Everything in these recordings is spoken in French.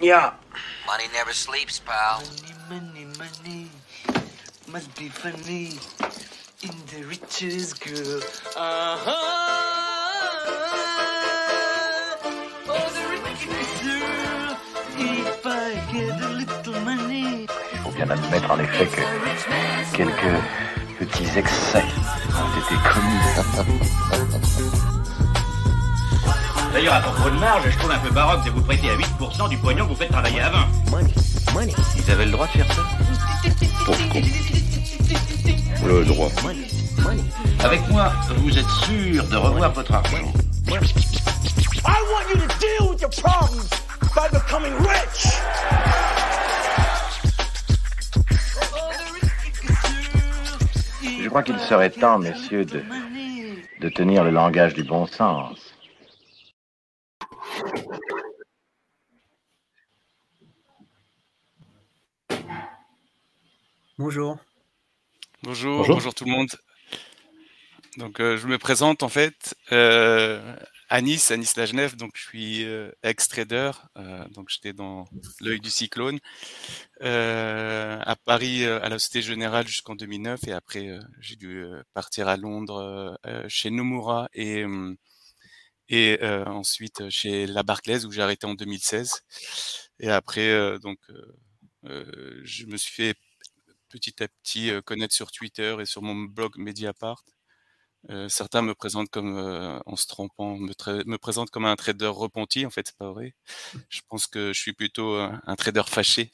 Yeah. Money never sleeps, pal. Money, money, money. Must be funny in the richest girl. Uh-huh. Oh, the richest girl. If I get a little money. Il faut bien admettre en effet que quelques petits excès ont été commis. D'ailleurs, à propos de marge, je trouve un peu baroque de vous prêter à 8% du pognon que vous faites travailler à 20. Ils avaient le droit de faire ça Le droit. Avec moi, vous êtes sûr de revoir votre argent. I want you to deal with your problems by becoming rich. Je crois qu'il serait temps, messieurs, de, de tenir le langage du bon sens. Bonjour. Bonjour, Bonjour. bonjour, tout le monde. Donc, euh, je me présente en fait euh, à Nice, à Nice la Genève. Donc, je suis euh, ex-trader. euh, donc, j'étais dans l'œil du cyclone. Euh, à Paris, euh, à la Société Générale jusqu'en 2009. Et après, euh, j'ai dû euh, partir à Londres chez Nomura et, et euh, ensuite chez la Barclays où j'ai arrêté en 2016. Et après, euh, donc, euh, euh, je me suis fait petit à petit euh, connaître sur Twitter et sur mon blog Mediapart. Euh, certains me présentent comme, euh, en se trompant, me, me présentent comme un trader repenti. En fait, c'est pas vrai. Je pense que je suis plutôt un, un trader fâché.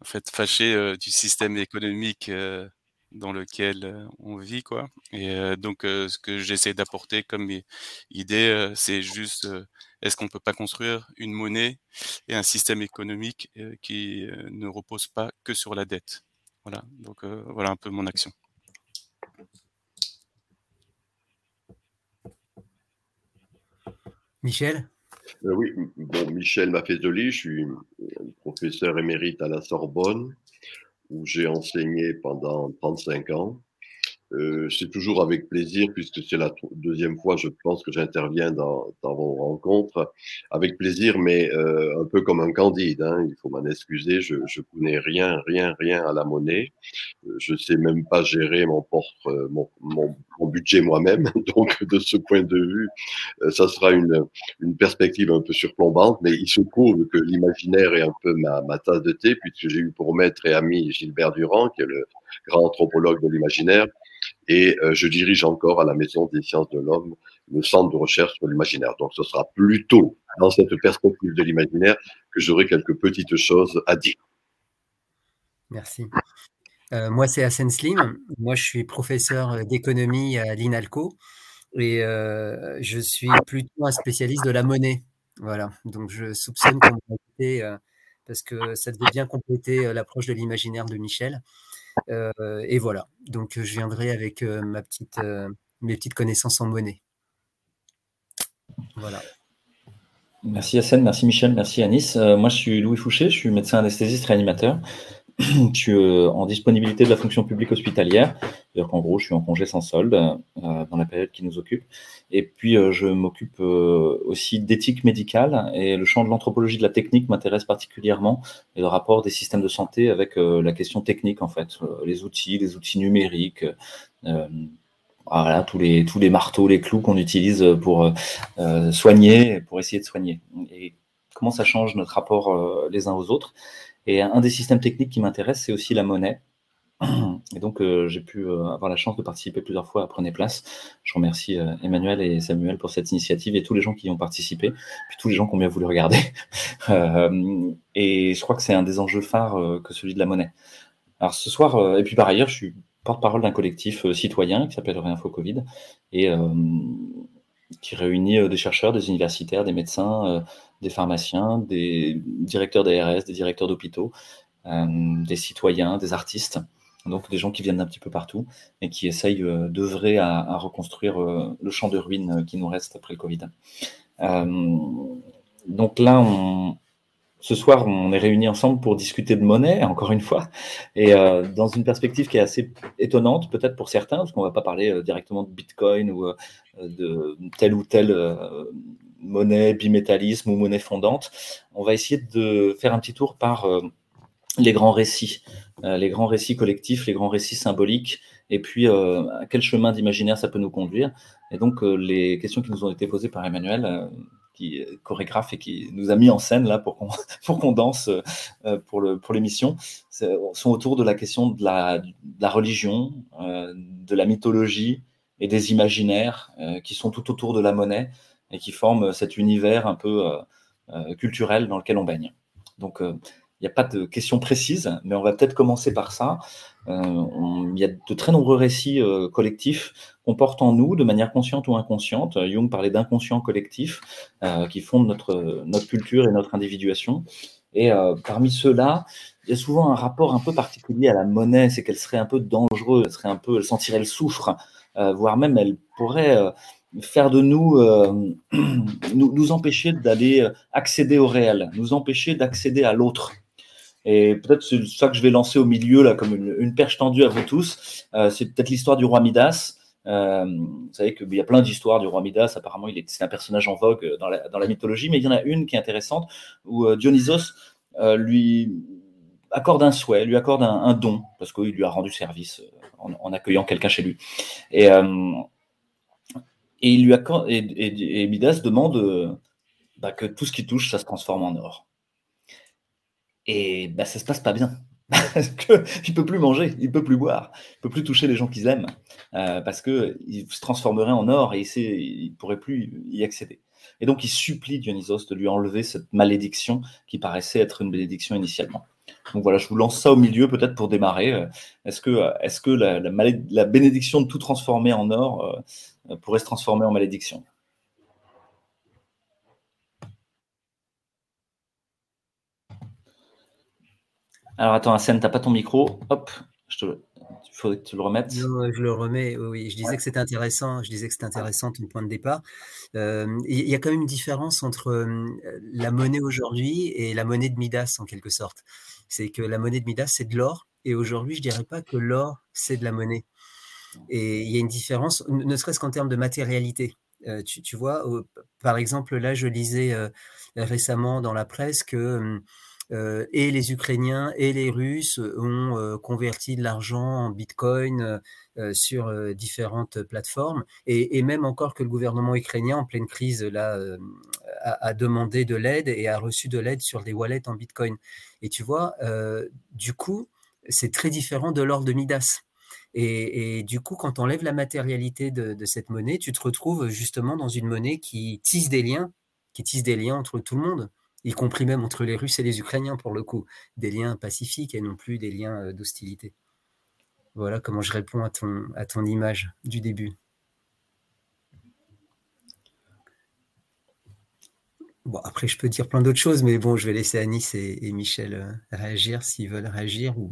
En fait, fâché euh, du système économique euh, dans lequel euh, on vit, quoi. Et euh, donc, euh, ce que j'essaie d'apporter comme idée, euh, c'est juste, euh, est-ce qu'on peut pas construire une monnaie et un système économique euh, qui euh, ne repose pas que sur la dette? Voilà, donc euh, voilà un peu mon action. Michel? Euh, oui, bon, Michel Maffezoli, je suis professeur émérite à la Sorbonne, où j'ai enseigné pendant 35 ans. Euh, c'est toujours avec plaisir, puisque c'est la deuxième fois, je pense, que j'interviens dans, dans vos rencontres. Avec plaisir, mais euh, un peu comme un candide. Hein, il faut m'en excuser. Je, je connais rien, rien, rien à la monnaie. Euh, Je sais même pas gérer mon euh, mon, budget moi-même. Donc, de ce point de vue, ça sera une, une perspective un peu surplombante. Mais il se trouve que l'imaginaire est un peu ma tasse de thé, puisque j'ai eu pour maître et ami Gilbert Durand, qui est le grand anthropologue de l'imaginaire, et euh, je dirige encore à la Maison des sciences de l'homme le centre de recherche sur l'imaginaire. Donc ce sera plutôt dans cette perspective de l'imaginaire que j'aurai quelques petites choses à dire. Merci. Euh, moi, c'est Hassan Slim. Moi, je suis professeur d'économie à l'INALCO et euh, je suis plutôt un spécialiste de la monnaie. Voilà. Donc, je soupçonne qu'on va euh, parce que ça devait bien compléter l'approche de l'imaginaire de Michel. Et voilà. Donc, je viendrai avec ma petite, mes petites connaissances en monnaie. Voilà. Merci Yassine, merci Michel, merci Anis. Moi, je suis Louis Fouché, je suis médecin anesthésiste réanimateur. je suis euh, en disponibilité de la fonction publique hospitalière, c'est-à-dire qu'en gros, je suis en congé sans solde euh, dans la période qui nous occupe. Et puis, euh, je m'occupe euh, aussi d'éthique médicale et le champ de l'anthropologie de la technique m'intéresse particulièrement et le rapport des systèmes de santé avec la question technique, en fait, les outils, les outils numériques. voilà, tous les, tous les marteaux, les clous qu'on utilise pour soigner, pour essayer de soigner. Et comment ça change notre rapport les uns aux autres? Et un des systèmes techniques qui m'intéresse, c'est aussi la monnaie. Et donc, euh, j'ai pu euh, avoir la chance de participer plusieurs fois à Prenez Place. Je remercie euh, Emmanuel et Samuel pour cette initiative et tous les gens qui y ont participé, puis tous les gens qui ont bien voulu regarder. Et je crois que c'est un des enjeux phares que celui de la monnaie. Alors ce soir, et puis par ailleurs, je suis porte-parole d'un collectif citoyen qui s'appelle Réinfo Covid et qui réunit euh, des chercheurs, des universitaires, des médecins, euh, des pharmaciens, des directeurs d'ARS, des directeurs d'hôpitaux, euh, des citoyens, des artistes, donc des gens qui viennent d'un petit peu partout et qui essayent d'œuvrer à, reconstruire le champ de ruines qui nous reste après le Covid. Donc là, on, ce soir, on est réunis ensemble pour discuter de monnaie, encore une fois, et euh, dans une perspective qui est assez étonnante, peut-être pour certains, parce qu'on ne va pas parler euh, directement de Bitcoin ou euh, de telle ou telle monnaie, bimétallisme ou monnaie fondante. On va essayer de faire un petit tour par les grands récits, les grands récits collectifs, les grands récits symboliques, et puis à quel chemin d'imaginaire ça peut nous conduire. Et donc les questions qui nous ont été posées par Emmanuel qui est chorégraphe et qui nous a mis en scène là pour qu'on pour qu'on danse euh, pour le pour l'émission sont autour de la question de la, religion, euh, de la mythologie et des imaginaires euh, qui sont tout autour de la monnaie et qui forment cet univers un peu culturel dans lequel on baigne. Donc n'y a pas de questions précises, mais on va peut-être commencer par ça. il y a de très nombreux récits collectifs qu'on porte en nous de manière consciente ou inconsciente. Jung parlait d'inconscient collectif euh, qui fonde notre, notre culture et notre individuation. Et euh, parmi ceux-là, il y a souvent un rapport un peu particulier à la monnaie, c'est qu'elle serait un peu dangereuse, elle serait un peu, elle sentirait le soufre, euh, voire même elle pourrait faire de nous, nous empêcher d'aller accéder au réel, nous empêcher d'accéder à l'autre. Et peut-être c'est ça que je vais lancer au milieu là comme une, perche tendue à vous tous. c'est peut-être l'histoire du roi Midas. Euh, vous savez qu'il y a plein d'histoires du roi Midas. Apparemment, il est, c'est un personnage en vogue dans la, dans la, mythologie, mais il y en a une qui est intéressante où euh, Dionysos euh, lui accorde un souhait, lui accorde un, don parce qu'il lui a rendu service en, accueillant quelqu'un chez lui. Et, et il lui accorde, et, et Midas demande bah, que tout ce qui touche, ça se transforme en or. Et bah, ça se passe pas bien. parce qu'il peut plus manger, il peut plus boire, il peut plus toucher les gens qu'il aime, euh, parce qu'il se transformerait en or et il ne pourrait plus y accéder. Et donc il supplie Dionysos de lui enlever cette malédiction qui paraissait être une bénédiction initialement. Donc voilà, je vous lance ça au milieu peut-être pour démarrer. Est-ce que, est que la, bénédiction de tout transformer en or euh, pourrait se transformer en malédiction? Alors attends, tu t'as pas ton micro. Hop, je te, il faudrait que tu le remettes. Non, je le remets. Oui, je disais que c'était intéressant. Je disais que c'était intéressant ton point de départ. Euh, il y a quand même une différence entre euh, la monnaie aujourd'hui et la monnaie de Midas en quelque sorte. C'est que la monnaie de Midas c'est de l'or et aujourd'hui je dirais pas que l'or c'est de la monnaie. Et il y a une différence, ne serait-ce qu'en termes de matérialité. Euh, tu, tu, vois, par exemple là je lisais récemment dans la presse que euh, et les Ukrainiens et les Russes ont euh, converti de l'argent en Bitcoin euh, sur différentes plateformes, et, même encore que le gouvernement ukrainien, en pleine crise, là, a, demandé de l'aide et a reçu de l'aide sur des wallets en Bitcoin. Et tu vois, du coup, c'est très différent de l'or de Midas. Et, du coup, quand on enlève la matérialité de, de, cette monnaie, tu te retrouves justement dans une monnaie qui tisse des liens, qui tisse des liens entre tout le monde y compris même entre les Russes et les Ukrainiens pour le coup, des liens pacifiques et non plus des liens d'hostilité. Voilà comment je réponds à ton, à ton image du début. Bon, après, je peux dire plein d'autres choses, mais bon, je vais laisser Anis et, Michel réagir s'ils veulent réagir. Ou...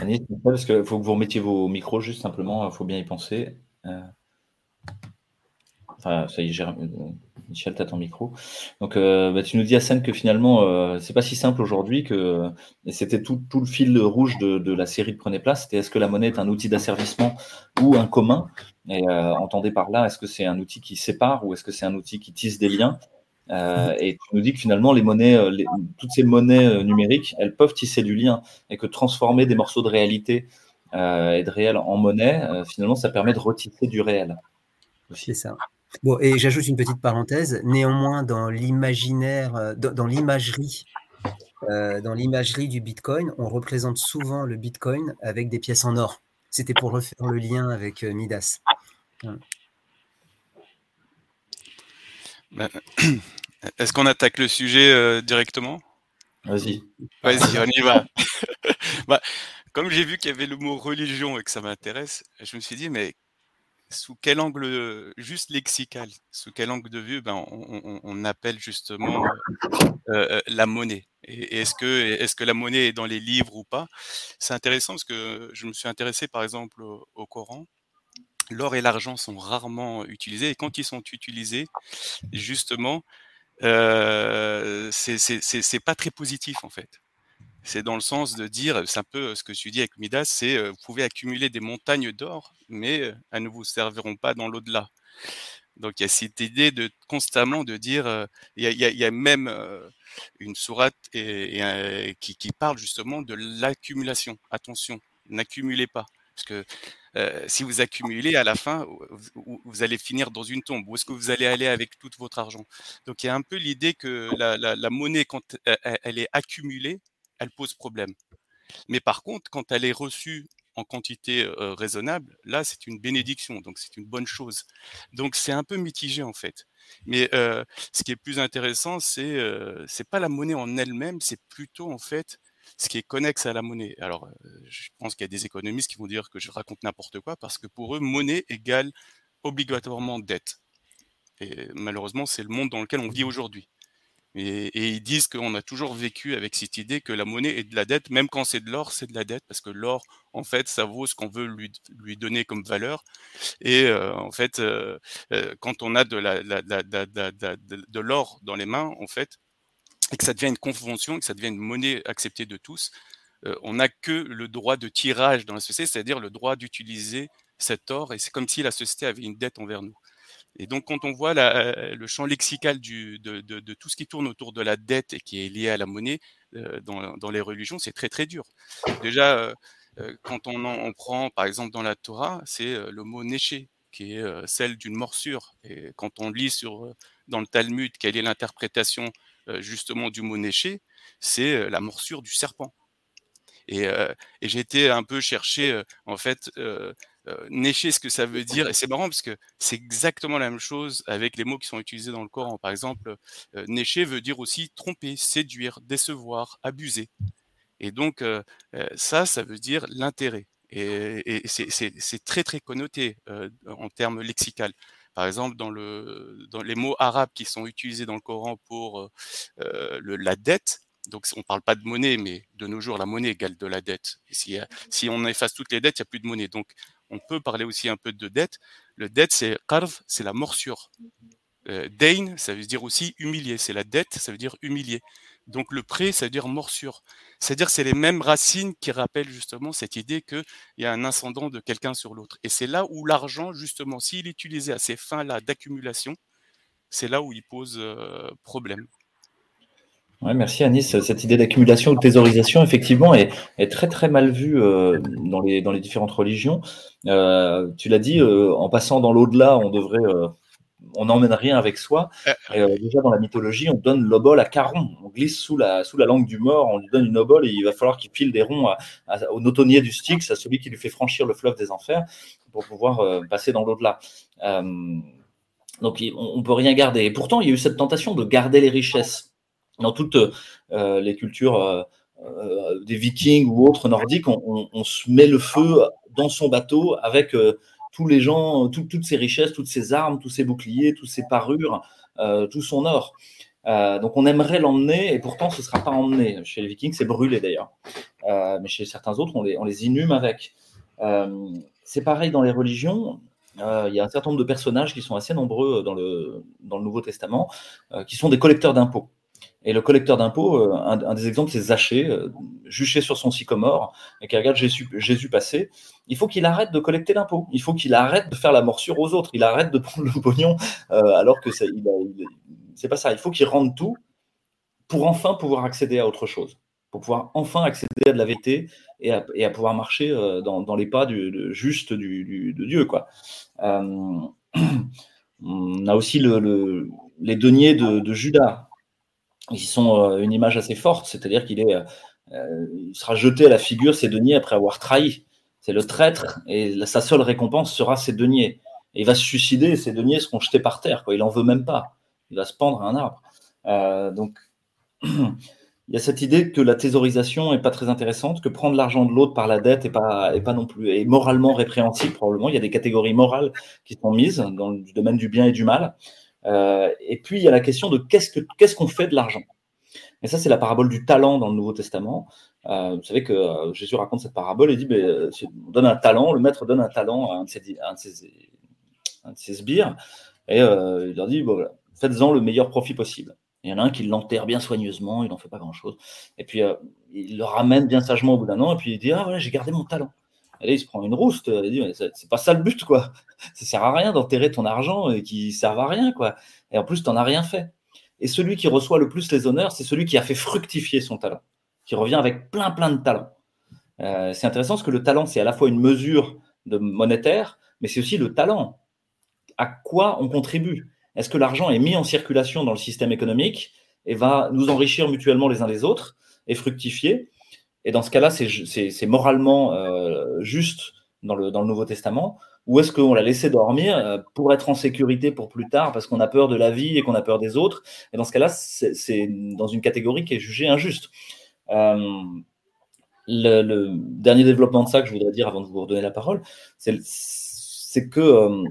Anis, parce qu'il faut que vous remettiez vos micros, juste simplement, il faut bien y penser. Ça y est, Michel, tu as ton micro. Donc, euh, bah, tu nous dis, scène que finalement, euh, c'est pas si simple aujourd'hui que c'était tout, le fil rouge de, la série de Prenez Place. C'était est-ce que la monnaie est un outil d'asservissement ou un commun? Et euh, entendez par là, est-ce que c'est un outil qui sépare ou est-ce que c'est un outil qui tisse des liens? Euh, et tu nous dis que finalement, les monnaies, euh, toutes ces monnaies euh, numériques, elles peuvent tisser du lien et que transformer des morceaux de réalité euh, et de réel en monnaie, finalement, ça permet de retisser du réel. C'est ça. Bon, et j'ajoute une petite parenthèse. Néanmoins, dans l'imaginaire, euh, dans, dans l'imagerie, euh, dans l'imagerie du Bitcoin, on représente souvent le Bitcoin avec des pièces en or. C'était pour refaire le lien avec euh, Midas. Ben, est-ce qu'on attaque le sujet euh, directement? Vas-y. Vas-y, on y va. bah, comme j'ai vu qu'il y avait le mot religion et que ça m'intéresse, je me suis dit, mais sous quel angle, juste lexical, sous quel angle de vue ben, on, appelle justement la monnaie? Et, est-ce que, est que la monnaie est dans les livres ou pas? C'est intéressant parce que je me suis intéressé par exemple au, au Coran. L'or et l'argent sont rarement utilisés et quand ils sont utilisés, justement, euh, c'est pas très positif en fait c'est dans le sens de dire, c'est un peu ce que tu dis avec Midas, c'est vous pouvez accumuler des montagnes d'or, mais elles ne vous serviront pas dans l'au-delà. Donc il y a cette idée de constamment de dire, il, y a, même une sourate qui, parle justement de l'accumulation. Attention, n'accumulez pas, parce que si vous accumulez à la fin, vous, allez finir dans une tombe. Où est-ce que vous allez aller avec tout votre argent? Donc il y a un peu l'idée que la, monnaie, quand elle est accumulée, elle pose problème. Mais par contre, quand elle est reçue en quantité raisonnable, là, c'est une bénédiction, donc c'est une bonne chose. Donc c'est un peu mitigé en fait. Mais ce qui est plus intéressant, c'est c'est pas la monnaie en elle-même, c'est plutôt en fait ce qui est connexe à la monnaie. Alors, je pense qu'il y a des économistes qui vont dire que je raconte n'importe quoi parce que pour eux, monnaie égale obligatoirement dette. Et malheureusement, c'est le monde dans lequel on vit aujourd'hui. Et, ils disent qu'on a toujours vécu avec cette idée que la monnaie est de la dette, même quand c'est de l'or, c'est de la dette, parce que l'or, en fait, ça vaut ce qu'on veut lui, lui, donner comme valeur. Et euh, en fait, euh, euh, quand on a de la, de l'or dans les mains, en fait, et que ça devient une convention, que ça devient une monnaie acceptée de tous, on n'a que le droit de tirage dans la société, c'est-à-dire le droit d'utiliser cet or, et c'est comme si la société avait une dette envers nous. Et donc, quand on voit la, le champ lexical de, tout ce qui tourne autour de la dette et qui est lié à la monnaie euh, dans, les religions, c'est très très dur. Déjà, euh, euh quand on, en, on prend, par exemple, dans la Torah, c'est euh, le mot néché, qui est euh, celle d'une morsure. Et quand on lit dans le Talmud quelle est l'interprétation justement du mot néché, c'est la morsure du serpent. Et, et j'ai été un peu chercher, en fait, euh, nécher ce que ça veut dire. Et c'est marrant parce que c'est exactement la même chose avec les mots qui sont utilisés dans le Coran. Par exemple, euh, nécher veut dire aussi tromper, séduire, décevoir, abuser. Et donc, euh, ça, ça veut dire l'intérêt. Et, c'est très, très connoté en termes lexicales. Par exemple, dans, le, dans les mots arabes qui sont utilisés dans le Coran pour le, la dette, donc on ne parle pas de monnaie, mais de nos jours, la monnaie égale de la dette. si, si on efface toutes les dettes, il n'y a plus de monnaie. Donc on peut parler aussi un peu de dette. Le dette, c'est qarv, c'est la morsure. Euh, dain, ça veut dire aussi humilier. C'est la dette, ça veut dire humilier. Donc le prêt, ça veut dire morsure. C'est-à-dire c'est les mêmes racines qui rappellent justement cette idée qu'il y a un ascendant de quelqu'un sur l'autre. Et c'est là où l'argent, justement, s'il est utilisé à ces fins-là d'accumulation, c'est là où il pose euh, problème. Ouais, merci Anis. Cette idée d'accumulation ou de thésaurisation, effectivement, est, est, très très mal vue euh, dans, les, dans les différentes religions. Euh, tu l'as dit, euh, en passant dans l'au-delà, on devrait, on n'emmène rien avec soi. Euh, déjà dans la mythologie, on donne l'obol à Caron. On glisse sous la, sous la langue du mort, on lui donne une obole et il va falloir qu'il file des ronds à, au notonnier du Styx, à celui qui lui fait franchir le fleuve des enfers, pour pouvoir passer dans l'au-delà. donc on, on peut rien garder. Et pourtant, il y a eu cette tentation de garder les richesses dans toutes euh, les cultures euh, euh, des vikings ou autres nordiques, on, se met le feu dans son bateau avec tous les gens, toutes ces richesses, toutes ces armes, tous ces boucliers, toutes ces parures, tout son or. Donc on aimerait l'emmener et pourtant ce ne sera pas emmené. Chez les Vikings, c'est brûlé d'ailleurs. Mais chez certains autres, on les, inhume avec. C'est pareil dans les religions. Il y a un certain nombre de personnages qui sont assez nombreux dans le Nouveau Testament, qui sont des collecteurs d'impôts. Et le collecteur d'impôts, euh, un, des exemples, c'est Zachée, euh, juché sur son sycomore, et qui regarde Jésus, passer. Il faut qu'il arrête de collecter l'impôt. Il faut qu'il arrête de faire la morsure aux autres. Il arrête de prendre le pognon, euh, alors que c'est pas ça. Il faut qu'il rende tout pour enfin pouvoir accéder à autre chose, pour pouvoir enfin accéder à de la vérité et à, pouvoir marcher dans, les pas du, de, juste du, Dieu. On a aussi le, le, les deniers de, de Judas ils sont euh, une image assez forte, c'est-à-dire qu'il euh, il sera jeté à la figure ses deniers après avoir trahi. C'est le traître et sa seule récompense sera ses deniers. Et il va se suicider et ses deniers seront jetés par terre. Il n'en veut même pas. Il va se pendre à un arbre. Euh, donc, il y a cette idée que la thésaurisation n'est pas très intéressante, que prendre l'argent de l'autre par la dette n'est pas, est pas non plus, est moralement répréhensible probablement. Il y a des catégories morales qui sont mises dans le domaine du bien et du mal. Euh, et puis, il y a la question de qu'est-ce qu'on fait de l'argent? Et ça, c'est la parabole du talent dans le Nouveau Testament. Euh, vous savez que euh, Jésus raconte cette parabole et dit on donne un talent, le maître donne un talent à un de ses, sbires, et il leur dit faites-en le meilleur profit possible. Il y en a un qui l'enterre bien soigneusement, il n'en fait pas grand-chose. Et puis, il le ramène bien sagement au bout d'un an, et puis il dit Ah, voilà, j'ai gardé mon talent. Et là, il se prend une rouste. Il dit C'est pas ça le but, quoi. Ça sert à rien d'enterrer ton argent et qui ne sert à rien, quoi. Et en plus, tu n'en as rien fait. Et celui qui reçoit le plus les honneurs, c'est celui qui a fait fructifier son talent, qui revient avec plein, plein de talent. Euh, c'est intéressant parce que le talent, c'est à la fois une mesure monétaire, mais c'est aussi le talent. À quoi on contribue? Est-ce que l'argent est mis en circulation dans le système économique et va nous enrichir mutuellement les uns les autres et fructifier? Et dans ce cas-là, c'est moralement euh, juste dans le, Nouveau Testament ou est-ce qu'on l'a laissé dormir euh, pour être en sécurité pour plus tard parce qu'on a peur de la vie et qu'on a peur des autres? Et dans ce cas-là, c'est dans une catégorie qui est jugée injuste. Euh, le, dernier développement de ça que je voudrais dire avant de vous redonner la parole, c'est que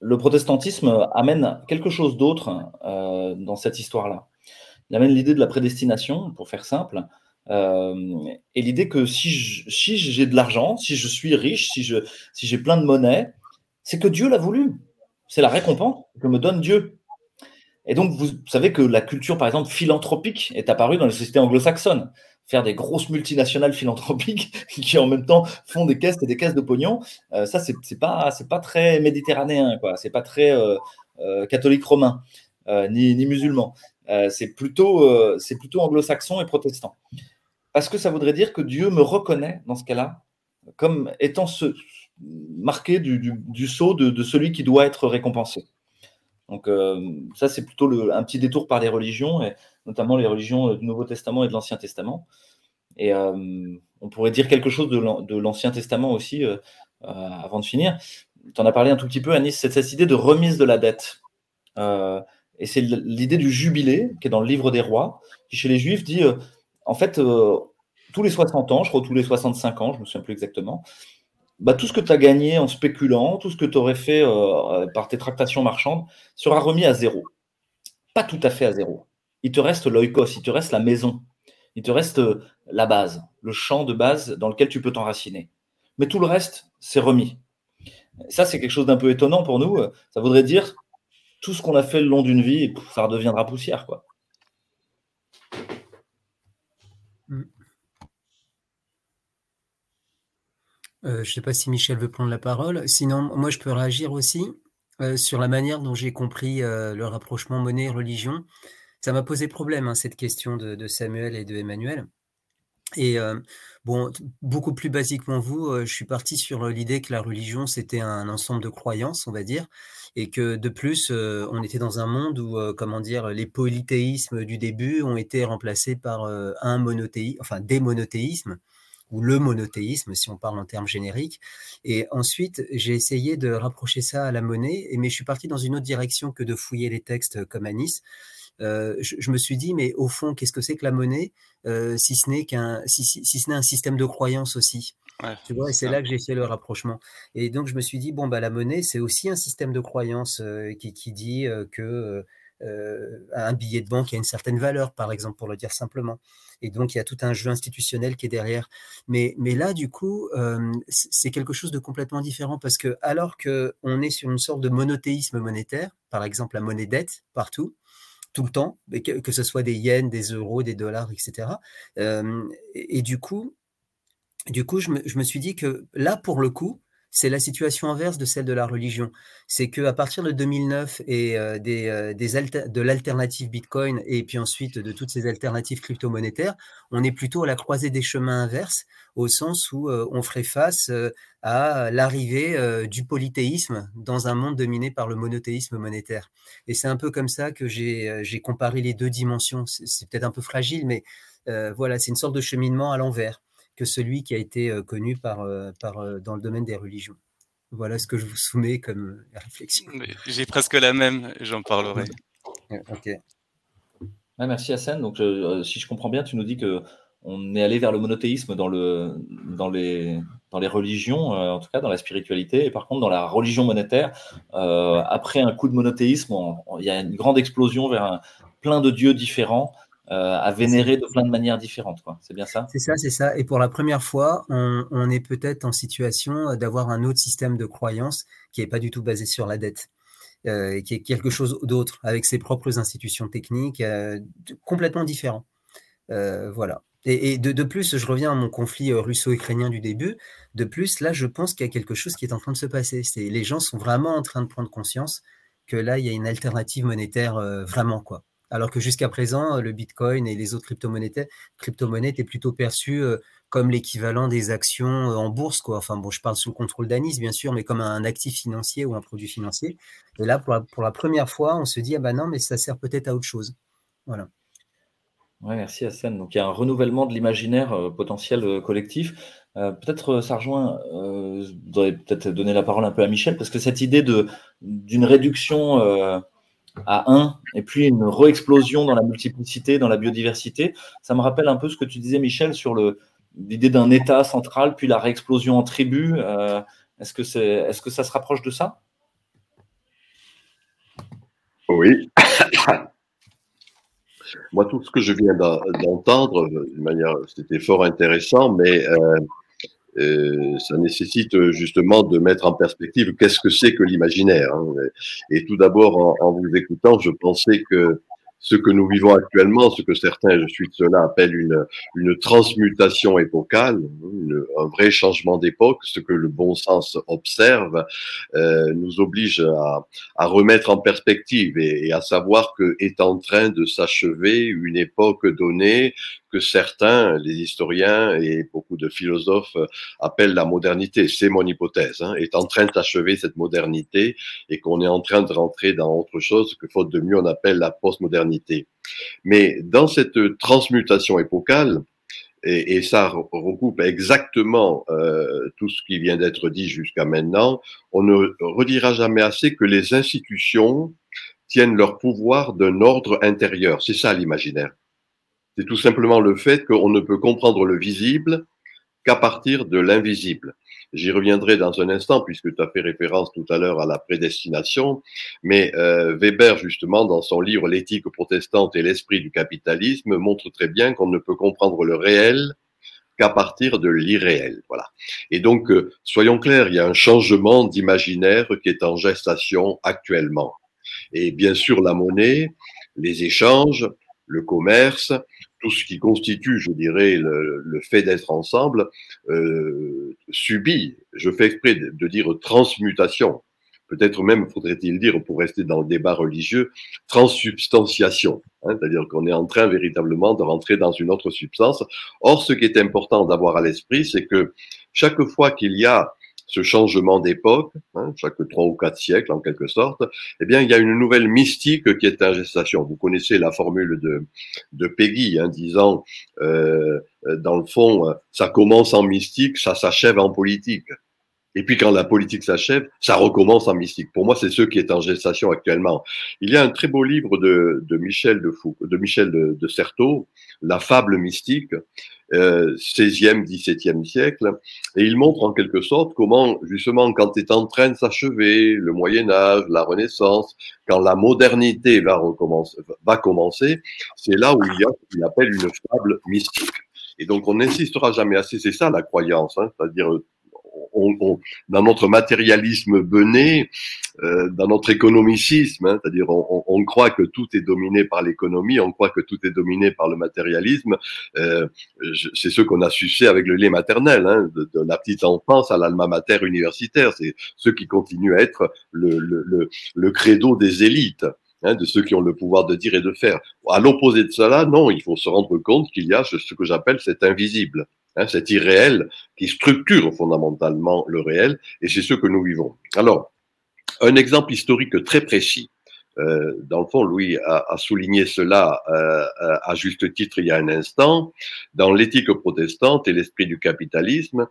le protestantisme amène quelque chose d'autre dans cette histoire-là. Il amène l'idée de la prédestination, pour faire simple, et l'idée que si j'ai de l'argent, si je suis riche, si j'ai plein de monnaie, c'est que Dieu l'a voulu. C'est la récompense que me donne Dieu. Et donc, vous savez que la culture, par exemple, philanthropique est apparue dans les sociétés anglo-saxonnes. Faire des grosses multinationales philanthropiques qui, en même temps, font des caisses et des caisses de pognon, euh, ça, c'est pas, pas très méditerranéen, quoi. C'est pas très euh, catholique romain, ni, ni, musulman. c'est plutôt, c'est plutôt anglo-saxon et protestant parce que ça voudrait dire que Dieu me reconnaît dans ce cas-là comme étant marqué du, sceau de, celui qui doit être récompensé. Donc euh, ça, c'est plutôt un petit détour par les religions, et notamment les religions du Nouveau Testament et de l'Ancien Testament. Et euh, on pourrait dire quelque chose de l'Ancien Testament aussi, euh, avant de finir. Tu en as parlé un tout petit peu, Anis, c'est cette idée de remise de la dette. et c'est l'idée du jubilé, qui est dans le livre des rois, qui chez les Juifs dit en fait, euh, tous les 60 ans, je crois tous les 65 ans, je ne me souviens plus exactement, bah, tout ce que tu as gagné en spéculant, tout ce que tu aurais fait euh, par tes tractations marchandes sera remis à zéro. Pas tout à fait à zéro. Il te reste l'oikos, il te reste la maison, il te reste euh, la base, le champ de base dans lequel tu peux t'enraciner. Mais tout le reste, c'est remis. Ça, c'est quelque chose d'un peu étonnant pour nous. Ça voudrait dire tout ce qu'on a fait le long d'une vie, ça redeviendra poussière. quoi. Euh, je ne sais pas si Michel veut prendre la parole. Sinon, moi, je peux réagir aussi euh, sur la manière dont j'ai compris euh, le rapprochement monnaie-religion. Ça m'a posé problème, hein, cette question de, Samuel et de Emmanuel. Et bon, beaucoup plus basiquement, vous, je suis parti sur l'idée que la religion, c'était un ensemble de croyances, on va dire, et que de plus, on était dans un monde où, comment dire, les polythéismes du début ont été remplacés par un monothéisme, enfin des monothéismes ou le monothéisme, si on parle en termes génériques. Et ensuite, j'ai essayé de rapprocher ça à la monnaie, mais je suis parti dans une autre direction que de fouiller les textes comme à Nice. Euh, je, me suis dit, mais au fond, qu'est-ce que c'est que la monnaie, euh, si ce n'est qu'un, si, ce n'est un système de croyance aussi? tu vois, et c'est là que j'ai fait le rapprochement. Et donc, je me suis dit, bon, bah, la monnaie, c'est aussi un système de croyance euh, qui, qui, dit que un billet de banque a une certaine valeur, par exemple, pour le dire simplement. Et donc, il y a tout un jeu institutionnel qui est derrière. Mais, mais là, du coup, c'est quelque chose de complètement différent parce que, alors qu'on est sur une sorte de monothéisme monétaire, par exemple la monnaie dette partout, tout le temps, que, ce soit des yens, des euros, des dollars, etc. et, du coup, du coup je, me, je me suis dit que là, pour le coup, c'est la situation inverse de celle de la religion. C'est qu'à partir de 2009 et euh, des, euh, de l'alternative Bitcoin et puis ensuite de toutes ces alternatives crypto-monétaires, on est plutôt à la croisée des chemins inverses au sens où euh, on ferait face à l'arrivée du polythéisme dans un monde dominé par le monothéisme monétaire. Et c'est un peu comme ça que j'ai comparé les deux dimensions. C'est peut-être un peu fragile, mais voilà, c'est une sorte de cheminement à l'envers que celui qui a été euh, connu par, euh, par, euh, dans le domaine des religions. Voilà ce que je vous soumets comme réflexion. J'ai presque la même, j'en parlerai. Ok. merci Hassan. Donc, si je comprends bien, tu nous dis que on est allé vers le monothéisme dans, le, dans, les, dans les religions, en tout cas dans la spiritualité, et par contre dans la religion monétaire, après un coup de monothéisme, il y a une grande explosion vers un, plein de dieux différents à vénérer de plein de manières différentes. C'est bien ça? C'est ça, c'est ça. Et pour la première fois, on, est peut-être en situation d'avoir un autre système de croyance qui n'est pas du tout basé sur la dette. euh, qui est quelque chose d'autre, avec ses propres institutions techniques, euh, complètement différents. Euh, voilà. Et, de, plus, je reviens à mon conflit russo-ukrainien du début. De plus, là, je pense qu'il y a quelque chose qui est en train de se passer. C'est les gens sont vraiment en train de prendre conscience que là, il y a une alternative monétaire vraiment quoi. Alors que jusqu'à présent, le Bitcoin et les autres crypto-monnaies crypto étaient plutôt perçus comme l'équivalent des actions en bourse. Quoi. Enfin, bon, je parle sous le contrôle d'Anis, bien sûr, mais comme un actif financier ou un produit financier. Et là, pour la, première fois, on se dit, ah ben non, mais ça sert peut-être à autre chose. Voilà. Ouais, merci Hassan. Donc il y a un renouvellement de l'imaginaire euh, potentiel euh, collectif. Euh, peut-être ça rejoint, vous aurez peut-être donner la parole un peu à Michel, parce que cette idée d'une réduction à 1 et puis une re-explosion dans la multiplicité, dans la biodiversité, ça me rappelle un peu ce que tu disais Michel sur l'idée d'un État central, puis la réexplosion en tribu. Euh, est-ce que, c'est, est-ce que ça se rapproche de ça? Oui. Moi, tout ce que je viens d'entendre, de manière, c'était fort intéressant, mais euh, euh, ça nécessite justement de mettre en perspective qu'est-ce que c'est que l'imaginaire. Hein. Et tout d'abord, en, vous écoutant, je pensais que ce que nous vivons actuellement, ce que certains, je suis de cela, appellent une, une transmutation épocale, un vrai changement d'époque, ce que le bon sens observe, euh, nous oblige à, à, remettre en perspective et, et à savoir que est en train de s'achever une époque donnée que certains, les historiens et beaucoup de philosophes appellent la modernité. C'est mon hypothèse, hein, est en train d'achever cette modernité et qu'on est en train de rentrer dans autre chose que, faute de mieux, on appelle la postmodernité. Mais dans cette transmutation épocale, et, et ça recoupe exactement euh, tout ce qui vient d'être dit jusqu'à maintenant, on ne redira jamais assez que les institutions tiennent leur pouvoir d'un ordre intérieur. C'est ça l'imaginaire. C'est tout simplement le fait qu'on ne peut comprendre le visible qu'à partir de l'invisible. J'y reviendrai dans un instant puisque tu as fait référence tout à l'heure à la prédestination, mais euh, Weber justement dans son livre L'éthique protestante et l'esprit du capitalisme montre très bien qu'on ne peut comprendre le réel qu'à partir de l'irréel. Voilà. Et donc, euh, soyons clairs, il y a un changement d'imaginaire qui est en gestation actuellement. Et bien sûr, la monnaie, les échanges, le commerce, tout ce qui constitue, je dirais, le, fait d'être ensemble, euh, subit, je fais exprès de, dire transmutation, peut-être même faudrait-il dire, pour rester dans le débat religieux, transsubstantiation, hein, c'est-à-dire qu'on est en train véritablement de rentrer dans une autre substance. Or, ce qui est important d'avoir à l'esprit, c'est que chaque fois qu'il y a ce changement d'époque, hein, chaque trois ou quatre siècles en quelque sorte, eh bien, il y a une nouvelle mystique qui est en gestation. Vous connaissez la formule de, de Peggy, hein, disant, euh, dans le fond, ça commence en mystique, ça s'achève en politique. Et puis quand la politique s'achève, ça recommence en mystique. Pour moi, c'est ce qui est en gestation actuellement. Il y a un très beau livre de, de Michel de, Fou, de Michel de, de Certeau, La fable mystique, euh, 16e, 17e siècle, et il montre en quelque sorte comment, justement, quand est en train de s'achever le Moyen Âge, la Renaissance, quand la modernité va, recommencer, va commencer, c'est là où il y a ce qu'il appelle une fable mystique. Et donc, on n'insistera jamais assez, c'est ça la croyance, hein, c'est-à-dire on, dans notre matérialisme bené, euh, dans notre économicisme, hein, c'est-à-dire on, on, croit que tout est dominé par l'économie, on croit que tout est dominé par le matérialisme. Euh, c'est ce qu'on a sucé avec le lait maternel, hein, de, de, la petite enfance à l'alma mater universitaire. C'est ce qui continue à être le, le, le, le credo des élites. Hein, de ceux qui ont le pouvoir de dire et de faire. À l'opposé de cela, non, il faut se rendre compte qu'il y a ce que j'appelle cet invisible hein, cet irréel qui structure fondamentalement le réel, et c'est ce que nous vivons. Alors, un exemple historique très précis. Euh, dans le fond, Louis a, souligné cela euh, à juste titre il y a un instant. Dans l'éthique protestante et l'esprit du capitalisme,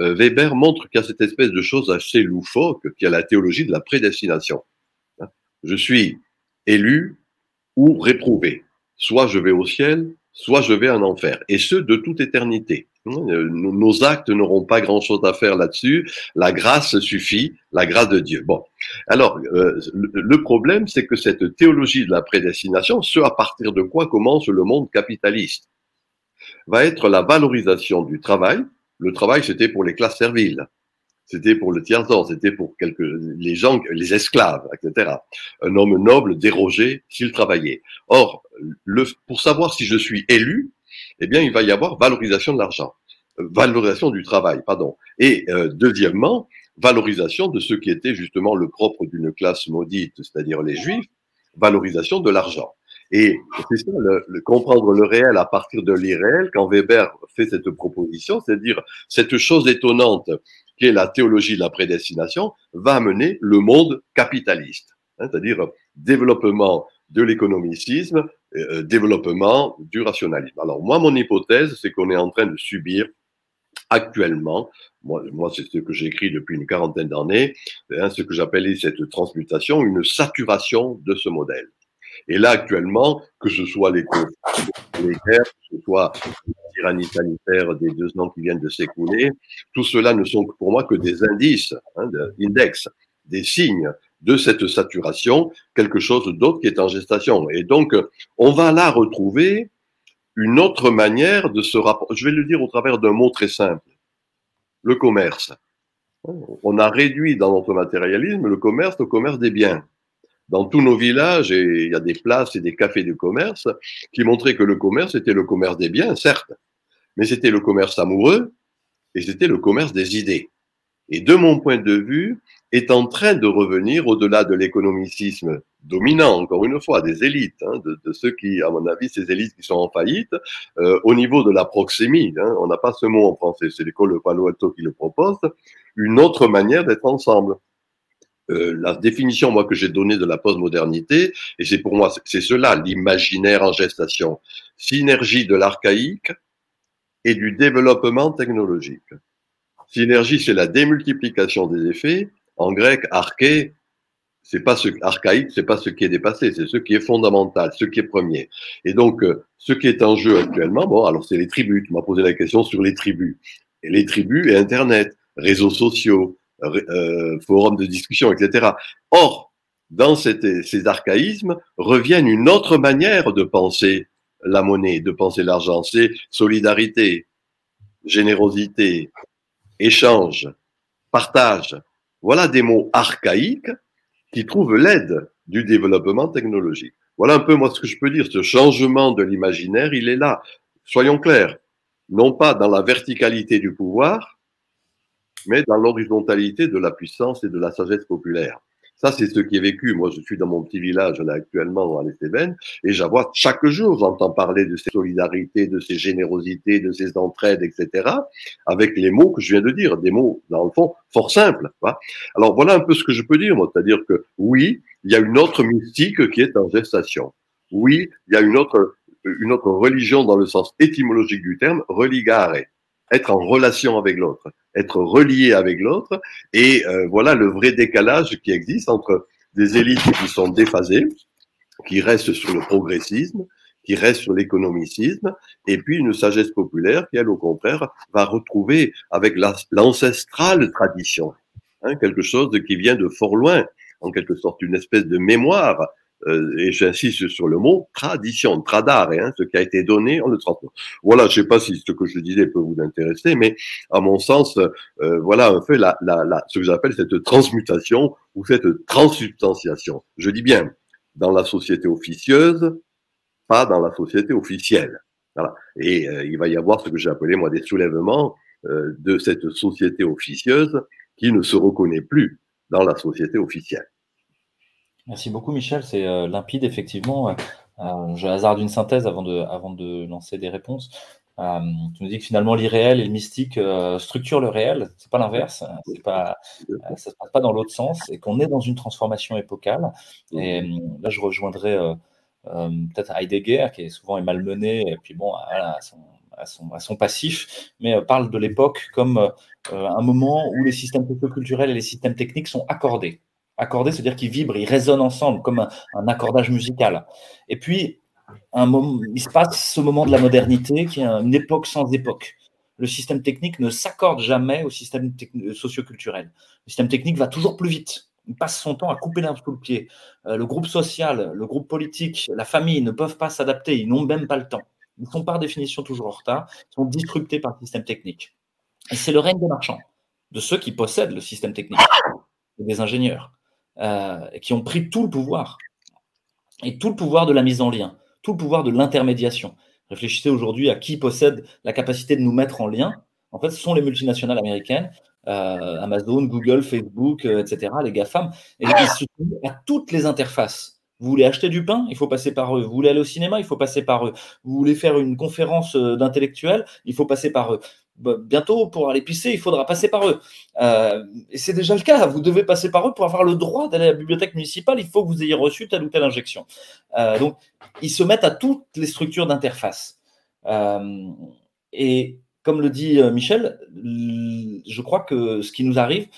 euh, Weber montre qu'il y a cette espèce de chose assez loufoque qui est la théologie de la prédestination. Je suis élu ou réprouvé. Soit je vais au ciel, soit je vais en enfer. Et ce, de toute éternité. Euh, nos actes n'auront pas grand-chose à faire là-dessus. La grâce suffit, la grâce de Dieu. Bon, alors euh, le problème, c'est que cette théologie de la prédestination, ce à partir de quoi commence le monde capitaliste, va être la valorisation du travail. Le travail, c'était pour les classes serviles. C'était pour le tiers-ordre, c'était pour quelques, les gens, les esclaves, etc. Un homme noble dérogeait s'il travaillait. Or, le, pour savoir si je suis élu, eh bien, il va y avoir valorisation de l'argent, euh, valorisation du travail, pardon. Et euh, deuxièmement, valorisation de ce qui était justement le propre d'une classe maudite, c'est-à-dire les juifs, valorisation de l'argent. Et c'est ça, le, comprendre le réel à partir de l'irréel, quand Weber fait cette proposition, c'est-à-dire cette chose étonnante qui est la théologie de la prédestination, va amener le monde capitaliste, hein, c'est-à-dire développement de l'économicisme, euh, développement du rationalisme. Alors moi, mon hypothèse, c'est qu'on est en train de subir actuellement, moi, c'est ce que j'écris depuis une quarantaine d'années, hein, ce que j'appelais cette transmutation, une saturation de ce modèle. Et là, actuellement, que ce soit les, les guerres, que ce soit la tyrannie sanitaire des deux ans qui viennent de s'écouler, tout cela ne sont pour moi que des indices, hein, index, des signes de cette saturation, quelque chose d'autre qui est en gestation. Et donc, on va là retrouver une autre manière de se rapprocher. Je vais le dire au travers d'un mot très simple. Le commerce. On a réduit dans notre matérialisme le commerce au commerce des biens dans tous nos villages, et il y a des places et des cafés de commerce qui montraient que le commerce était le commerce des biens, certes, mais c'était le commerce amoureux et c'était le commerce des idées. Et de mon point de vue, est en train de revenir au-delà de l'économicisme dominant, encore une fois, des élites, hein, de, ceux qui, à mon avis, ces élites qui sont en faillite, euh, au niveau de la proxémie, hein, on n'a pas ce mot en français, c'est l'école Palo Alto qui le propose, une autre manière d'être ensemble. Euh, la définition moi que j'ai donnée de la postmodernité, et c'est pour moi c'est cela l'imaginaire en gestation, synergie de l'archaïque et du développement technologique. Synergie, c'est la démultiplication des effets. En grec, arché, c'est pas ce archaïque, c'est pas ce qui est dépassé, c'est ce qui est fondamental, ce qui est premier. Et donc, euh, ce qui est en jeu actuellement, bon, alors c'est les tribus. Tu m'as posé la question sur les tribus. Et les tribus et Internet, réseaux sociaux, euh, forums de discussion, etc. Or, dans ces archaïsmes reviennent une autre manière de penser la monnaie, de penser l'argent. C'est solidarité, générosité, échange, partage. Voilà des mots archaïques qui trouvent l'aide du développement technologique. Voilà un peu moi ce que je peux dire. Ce changement de l'imaginaire, il est là. Soyons clairs. Non pas dans la verticalité du pouvoir, mais dans l'horizontalité de la puissance et de la sagesse populaire. Ça, c'est ce qui est vécu. Moi, je suis dans mon petit village là actuellement à l'Estéven et j'avoue chaque jour, j'entends parler de ces solidarités, de ces générosités, de ces entraides, etc. Avec les mots que je viens de dire, des mots dans le fond fort simples. Alors voilà un peu ce que je peux dire, moi, c'est-à-dire que oui, il y a une autre mystique qui est en gestation. Oui, il y a une autre une autre religion dans le sens étymologique du terme, religare être en relation avec l'autre, être relié avec l'autre. Et euh, voilà le vrai décalage qui existe entre des élites qui sont déphasées, qui restent sur le progressisme, qui restent sur l'économicisme, et puis une sagesse populaire qui, elle, au contraire, va retrouver avec l'ancestrale tradition, hein, quelque chose qui vient de fort loin, en quelque sorte une espèce de mémoire euh, et j'insiste sur le mot tradition, tradare, hein, ce qui a été donné, on le transmet. Voilà, je sais pas si ce que je disais peut vous intéresser, mais à mon sens, euh, voilà un peu la, la, la, ce que j'appelle cette transmutation ou cette transsubstantiation. Je dis bien dans la société officieuse, pas dans la société officielle. Voilà. Et euh, il va y avoir ce que j'ai appelé moi des soulèvements de cette société officieuse qui ne se reconnaît plus dans la société officielle. Merci beaucoup, Michel. C'est euh, limpide, effectivement. Euh, je hasarde une synthèse avant de, avant de lancer des réponses. Euh, tu nous dis que finalement l'irréel et le mystique structurent le réel. C'est pas l'inverse. C'est pas, ça se passe pas dans l'autre sens. Et qu'on est dans une transformation épocale. Et là, je rejoindrai peut-être Heidegger, qui est souvent est malmené. Et puis bon, à, son, à, son, à son, passif, mais parle de l'époque comme un moment où les systèmes culturels et les systèmes techniques sont accordés. Accordé, c'est-à-dire qu'ils vibrent, ils résonnent ensemble comme un, accordage musical. Et puis, il se passe ce moment de la modernité qui est une époque sans époque. Le système technique ne s'accorde jamais au système socioculturel. Le système technique va toujours plus vite. Il passe son temps à couper l'herbe sous le pied. Euh, le groupe social, le groupe politique, la famille ne peuvent pas s'adapter. Ils n'ont même pas le temps. Ils sont par définition toujours en retard. Ils sont disruptés par le système technique. Et c'est le règne des marchands de ceux qui possèdent le système technique, des ingénieurs, euh, qui ont pris tout le pouvoir, et tout le pouvoir de la mise en lien, tout le pouvoir de l'intermédiation. Réfléchissez aujourd'hui à qui possède la capacité de nous mettre en lien. En fait, ce sont les multinationales américaines, euh, Amazon, Google, Facebook, euh, etc., les GAFAM, et ils se à toutes les interfaces. Vous voulez acheter du pain, il faut passer par eux. Vous voulez aller au cinéma, il faut passer par eux. Vous voulez faire une conférence d'intellectuels, il faut passer par eux. Bah, bientôt, pour aller pisser, il faudra passer par eux. Euh, et c'est déjà le cas. Vous devez passer par eux pour avoir le droit d'aller à la bibliothèque municipale. Il faut que vous ayez reçu telle ou telle injection. Euh, donc, ils se mettent à toutes les structures d'interface. et comme le dit Michel, je crois que ce qui nous arrive,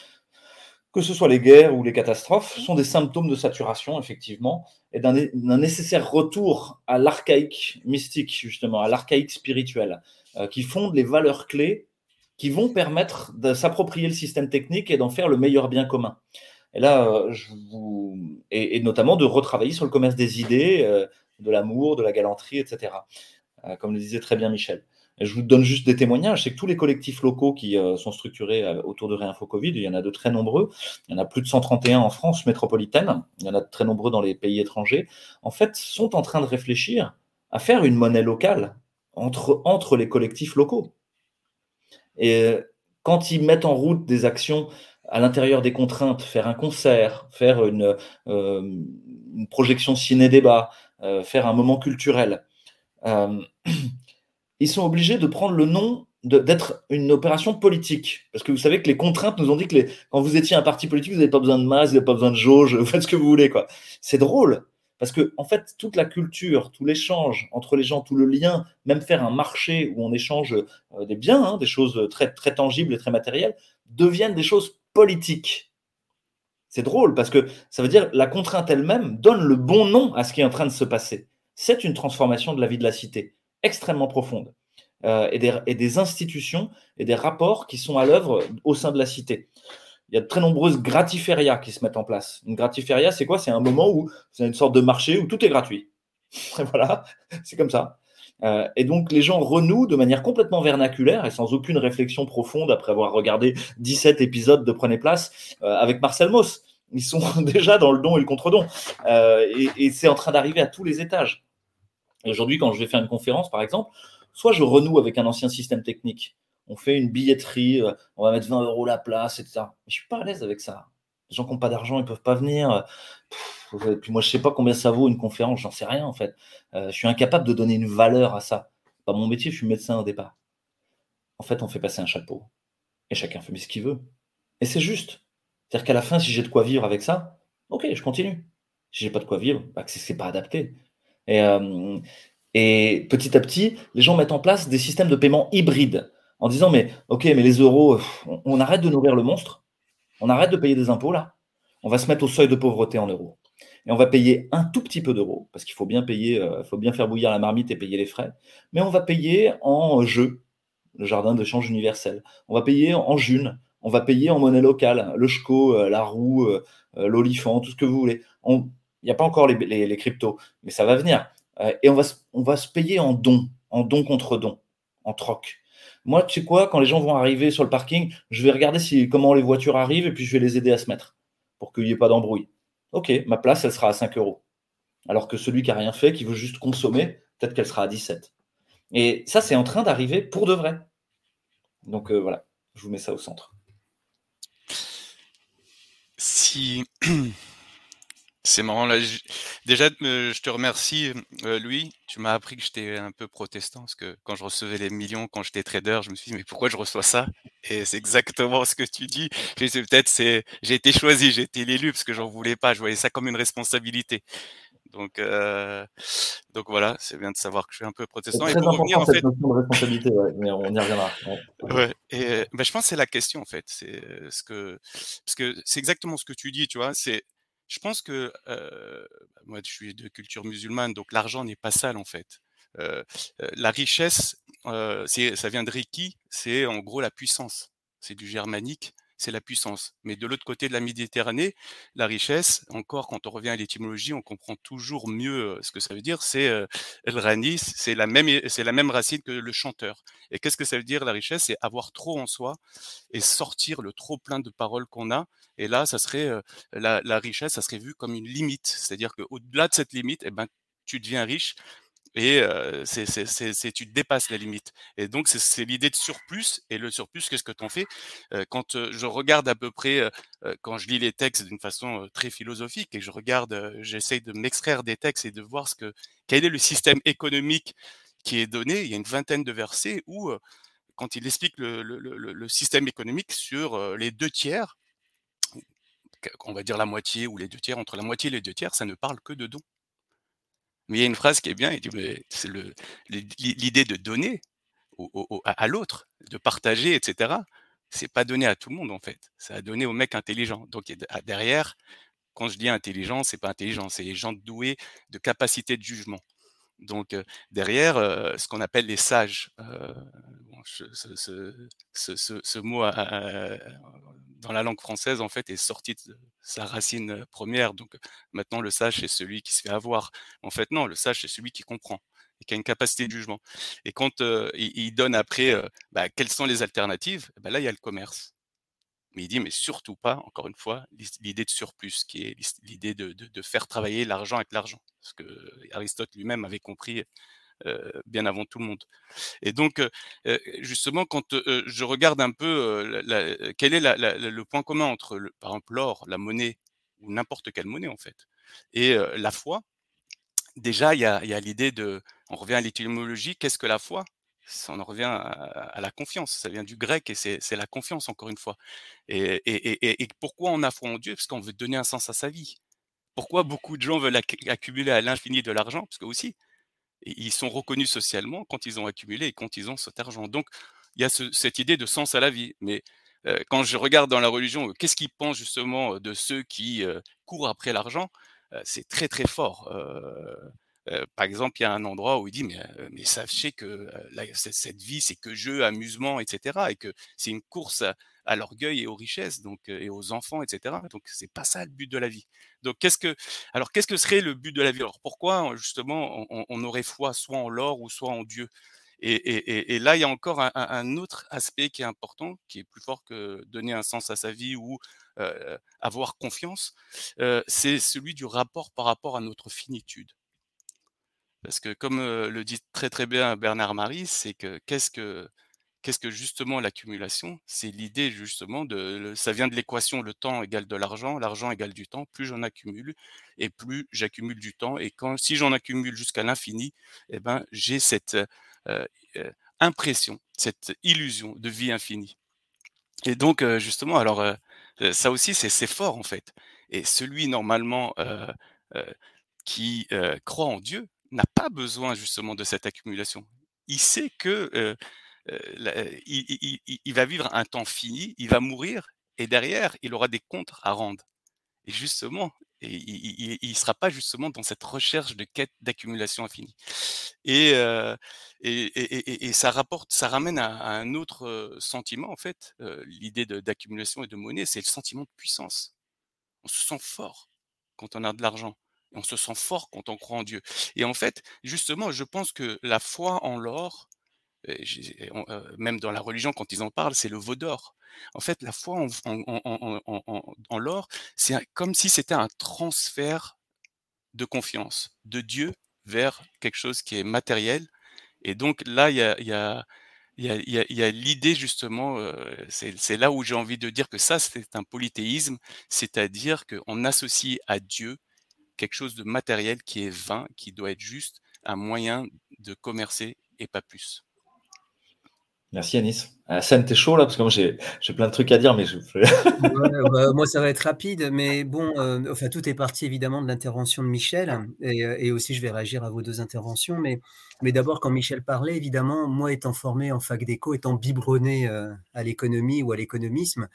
que ce soit les guerres ou les catastrophes, sont des symptômes de saturation, effectivement, et d'un nécessaire retour à l'archaïque mystique, justement, à l'archaïque spirituel, euh, qui fonde les valeurs clés qui vont permettre de s'approprier le système technique et d'en faire le meilleur bien commun. Et euh, notamment de retravailler sur le commerce des idées, euh, de l'amour, de la galanterie, etc. comme le disait très bien Michel. Je vous donne juste des témoignages. C'est que tous les collectifs locaux qui euh, sont structurés euh, autour de Réinfo Covid, il y en a de très nombreux. Il y en a plus de 131 en France métropolitaine. Il y en a de très nombreux dans les pays étrangers. En fait, sont en train de réfléchir à faire une monnaie locale entre, entre les collectifs locaux. Et euh, quand ils mettent en route des actions à l'intérieur des contraintes, faire un concert, faire une, une projection ciné-débat, faire un moment culturel, ils sont obligés de prendre le nom d'être une opération politique. Parce que vous savez que les contraintes nous ont dit que les, quand vous étiez un parti politique, vous n'avez pas besoin de masse, vous n'avez pas besoin de jauge, vous faites ce que vous voulez. C'est drôle, parce que en fait, toute la culture, tout l'échange entre les gens, tout le lien, même faire un marché où on échange euh, des biens, hein, des choses très, tangibles et très matérielles, deviennent des choses politiques. C'est drôle, parce que ça veut dire la contrainte elle-même donne le bon nom à ce qui est en train de se passer. C'est une transformation de la vie de la cité extrêmement profonde euh, et, des, institutions et des rapports qui sont à l'œuvre au sein de la cité. Il y a de très nombreuses gratiférias qui se mettent en place. Une gratiféria, c'est quoi? C'est un moment où c'est une sorte de marché où tout est gratuit. voilà, c'est comme ça. Euh, et donc les gens renouent de manière complètement vernaculaire et sans aucune réflexion profonde après avoir regardé 17 épisodes de Prenez Place euh, avec Marcel Mauss. Ils sont déjà dans le don et le contre-don. et, et c'est en train d'arriver à tous les étages aujourd'hui, quand je vais faire une conférence, par exemple, soit je renoue avec un ancien système technique. On fait une billetterie, euh, on va mettre 20 euros la place, etc. Je suis pas à l'aise avec ça. Les gens qui n'ont pas d'argent, ils peuvent pas venir. Et puis moi, je sais pas combien ça vaut une conférence, j'en sais rien en fait. Euh, je suis incapable de donner une valeur à ça. Pas mon métier, je suis médecin au départ. En fait, on fait passer un chapeau. Et chacun fait ce qu'il veut. Et c'est juste. C'est-à-dire qu'à la fin, si j'ai de quoi vivre avec ça, ok, je continue. Si j'ai pas de quoi vivre, bah, c'est pas adapté. Euh, et petit à petit, les gens mettent en place des systèmes de paiement hybrides en disant mais ok, mais les euros, on, arrête de nourrir le monstre, on arrête de payer des impôts là, on va se mettre au seuil de pauvreté en euros. Et on va payer un tout petit peu d'euros, parce qu'il faut bien payer, euh, faut bien faire bouillir la marmite et payer les frais, mais on va payer en jeu, le jardin de change universel. On va payer en june, on va payer en monnaie locale, le chco, euh, la roue, l'olifant, tout ce que vous voulez. Il n'y a pas encore les, cryptos, mais ça va venir. Euh, et on va, on va se payer en don, en don contre don, en troc. Moi, tu sais quoi, quand les gens vont arriver sur le parking, je vais regarder comment les voitures arrivent et puis je vais les aider à se mettre pour qu'il n'y ait pas d'embrouille. Ok, ma place, elle sera à 5 euros. Alors que celui qui n'a rien fait, qui veut juste consommer, peut-être qu'elle sera à 17. Et ça, c'est en train d'arriver pour de vrai. Donc euh, voilà, je vous mets ça au centre. Si C'est marrant. Là, déjà, euh, je te remercie, euh, Louis. Tu m'as appris que j'étais un peu protestant parce que quand je recevais les millions, quand j'étais trader, je me suis dit, mais pourquoi je reçois ça? Et c'est exactement ce que tu dis. Peut-être c'est, j'ai été choisi, j'ai été l'élu parce que j'en voulais pas. Je voyais ça comme une responsabilité. Donc, euh, donc voilà, c'est bien de savoir que je suis un peu protestant. Et pour revenir, en fait, de responsabilité, mais on y reviendra. Ouais. Et ben, je pense que c'est la question en fait. C'est ce que, parce que c'est exactement ce que tu dis, tu vois. C'est je pense que bah, moi, je suis de culture musulmane, donc l'argent n'est pas sale en fait. la richesse, ça vient de Riki, c'est en gros la puissance. C'est du germanique. C'est la puissance. Mais de l'autre côté de la Méditerranée, la richesse, encore quand on revient à l'étymologie, on comprend toujours mieux ce que ça veut dire. C'est Ranis, c'est la même, c'est la même racine que le chanteur. Et qu'est-ce que ça veut dire la richesse? C'est avoir trop en soi et sortir le trop plein de paroles qu'on a. Et là, ça serait la, la, richesse, ça serait vu comme une limite. C'est-à-dire qu'au-delà de cette limite, eh ben, tu deviens riche et c'est, tu dépasses la limite. Et donc, c'est, l'idée de surplus. Et le surplus, qu'est-ce que tu en fais Quand je regarde à peu près, quand je lis les textes d'une façon très philosophique et je regarde, j'essaye de m'extraire des textes et de voir ce que, quel est le système économique qui est donné. Il y a une vingtaine de versets où, quand il explique le, le, système économique sur les deux tiers, on va dire la moitié ou les deux tiers, entre la moitié et les deux tiers, ça ne parle que de dons. Mais il y a une phrase qui est bien, il dit, c'est l'idée de donner à, l'autre, de partager, etc. C'est pas donné à tout le monde en fait. C'est à donner aux mecs intelligents. Donc derrière, quand je dis intelligent, c'est pas intelligent, c'est les gens doués de capacité de jugement. Donc derrière, ce qu'on appelle les sages, ce, mot dans la langue française en fait est sorti de sa racine première. Donc maintenant le sage c'est celui qui se fait avoir. En fait non, le sage c'est celui qui comprend et qui a une capacité de jugement. Et quand il, donne après bah, quelles sont les alternatives, bah, là il y a le commerce. Mais il dit, mais surtout pas, encore une fois, l'idée de surplus, qui est l'idée de, faire travailler l'argent avec l'argent. Parce que Aristote lui-même avait compris bien avant tout le monde. Et donc, justement, quand je regarde un peu quel est le point commun entre, par exemple, l'or, la monnaie, ou n'importe quelle monnaie en fait, et la foi, déjà, il y a, y a l'idée de, on revient à l'étymologie, qu'est-ce que la foi? On en revient à, la confiance. Ça vient du grec et c'est la confiance, encore une fois. Et, pourquoi on a foi en Dieu? Parce qu'on veut donner un sens à sa vie. Pourquoi beaucoup de gens veulent accumuler à l'infini de l'argent? Parce que aussi, ils sont reconnus socialement quand ils ont accumulé et quand ils ont cet argent. Donc, il y a cette idée de sens à la vie. Mais quand je regarde dans la religion, qu'est-ce qu'ils pensent justement de ceux qui courent après l'argent? C'est très très fort par exemple, il y a un endroit où il dit mais, sachez que cette, vie c'est que jeu, amusement, etc. Et que c'est une course à, l'orgueil et aux richesses, donc et aux enfants, etc. Donc c'est pas ça le but de la vie. Donc qu'est-ce que alors qu'est-ce que serait le but de la vie? Alors pourquoi justement on, aurait foi soit en l'or ou soit en Dieu? Et, là, il y a encore un, autre aspect qui est important, qui est plus fort que donner un sens à sa vie ou avoir confiance, c'est celui du rapport par rapport à notre finitude. Parce que comme le dit très très bien Bernard Marie, c'est que qu'est-ce que qu'est-ce que justement l'accumulation? C'est l'idée justement de ça vient de l'équation le temps égale de l'argent, l'argent égale du temps. Plus j'en accumule et plus j'accumule du temps. Et quand si j'en accumule jusqu'à l'infini, eh ben j'ai cette impression, cette illusion de vie infinie. Et donc justement, alors ça aussi c'est fort en fait. Et celui normalement qui croit en Dieu, n'a pas besoin justement de cette accumulation. Il sait que il, va vivre un temps fini, il va mourir, et derrière, il aura des comptes à rendre. Et justement, il ne sera pas justement dans cette recherche de quête d'accumulation infinie. Et, et, ça rapporte, ça ramène à, un autre sentiment en fait. L'idée d'accumulation et de monnaie, c'est le sentiment de puissance. On se sent fort quand on a de l'argent on se sent fort quand on croit en Dieu. Et en fait, justement, je pense que la foi en l'or, même dans la religion, quand ils en parlent, c'est le veau d'or. En fait, la foi en, l'or, c'est comme si c'était un transfert de confiance de Dieu vers quelque chose qui est matériel. Et donc là, il y a, y a l'idée justement, c'est là où j'ai envie de dire que ça, c'est un polythéisme, c'est-à-dire qu'on associe à Dieu quelque chose de matériel qui est vain, qui doit être juste un moyen de commercer et pas plus. Merci Anis. Hassan, t'es chaud là parce que moi j'ai plein de trucs à dire, mais je... Bah, moi ça va être rapide, mais bon, euh, enfin tout est parti évidemment de l'intervention de Michel et, euh, aussi je vais réagir à vos deux interventions, mais, mais d'abord quand Michel parlait, évidemment, moi étant formé en fac d'éco, étant biberonné euh, à l'économie ou à l'économisme,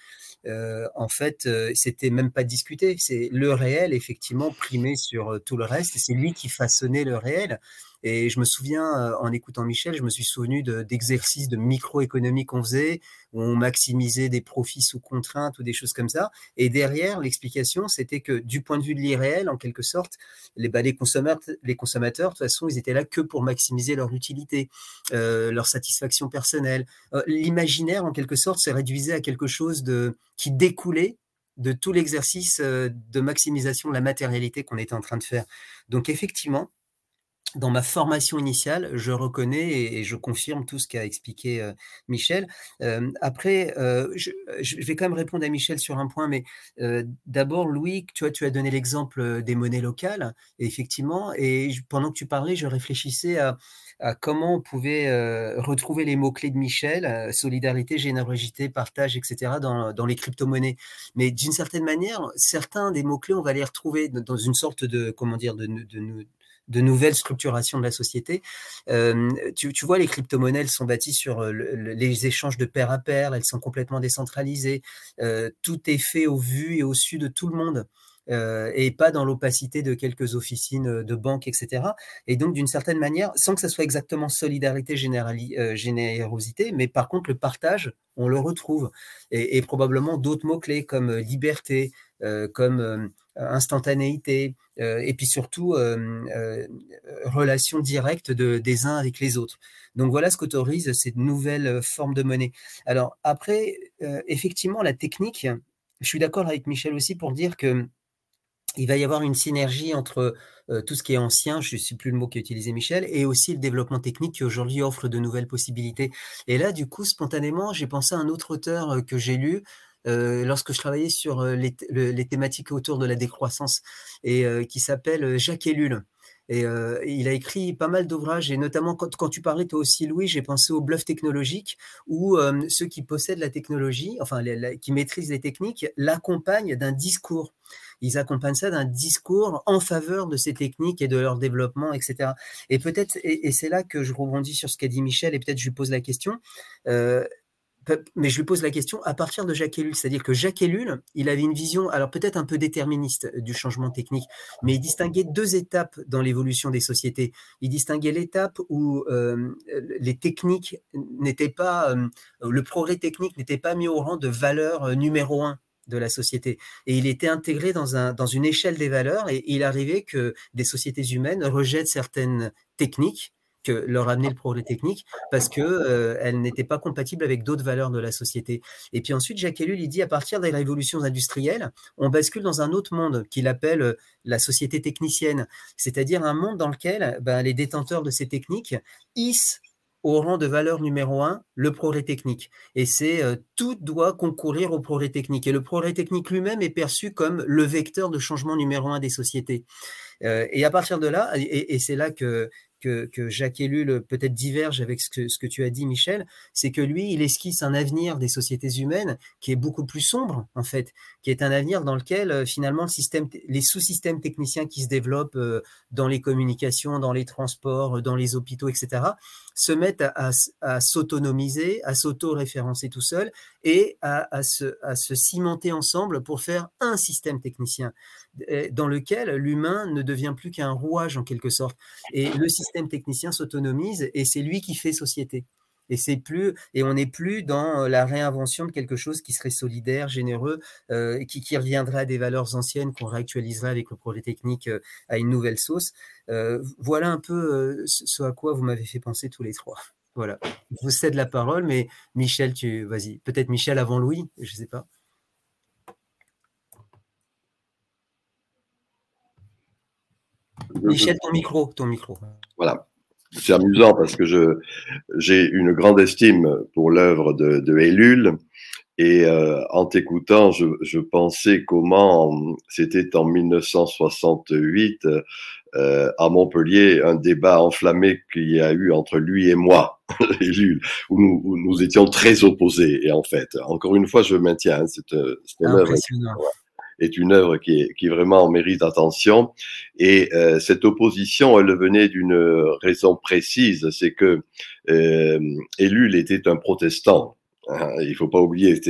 en fait c'était même pas discuté, c'est le réel effectivement primé sur tout le reste, c'est lui qui façonnait le réel. Et je me souviens, en écoutant Michel, je me suis souvenu d'exercices de, microéconomie qu'on faisait, où on maximisait des profits sous contrainte ou des choses comme ça. Et derrière, l'explication, c'était que du point de vue de l'irréel, en quelque sorte, les, bah, consommateurs, de toute façon, ils étaient là que pour maximiser leur utilité, leur satisfaction personnelle. L'imaginaire, en quelque sorte, se réduisait à quelque chose de, qui découlait de tout l'exercice de maximisation de la matérialité qu'on était en train de faire. Donc effectivement, dans ma formation initiale, je reconnais et, je confirme tout ce qu'a expliqué Michel. après, je, vais quand même répondre à Michel sur un point, mais d'abord, Louis, tu, vois, tu as donné l'exemple des monnaies locales, effectivement, et pendant que tu parlais, je réfléchissais à, comment on pouvait retrouver les mots-clés de Michel, solidarité, générosité, partage, etc., dans, les crypto-monnaies. Mais d'une certaine manière, certains des mots-clés, on va les retrouver dans une sorte de, comment dire, de, de, de nouvelles structurations de la société. tu, vois, les crypto-monnaies, sont bâties sur les échanges de pair à pair, elles sont complètement décentralisées, tout est fait au vu et au su de tout le monde. et pas dans l'opacité de quelques officines de banques, etc. Et donc, d'une certaine manière, sans que ça soit exactement solidarité, générosité, mais par contre, le partage, on le retrouve. Et, probablement d'autres mots-clés comme liberté, comme instantanéité, et puis surtout relation directe de, des uns avec les autres. Donc voilà ce qu'autorise cette nouvelle forme de monnaie. Alors après, effectivement, la technique, je suis d'accord avec Michel aussi pour dire que il va y avoir une synergie entre tout ce qui est ancien, je ne sais plus le mot qu'a utilisé Michel, et aussi le développement technique qui aujourd'hui offre de nouvelles possibilités. Et là, du coup, spontanément, j'ai pensé à un autre auteur que j'ai lu, lorsque je travaillais sur les, thématiques autour de la décroissance et qui s'appelle Jacques Ellul. Et il a écrit pas mal d'ouvrages, et notamment quand, tu parlais toi aussi, Louis, j'ai pensé au bluff technologique, où ceux qui possèdent la technologie, enfin qui maîtrisent les techniques, l'accompagnent d'un discours. Ils accompagnent ça d'un discours en faveur de ces techniques et de leur développement, etc. Et peut-être, et, c'est là que je rebondis sur ce qu'a dit Michel, et peut-être je lui pose la question mais je lui pose la question à partir de Jacques Ellul, c'est-à-dire que Jacques Ellul, il avait une vision, alors peut-être un peu déterministe du changement technique, mais il distinguait deux étapes dans l'évolution des sociétés. Il distinguait l'étape où euh, les techniques n'étaient pas, euh, le progrès technique n'était pas mis au rang de valeur euh, numéro un de la société. Et il était intégré dans, un, dans une échelle des valeurs et il arrivait que des sociétés humaines rejettent certaines techniques que leur amener le progrès technique parce que euh, elle n'était pas compatible avec d'autres valeurs de la société. Et puis ensuite, Jacques Ellul, dit à partir des révolutions industrielles, on bascule dans un autre monde qu'il appelle euh, la société technicienne, c'est-à-dire un monde dans lequel ben, les détenteurs de ces techniques hissent au rang de valeur numéro un le progrès technique. Et c'est euh, tout doit concourir au progrès technique. Et le progrès technique lui-même est perçu comme le vecteur de changement numéro un des sociétés. et à partir de là, et c'est là que que, Jacques Ellul peut-être diverge avec ce que, ce que tu as dit, Michel, c'est que lui, il esquisse un avenir des sociétés humaines qui est beaucoup plus sombre, en fait, qui est un avenir dans lequel, euh, finalement, les sous-systèmes techniciens qui se développent euh, dans les communications, dans les transports, euh, dans les hôpitaux, etc., se mettent à, s'autonomiser, à s'auto-référencer tout seul et à se cimenter ensemble pour faire un système technicien dans lequel l'humain ne devient plus qu'un rouage en quelque sorte. Et le système technicien s'autonomise et c'est lui qui fait société. Et c'est plus et on n'est plus dans la réinvention de quelque chose qui serait solidaire, généreux, euh, qui, reviendrait à des valeurs anciennes qu'on réactualiserait avec le projet technique euh, à une nouvelle sauce. Euh, voilà un peu ce à quoi vous m'avez fait penser tous les trois. Voilà. Je vous cède la parole, mais Michel, tu vas-y. Peut-être Michel avant Louis, je ne sais pas. Michel, ton micro, ton micro. Voilà. C'est amusant parce que je, j'ai une grande estime pour l'œuvre de, de Ellul. Et euh, en t'écoutant, je, je, pensais comment c'était en 1968 euh, à Montpellier un débat enflammé qu'il y a eu entre lui et moi, Ellul, où nous, où nous, étions très opposés. Et en fait, encore une fois, je maintiens, hein, c'est, une œuvre est une œuvre qui, est, qui vraiment mérite attention. Et euh, cette opposition, elle venait d'une raison précise, c'est que euh, Ellul était un protestant. Hein, il faut pas oublier,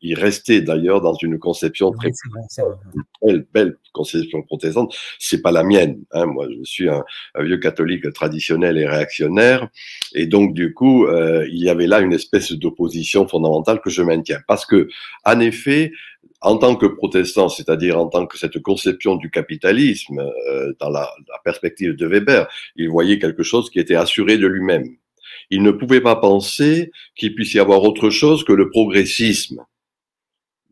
il restait d'ailleurs dans une conception très, Oui, vrai. belle, belle conception protestante. C'est pas la mienne. Hein. Moi, je suis un, un vieux catholique traditionnel et réactionnaire, et donc du coup, euh, il y avait là une espèce d'opposition fondamentale que je maintiens, parce que, en effet, en tant que protestant, c'est-à-dire en tant que cette conception du capitalisme euh, dans la, la perspective de Weber, il voyait quelque chose qui était assuré de lui-même. Il ne pouvait pas penser qu'il puisse y avoir autre chose que le progressisme.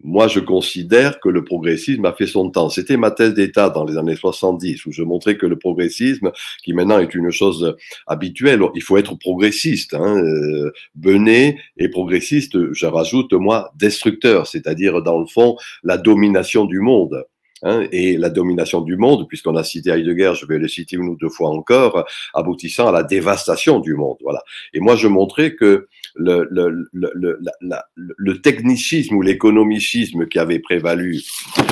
Moi, je considère que le progressisme a fait son temps. C'était ma thèse d'État dans les années 70, où je montrais que le progressisme, qui maintenant est une chose habituelle, il faut être progressiste. Hein, euh, Benet est progressiste, je rajoute, moi, destructeur, c'est-à-dire, dans le fond, la domination du monde. Hein, et la domination du monde, puisqu'on a cité Heidegger, je vais le citer une ou deux fois encore, aboutissant à la dévastation du monde. Voilà. Et moi, je montrais que le, le, le, le, technicisme ou l'économicisme qui avait prévalu euh,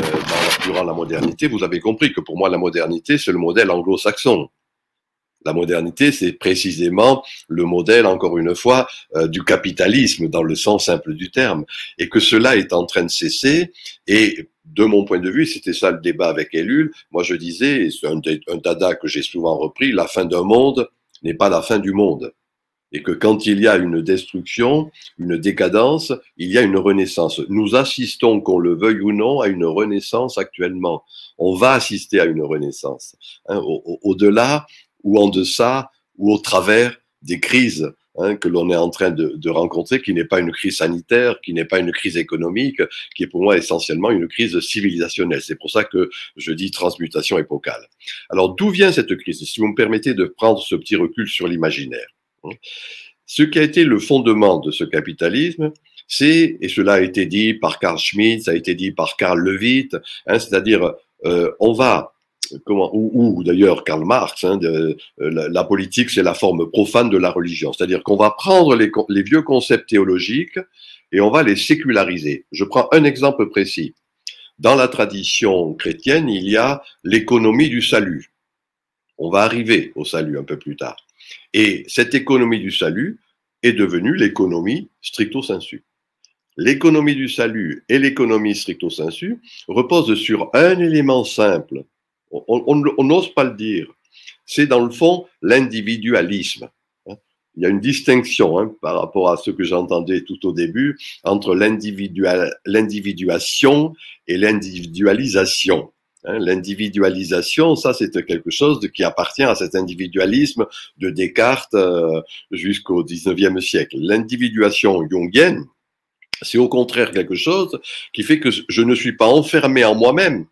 durant la modernité, vous avez compris que pour moi, la modernité, c'est le modèle anglo-saxon. La modernité, c'est précisément le modèle, encore une fois, euh, du capitalisme dans le sens simple du terme, et que cela est en train de cesser. Et de mon point de vue, c'était ça le débat avec Ellul. Moi, je disais, c'est un, dada que j'ai souvent repris, la fin d'un monde n'est pas la fin du monde. Et que quand il y a une destruction, une décadence, il y a une renaissance. Nous assistons, qu'on le veuille ou non, à une renaissance actuellement. On va assister à une renaissance. Hein, au- au- Au-delà ou en deçà ou au travers des crises hein, que l'on est en train de, de rencontrer, qui n'est pas une crise sanitaire, qui n'est pas une crise économique, qui est pour moi essentiellement une crise civilisationnelle. C'est pour ça que je dis transmutation épocale. Alors d'où vient cette crise? Si vous me permettez de prendre ce petit recul sur l'imaginaire. hein. Ce qui a été le fondement de ce capitalisme, c'est, et cela a été dit par Carl Schmitt, ça a été dit par Karl Levitt, hein, c'est-à-dire euh, on va ou, d'ailleurs Karl Marx, hein, euh, la, politique c'est la forme profane de la religion, c'est-à-dire qu'on va prendre les vieux concepts théologiques et on va les séculariser. Je prends un exemple précis. Dans la tradition chrétienne, il y a l'économie du salut. On va arriver au salut un peu plus tard. Et cette économie du salut est devenue l'économie stricto sensu. L'économie du salut et l'économie stricto sensu reposent sur un élément simple. On- n'ose pas le dire. C'est dans le fond l'individualisme. hein. Il y a une distinction hein, par rapport à ce que j'entendais tout au début entre l'individuation et l'individualisation. Hein, L'individualisation, ça c'est quelque chose de- qui appartient à cet individualisme de Descartes euh, jusqu'au 19e siècle. L'individuation jungienne, c'est au contraire quelque chose qui fait que je ne suis pas enfermé en moi-même,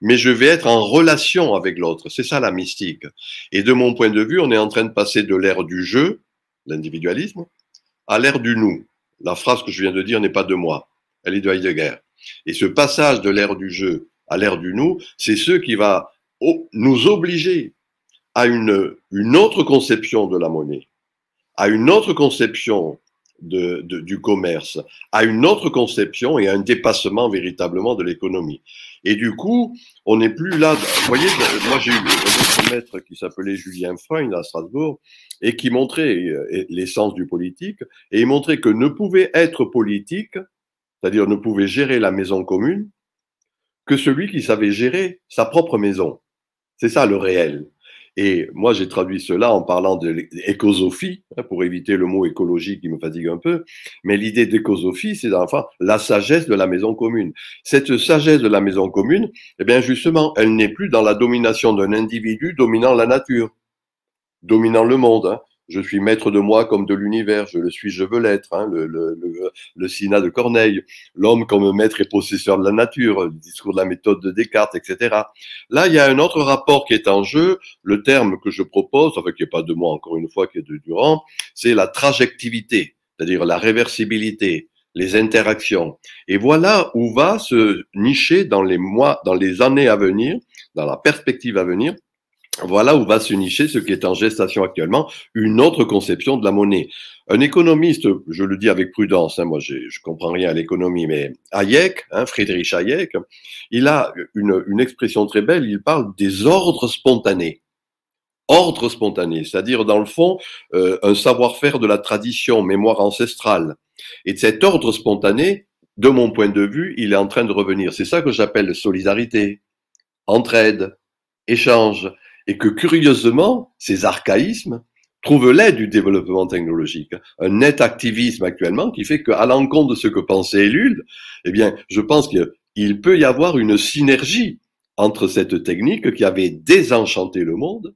mais je vais être en relation avec l'autre. C'est ça la mystique. Et de mon point de vue, on est en train de passer de l'ère du jeu, l'individualisme, à l'ère du nous. La phrase que je viens de dire n'est pas de moi, elle est de Heidegger. Et ce passage de l'ère du jeu à l'ère du nous, c'est ce qui va nous obliger à une, autre conception de la monnaie, à une autre conception du commerce, à une autre conception et à un dépassement véritablement de l'économie. Et du coup, on n'est plus là. Vous voyez, moi j'ai eu un maître qui s'appelait Julien Freund à Strasbourg et qui montrait euh, l'essence du politique et il montrait que ne pouvait être politique, c'est-à-dire ne pouvait gérer la maison commune, que celui qui savait gérer sa propre maison. C'est ça le réel. Et moi, j'ai traduit cela en parlant de l'écosophie, hein, pour éviter le mot écologie qui me fatigue un peu. Mais l'idée d'écosophie, c'est enfin la sagesse de la maison commune. Cette sagesse de la maison commune, eh bien, justement, elle n'est plus dans la domination d'un individu dominant la nature, dominant le monde. hein. Je suis maître de moi comme de l'univers, je le suis, je veux l'être. hein, le, le, le, le Sina de Corneille, l'homme comme maître et possesseur de la nature, le discours de la méthode de Descartes, etc. Là, il y a un autre rapport qui est en jeu. Le terme que je propose, enfin qui n'est pas de moi encore une fois, qui est de Durand, c'est la trajectivité, c'est-à-dire la réversibilité, les interactions. Et voilà où va se nicher dans les mois, dans les années à venir, dans la perspective à venir, voilà où va se nicher ce qui est en gestation actuellement, une autre conception de la monnaie. Un économiste, je le dis avec prudence, hein, moi je comprends rien à l'économie, mais Hayek, hein, Friedrich Hayek, il a une, une expression très belle, il parle des ordres spontanés. ordre spontané, c'est-à-dire dans le fond euh, un savoir-faire de la tradition, mémoire ancestrale. Et cet ordre spontané, de mon point de vue, il est en train de revenir. C'est ça que j'appelle solidarité, entraide, échange, et que curieusement, ces archaïsmes trouvent l'aide du développement technologique. Un net activisme actuellement qui fait qu'à l'encontre de ce que pensait Ellul, eh bien, je pense qu'il peut y avoir une synergie entre cette technique qui avait désenchanté le monde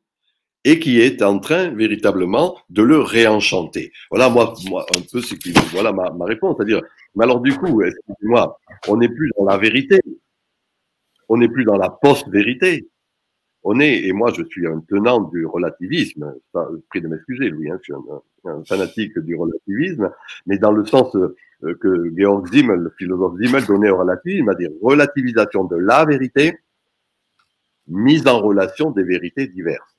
et qui est en train véritablement de le réenchanter. Voilà, moi, un peu, c'est voilà ma, ma réponse. C'est-à-dire, mais alors du coup, excusez-moi, on n'est plus dans la vérité, on n'est plus dans la post-vérité. On est, et moi je suis un tenant du relativisme, ça, je prie de m'excuser, Louis, hein, je suis un, fanatique du relativisme, mais dans le sens euh, que Georg Simmel, le philosophe Simmel, donnait au relativisme, à dire relativisation de la vérité, mise en relation des vérités diverses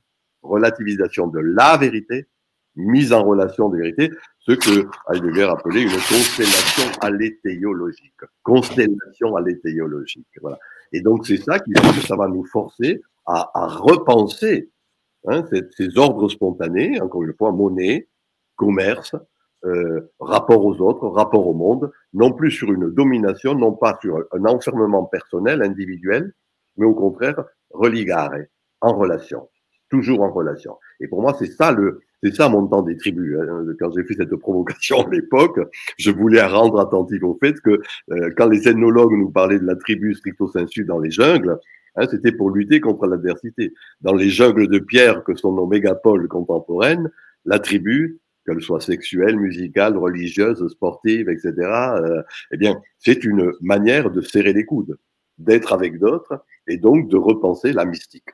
relativisation de la vérité, mise en relation des vérités, ce que Heidegger appelait une constellation alléthéologique. Constellation alléthéologique. Voilà. Et donc c'est ça qui ça va nous forcer à, à repenser hein, ces, ces, ordres spontanés, encore une fois, monnaie, commerce, euh, rapport aux autres, rapport au monde, non plus sur une domination, non pas sur un enfermement personnel, individuel, mais au contraire, religare, en relation toujours en relation. Et pour moi, c'est ça le, c'est ça mon temps des tribus. Hein. Quand j'ai fait cette provocation à l'époque, je voulais rendre attentif au fait que euh, quand les ethnologues nous parlaient de la tribu stricto sensu dans les jungles, hein, c'était pour lutter contre l'adversité. Dans les jungles de pierre que sont nos mégapoles contemporaines, la tribu, qu'elle soit sexuelle, musicale, religieuse, sportive, etc., euh, eh bien, c'est une manière de serrer les coudes, d'être avec d'autres et donc de repenser la mystique.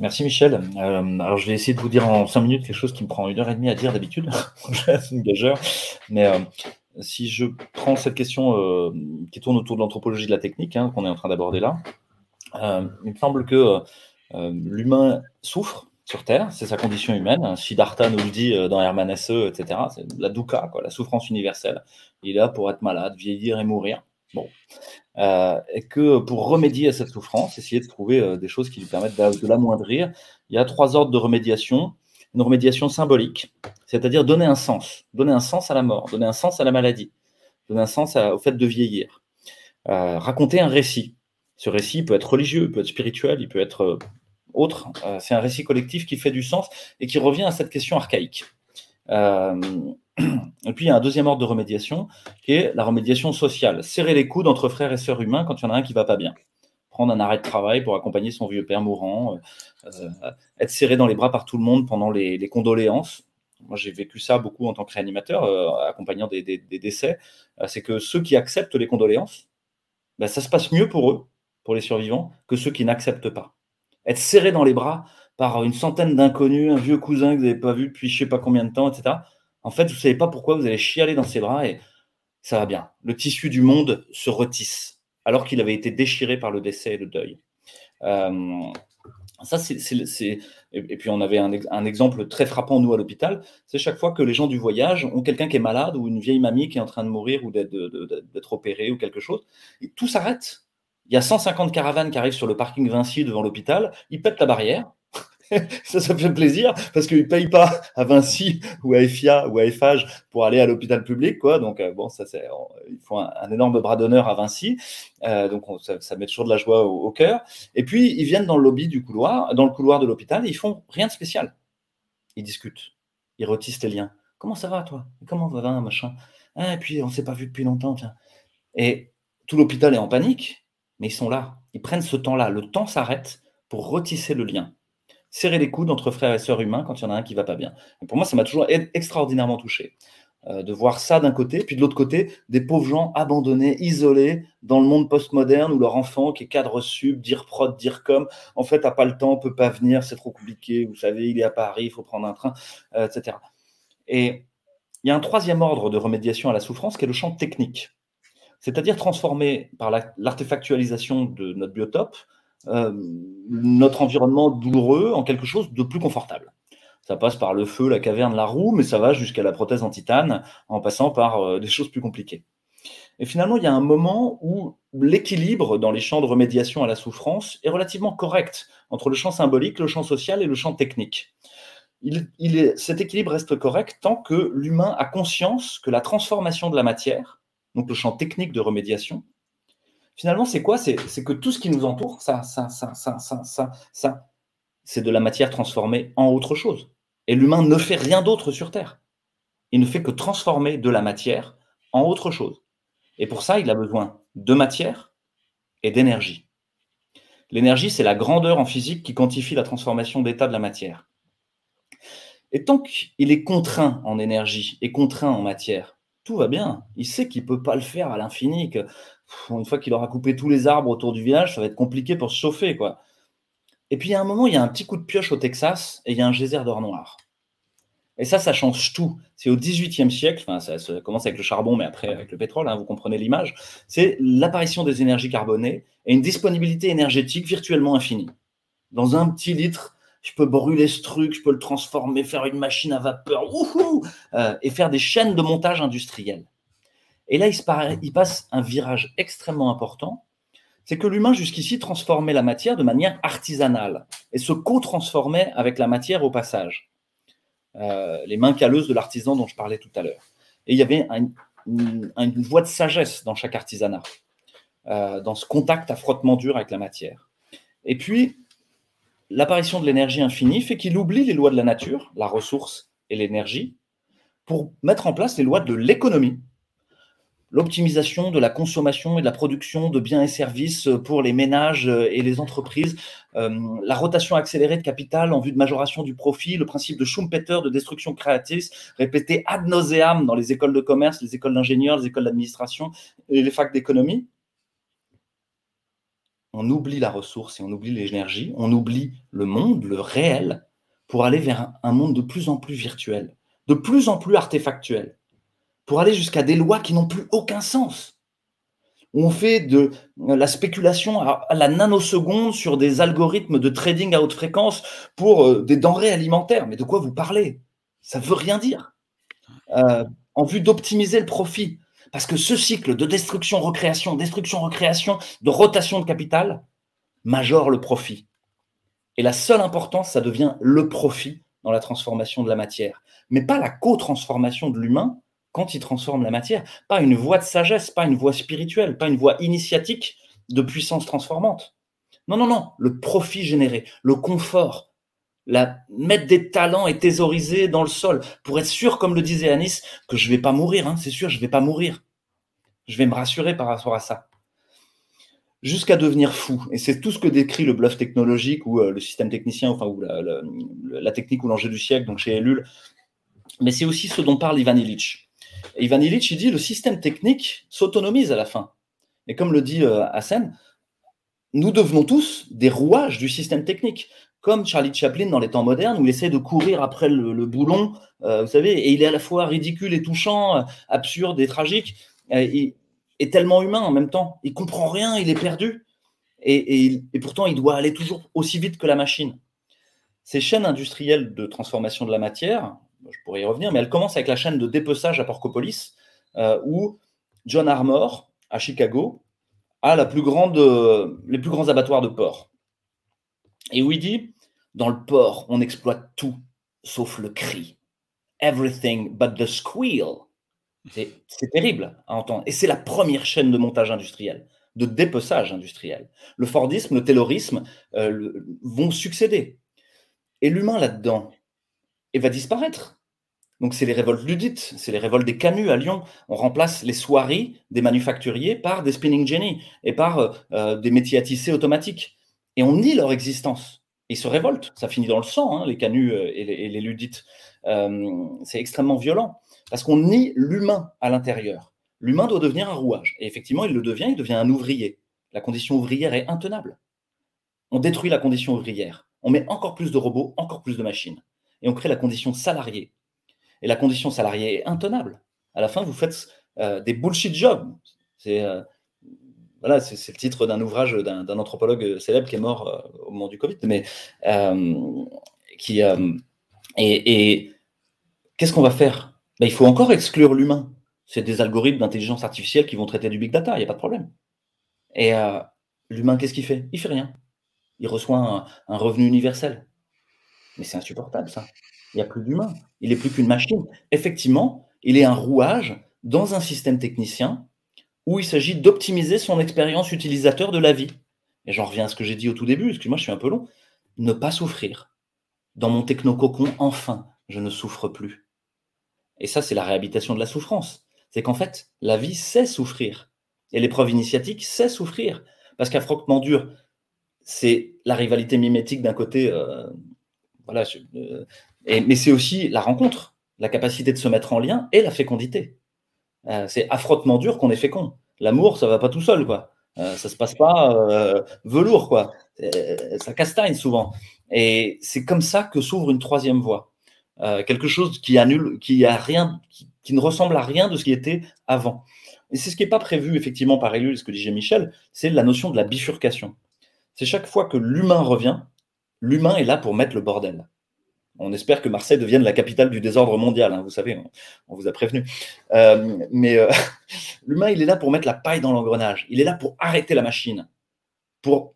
Merci Michel. Euh, alors je vais essayer de vous dire en cinq minutes quelque chose qui me prend une heure et demie à dire d'habitude. C'est une gageur. Mais euh, si je prends cette question euh, qui tourne autour de l'anthropologie de la technique, hein, qu'on est en train d'aborder là, il me semble que l'humain souffre sur Terre, c'est sa condition humaine. Siddhartha nous le dit dans Hermann Hesse, etc. C'est la dukkha, la souffrance universelle. Il est là pour être malade, vieillir et mourir. Bon. Euh, et que pour remédier à cette souffrance, essayer de trouver euh, des choses qui lui permettent de, l'amoindrir, il y a trois ordres de remédiation. Une remédiation symbolique, c'est-à-dire donner un sens, donner un sens à la mort, donner un sens à la maladie, donner un sens au fait de vieillir. Euh, raconter un récit. Ce récit peut être religieux, peut être spirituel, il peut être autre. c'est un récit collectif qui fait du sens et qui revient à cette question archaïque. Et puis, il y a un deuxième ordre de remédiation qui est la remédiation sociale. Serrer les coudes entre frères et sœurs humains quand il y en a un qui va pas bien. Un arrêt de travail pour accompagner son vieux père mourant, euh, euh, être serré dans les bras par tout le monde pendant les, condoléances. Moi, j'ai vécu ça beaucoup en tant que réanimateur, euh, accompagnant des, décès. c'est que ceux qui acceptent les condoléances, ben, ça se passe mieux pour eux, pour les survivants, que ceux qui n'acceptent pas. Être serré dans les bras par une centaine d'inconnus, un vieux cousin que vous n'avez pas vu depuis je sais pas combien de temps, etc en fait, vous ne savez pas pourquoi vous allez chialer dans ses bras et ça va bien. Le tissu du monde se retisse, alors qu'il avait été déchiré par le décès et le deuil. Euh, ça, c'est, Et puis, on avait un, exemple très frappant, nous, à l'hôpital. C'est chaque fois que les gens du voyage ont quelqu'un qui est malade ou une vieille mamie qui est en train de mourir ou d'être, opérée ou quelque chose, tout s'arrête. Il y a 150 caravanes qui arrivent sur le parking Vinci devant l'hôpital, ils pètent la barrière, ça, ça fait plaisir parce qu'ils ne payent pas à Vinci ou à FIA ou à FH pour aller à l'hôpital public. Quoi. Donc, euh, bon, ça, c'est, ils font un, énorme bras d'honneur à Vinci. Euh, donc, ça, met toujours de la joie au, cœur. Et puis, ils viennent dans le lobby du couloir, dans le couloir de l'hôpital, et ils font rien de spécial. Ils discutent. Ils retissent les liens. Comment ça va, toi? Comment va, machin? Ah, Et puis, on ne s'est pas vu depuis longtemps. Tiens. Et tout l'hôpital est en panique, mais ils sont là. Ils prennent ce temps-là. Le temps s'arrête pour retisser le lien serrer les coudes entre frères et sœurs humains quand il y en a un qui va pas bien. pour moi, ça m'a toujours extraordinairement touché. Euh, de voir ça d'un côté, puis de l'autre côté, des pauvres gens abandonnés, isolés dans le monde postmoderne où leur enfant qui est cadre sub, dire prod, dire com, en fait, n'a pas le temps, peut pas venir, c'est trop compliqué, vous savez, il est à Paris, il faut prendre un train, euh, etc. Et il y a un troisième ordre de remédiation à la souffrance qui est le champ technique, c'est-à-dire transformer par l'artefactualisation de notre biotope notre environnement douloureux en quelque chose de plus confortable. Ça passe par le feu, la caverne, la roue, mais ça va jusqu'à la prothèse en titane, en passant par euh, des choses plus compliquées. Et finalement, il y a un moment où l'équilibre dans les champs de remédiation à la souffrance est relativement correct entre le champ symbolique, le champ social et le champ technique. Cet équilibre reste correct tant que l'humain a conscience que la transformation de la matière, donc le champ technique de remédiation, finalement, c'est quoi? C'est que tout ce qui nous entoure, ça, ça, ça, ça, ça, ça, ça c'est de la matière transformée en autre chose. Et l'humain ne fait rien d'autre sur Terre. Il ne fait que transformer de la matière en autre chose. Et pour ça, il a besoin de matière et d'énergie. L'énergie, c'est la grandeur en physique qui quantifie la transformation d'état de la matière. Et tant qu'il est contraint en énergie et contraint en matière, tout va bien. Il sait qu'il ne peut pas le faire à l'infini, une fois qu'il aura coupé tous les arbres autour du village, ça va être compliqué pour se chauffer. Quoi. Et puis, a un moment, il y a un petit coup de pioche au Texas et il y a un geyser d'or noir. Et ça, ça change tout. C'est au XVIIIe siècle, ça, commence avec le charbon, mais après avec le pétrole, hein, vous comprenez l'image. C'est l'apparition des énergies carbonées et une disponibilité énergétique virtuellement infinie. Dans un petit litre, je peux brûler ce truc, je peux le transformer, faire une machine à vapeur, euh, et faire des chaînes de montage industriel. Et là, il, se il passe un virage extrêmement important, c'est que l'humain jusqu'ici transformait la matière de manière artisanale et se co-transformait avec la matière au passage. Euh, les mains calleuses de l'artisan dont je parlais tout à l'heure. Et il y avait une, voie de sagesse dans chaque artisanat, euh, dans ce contact à frottement dur avec la matière. Et puis, l'apparition de l'énergie infinie fait qu'il oublie les lois de la nature, la ressource et l'énergie, pour mettre en place les lois de l'économie, l'optimisation de la consommation et de la production de biens et services pour les ménages et les entreprises, euh, la rotation accélérée de capital en vue de majoration du profit, le principe de Schumpeter de destruction créatrice, répété ad nauseam dans les écoles de commerce, les écoles d'ingénieurs, les écoles d'administration et les facs d'économie. On oublie la ressource et on oublie l'énergie, on oublie le monde, le réel, pour aller vers un monde de plus en plus virtuel, de plus en plus artefactuel pour aller jusqu'à des lois qui n'ont plus aucun sens. On fait de la spéculation à la nanoseconde sur des algorithmes de trading à haute fréquence pour euh, des denrées alimentaires. Mais de quoi vous parlez? Ça ne veut rien dire. Euh, en vue d'optimiser le profit. Parce que ce cycle de destruction-recréation, destruction-recréation, de rotation de capital, majore le profit. Et la seule importance, ça devient le profit dans la transformation de la matière. Mais pas la co-transformation de l'humain, quand il transforme la matière. Pas une voie de sagesse, pas une voie spirituelle, pas une voie initiatique de puissance transformante. Non, non, non, le profit généré, le confort, mettre des talents et thésauriser dans le sol pour être sûr, comme le disait Anis, que je ne vais pas mourir, hein, c'est sûr, je ne vais pas mourir. Je vais me rassurer par rapport à ça. Jusqu'à devenir fou. Et c'est tout ce que décrit le bluff technologique ou euh, le système technicien, enfin, ou la, la technique ou l'enjeu du siècle, donc chez Ellul. Mais c'est aussi ce dont parle Ivan Illich. Ivan Illich, il dit le système technique s'autonomise à la fin. Et comme le dit euh, Hassan, nous devenons tous des rouages du système technique, comme Charlie Chaplin dans les temps modernes, où il essaie de courir après le, boulon, euh, vous savez, et il est à la fois ridicule et touchant, euh, absurde et tragique, et, tellement humain en même temps. Il comprend rien, il est perdu, et pourtant il doit aller toujours aussi vite que la machine. Ces chaînes industrielles de transformation de la matière, je pourrais y revenir, mais elle commence avec la chaîne de dépeçage à Porcopolis, euh, où John Armour, à Chicago, a grande, les plus grands abattoirs de porc. Et où il dit, dans le porc, on exploite tout, sauf le cri. Everything but the squeal. C'est terrible à entendre. Et c'est la première chaîne de montage industriel, de dépeçage industriel. Le Fordisme, le Taylorisme euh, vont succéder. Et l'humain là-dedans, et va disparaître. Donc c'est les révoltes ludites, c'est les révoltes des canuts à Lyon. On remplace les soieries des manufacturiers par des spinning jenny et par euh, euh, des métiers à tisser automatiques. Et on nie leur existence. Ils se révoltent. Ça finit dans le sang, hein, les canuts euh, et les, ludites. c'est extrêmement violent parce qu'on nie l'humain à l'intérieur. L'humain doit devenir un rouage. Et effectivement, il le devient, il devient un ouvrier. La condition ouvrière est intenable. On détruit la condition ouvrière. On met encore plus de robots, encore plus de machines et on crée la condition salariée. Et la condition salariée est intenable. À la fin, vous faites euh, des bullshit jobs. C'est euh, voilà, c'est le titre d'un ouvrage d'un anthropologue célèbre qui est mort euh, au moment du Covid, mais qui et, qu'est-ce qu'on va faire? Ben, Il faut encore exclure l'humain. c'est des algorithmes d'intelligence artificielle qui vont traiter du big data, il n'y a pas de problème. Et l'humain, qu'est-ce qu'il fait? Il fait rien. Il reçoit un revenu universel. Mais c'est insupportable, ça. Il n'y a plus d'humain. Il n'est plus qu'une machine. Effectivement, il est un rouage dans un système technicien où il s'agit d'optimiser son expérience utilisateur de la vie. Et j'en reviens à ce que j'ai dit au tout début, excuse-moi, je suis un peu long. Ne pas souffrir. Dans mon technococon, enfin, je ne souffre plus. Et ça, c'est la réhabilitation de la souffrance. C'est qu'en fait, la vie sait souffrir. Et l'épreuve initiatique sait souffrir. Parce qu'affrontement dur, c'est la rivalité mimétique d'un côté, euh, voilà, euh, mais c'est aussi la rencontre, la capacité de se mettre en lien et la fécondité. Euh, c'est affrontement dur qu'on est fécond. L'amour, ça va pas tout seul, quoi. Euh, ça se passe pas euh, velours, quoi. Euh, ça castagne souvent. Et c'est comme ça que s'ouvre une troisième voie. Quelque chose qui annule, qui a rien, qui, qui, ne ressemble à rien de ce qui était avant. Et c'est ce qui n'est pas prévu effectivement par Ellul, ce que disait Michel, c'est la notion de la bifurcation. C'est chaque fois que l'humain revient, l'humain est là pour mettre le bordel. On espère que Marseille devienne la capitale du désordre mondial. Hein, vous savez, on, vous a prévenu. Euh, mais euh, l'humain, il est là pour mettre la paille dans l'engrenage. Il est là pour arrêter la machine, pour,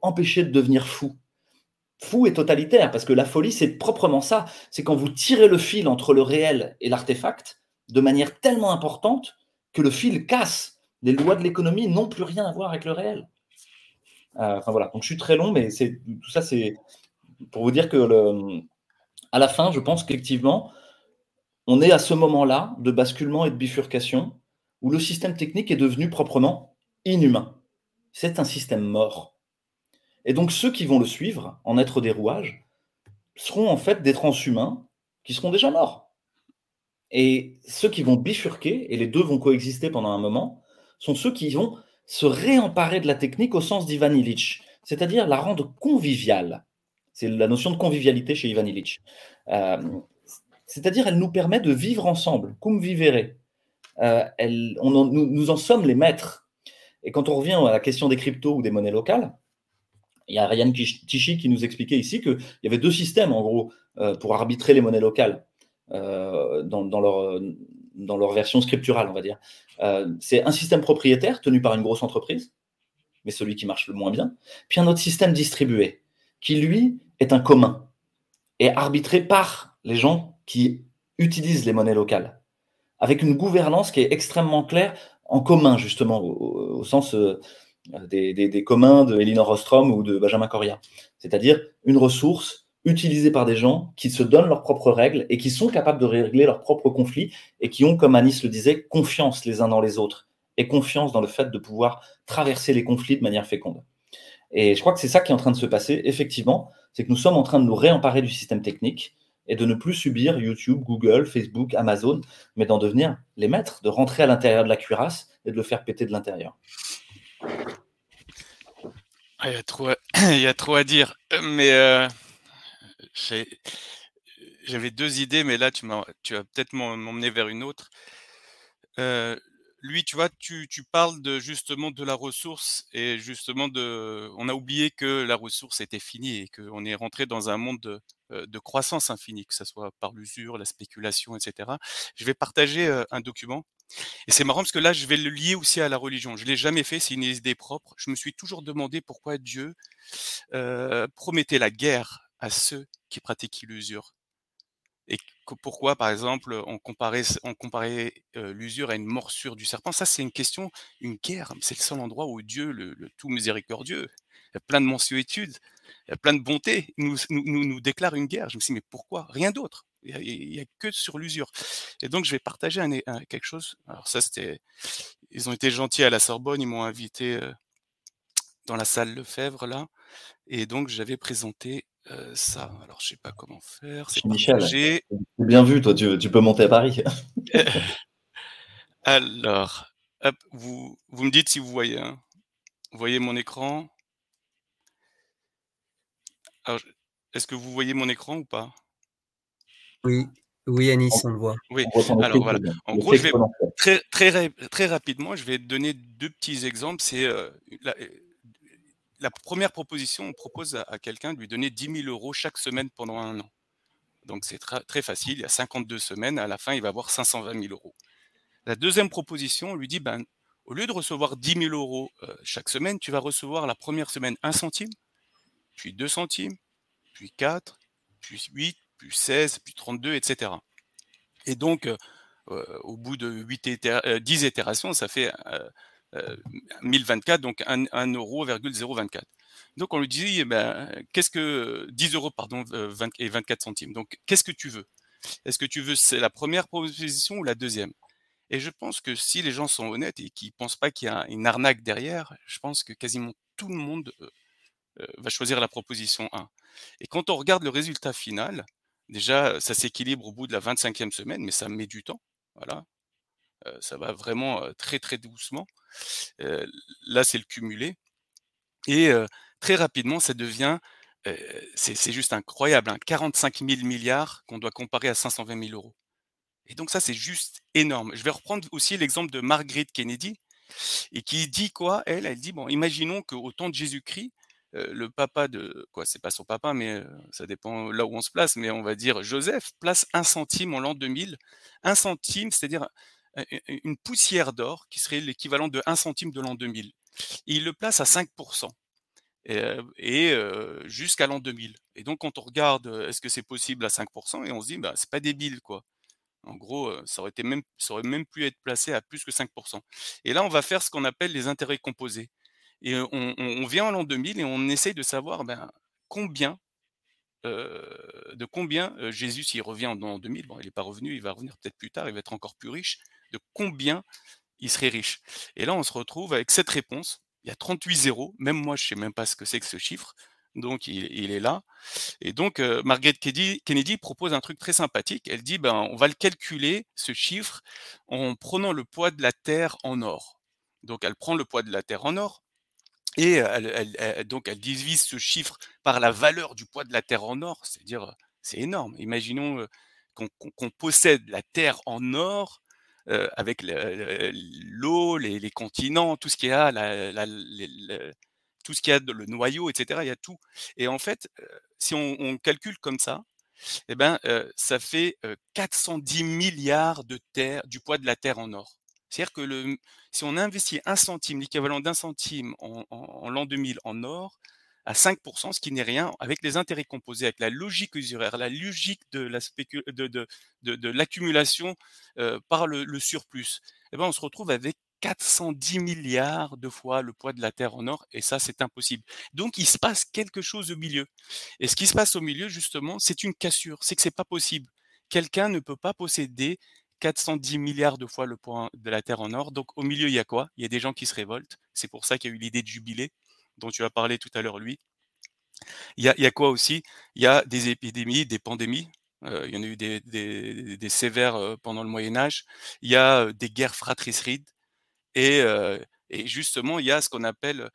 empêcher de devenir fou. Fou et totalitaire, parce que la folie, c'est proprement ça. C'est quand vous tirez le fil entre le réel et l'artefact de manière tellement importante que le fil casse. Les lois de l'économie n'ont plus rien à voir avec le réel. Euh, enfin voilà, donc je suis très long, mais tout ça, c'est pour vous dire que à la fin, je pense qu'effectivement, on est à ce moment-là de basculement et de bifurcation où le système technique est devenu proprement inhumain. C'est un système mort. Et donc ceux qui vont le suivre, en être des rouages, seront en fait des transhumains qui seront déjà morts. Et ceux qui vont bifurquer, et les deux vont coexister pendant un moment, sont ceux qui vont se réemparer de la technique au sens d'Ivan Illich, c'est-à-dire la rendre conviviale. C'est la notion de convivialité chez Ivan Illich. Euh, c'est-à-dire, elle nous permet de vivre ensemble, cum vivere. Euh, elle, on nous, en sommes les maîtres. Et quand on revient à la question des cryptos ou des monnaies locales, il y a Ryan Tichy qui nous expliquait ici qu'il y avait deux systèmes, en gros, euh, pour arbitrer les monnaies locales dans, dans, leur, dans leur version scripturale, on va dire. C'est un système propriétaire tenu par une grosse entreprise, mais celui qui marche le moins bien, puis un autre système distribué, qui lui est un commun et arbitré par les gens qui utilisent les monnaies locales, avec une gouvernance qui est extrêmement claire en commun, justement, au, sens euh, des, des, des, communs de Elinor Ostrom ou de Benjamin Coria. C'est-à-dire une ressource utilisée par des gens qui se donnent leurs propres règles et qui sont capables de régler leurs propres conflits et qui ont, comme Anis le disait, confiance les uns dans les autres et confiance dans le fait de pouvoir traverser les conflits de manière féconde. Et je crois que c'est ça qui est en train de se passer, effectivement, c'est que nous sommes en train de nous réemparer du système technique et de ne plus subir YouTube, Google, Facebook, Amazon, mais d'en devenir les maîtres, de rentrer à l'intérieur de la cuirasse et de le faire péter de l'intérieur. Ah, il, y a trop à... il y a trop à dire, mais euh, j'avais deux idées, mais là tu, tu vas peut-être m'emmener vers une autre. Euh, lui, tu vois, tu, parles de justement de la ressource et justement de, on a oublié que la ressource était finie et qu'on est rentré dans un monde de, euh, croissance infinie, que ce soit par l'usure, la spéculation, etc. Je vais partager euh, un document et c'est marrant parce que là, je vais le lier aussi à la religion. Je l'ai jamais fait, c'est une idée propre. Je me suis toujours demandé pourquoi Dieu euh, promettait la guerre à ceux qui pratiquent l'usure. Et pourquoi, par exemple, on comparait, on comparait euh, l'usure à une morsure du serpent? Ça, c'est une question, une guerre. C'est le seul endroit où Dieu, le, le, tout miséricordieux, plein de a plein de bonté, nous, nous, nous déclare une guerre. Je me suis dit, mais pourquoi? Rien d'autre. Il n'y a, a, que sur l'usure. Et donc, je vais partager un, un, quelque chose. Alors, ça, c'était. Ils ont été gentils à la Sorbonne, ils m'ont invité euh, dans la salle Lefebvre, là. Et donc, j'avais présenté euh, ça. Alors, je sais pas comment faire. C'est Michel, bien vu, toi, tu, tu, peux monter à Paris. Alors, hop, vous, vous me dites si vous voyez. Hein. Vous voyez mon écran Est-ce que vous voyez mon écran ou pas? Oui, oui, Anis, on le voit. Oui, alors voilà. En gros, je vais très, très, très rapidement, je vais donner deux petits exemples. C'est euh, la, première proposition, on propose à, quelqu'un de lui donner 10 000 euros chaque semaine pendant un an. Donc c'est très, facile, il y a 52 semaines, à la fin, il va avoir 520 000 euros. La deuxième proposition, on lui dit, ben, au lieu de recevoir 10 000 euros euh, chaque semaine, tu vas recevoir la première semaine 1 centime, puis 2 centimes, puis 4, puis 8, puis 16, puis 32, etc. Et donc, euh, euh, au bout de 8 itéra- euh, 10 itérations, ça fait 1024, donc 1, 1 euro, 0,024. Donc on lui dit, eh ben, qu'est-ce que 10 euros pardon euh, 20 et 24 centimes. Donc qu'est-ce que tu veux? Est-ce que tu veux c'est la première proposition ou la deuxième? Et je pense que si les gens sont honnêtes et qu'ils pensent pas qu'il y a une arnaque derrière, je pense que quasiment tout le monde euh, euh, va choisir la proposition 1. Et quand on regarde le résultat final, déjà ça s'équilibre au bout de la 25e semaine, mais ça met du temps. Voilà, Euh, ça va vraiment très très doucement. Là c'est le cumulé. Et très rapidement, ça devient, c'est juste incroyable, hein, 45 000 milliards qu'on doit comparer à 520 000 euros. Et donc ça, c'est juste énorme. Je vais reprendre aussi l'exemple de Margaret Kennedy, et qui dit quoi Elle, elle dit, bon, imaginons qu'au temps de Jésus-Christ, le papa de, quoi, c'est pas son papa, mais ça dépend là où on se place, mais on va dire Joseph place un centime en l'an 2000. Un centime, c'est-à-dire une poussière d'or qui serait l'équivalent de un centime de l'an 2000. Et il le place à 5% et, heu et heu, jusqu'à l'an 2000. Et donc quand on regarde, heu, est-ce que c'est possible à 5% et on se dit: «Bah, c'est pas débile, quoi». En gros, ça aurait été même ça aurait même pu être placé à plus que 5%. Et là, on va faire ce qu'on appelle les intérêts composés. Et on vient en l'an 2000 et on essaye de savoir, ben, combien, de combien, Jésus, s'il revient en l'an 2000, bon, il est pas revenu, il va revenir peut-être plus tard, il va être encore plus riche, de combien il serait riche? Et là, on se retrouve avec cette réponse. Il y a 38 zéros, même moi, je sais même pas ce que c'est que ce chiffre, donc il est là. Et donc heu, Margaret Kennedy propose un truc très sympathique. Elle dit: «Ben, on va le calculer, ce chiffre, en prenant le poids de la Terre en or». Donc elle prend le poids de la Terre en or et elle donc elle divise ce chiffre par la valeur du poids de la Terre en or, c'est-à-dire, c'est énorme. Imaginons, qu'on qu'on possède la Terre en or, heu, avec le l'eau, les continents, tout ce qu'il y a, le tout ce qu'il y a le noyau et cetera, il y a tout. Et en fait, heu, si on calcule comme ça, et ben, ça fait, heu, 410 000 de terre du poids de la Terre en or. C'est-à-dire que si on investit 1 centime, l'équivalent d'1 centime en en en l'an 2000 en or, à 5 ce qui n'est rien, avec les intérêts composés, avec la logique usuraire, la logique de l'accumulation, heu, par le surplus, et ben, on se retrouve avec 410 000 de fois le poids de la Terre en or et ça, c'est impossible. Donc il se passe quelque chose au milieu. Et ce qui se passe au milieu, justement, c'est une cassure, c'est que c'est pas possible. Quelqu'un ne peut pas posséder 410 000 de fois le poids de la Terre en or. Donc au milieu, il y a quoi? Il y a des gens qui se révoltent. C'est pour ça qu'il y a eu l'idée de jubilé, dont tu as parlé tout à l'heure, lui. Il y a quoi aussi? Il y a des épidémies, des pandémies, heu, il y en a eu des sévères, heu, pendant le Moyen Âge. Il y a, heu, des guerres fratricides et et justement, il y a ce qu'on appelle,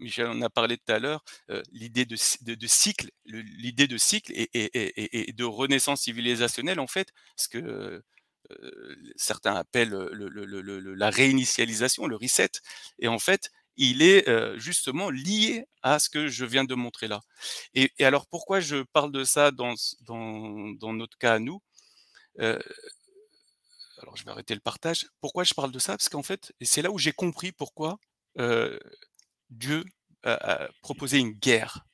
Michel en a parlé tout à l'heure, heu, l'idée de de cycle, le l'idée de cycle et de renaissance civilisationnelle, en fait, ce que, certains appellent, le le le le le la réinitialisation, le reset et en fait, il est, justement lié à ce que je viens de montrer là. Et alors pourquoi je parle de ça dans dans notre cas à nous? Alors je vais arrêter le partage. Pourquoi je parle de ça? Parce qu'en fait c'est là où j'ai compris pourquoi, Dieu a a proposé une guerre,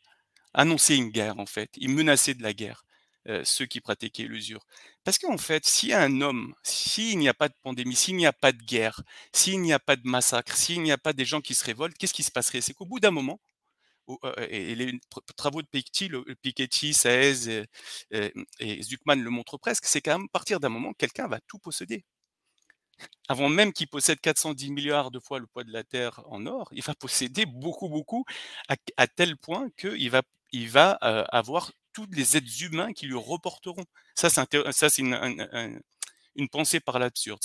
annoncé une guerre, en fait. Il menaçait de la guerre, heu, ceux qui pratiquaient l'usure. Parce qu'en fait, s'il y a un homme, s'il n'y a pas de pandémie, s'il n'y a pas de guerre, s'il n'y a pas de massacre, s'il n'y a pas des gens qui se révoltent, qu'est-ce qui se passerait? C'est qu'au bout d'un moment, au heu et les tr travaux de Piketty, le Piketty, Saez et et Zucman le montrent presque, c'est qu'à partir d'un moment, quelqu'un va tout posséder. Avant même qu'il possède 410 000 de fois le poids de la Terre en or, il va posséder beaucoup, beaucoup, à tel point qu'il va il va, avoir tous les êtres humains qui lui reporteront. Ça, c'est une un un une pensée par l'absurde,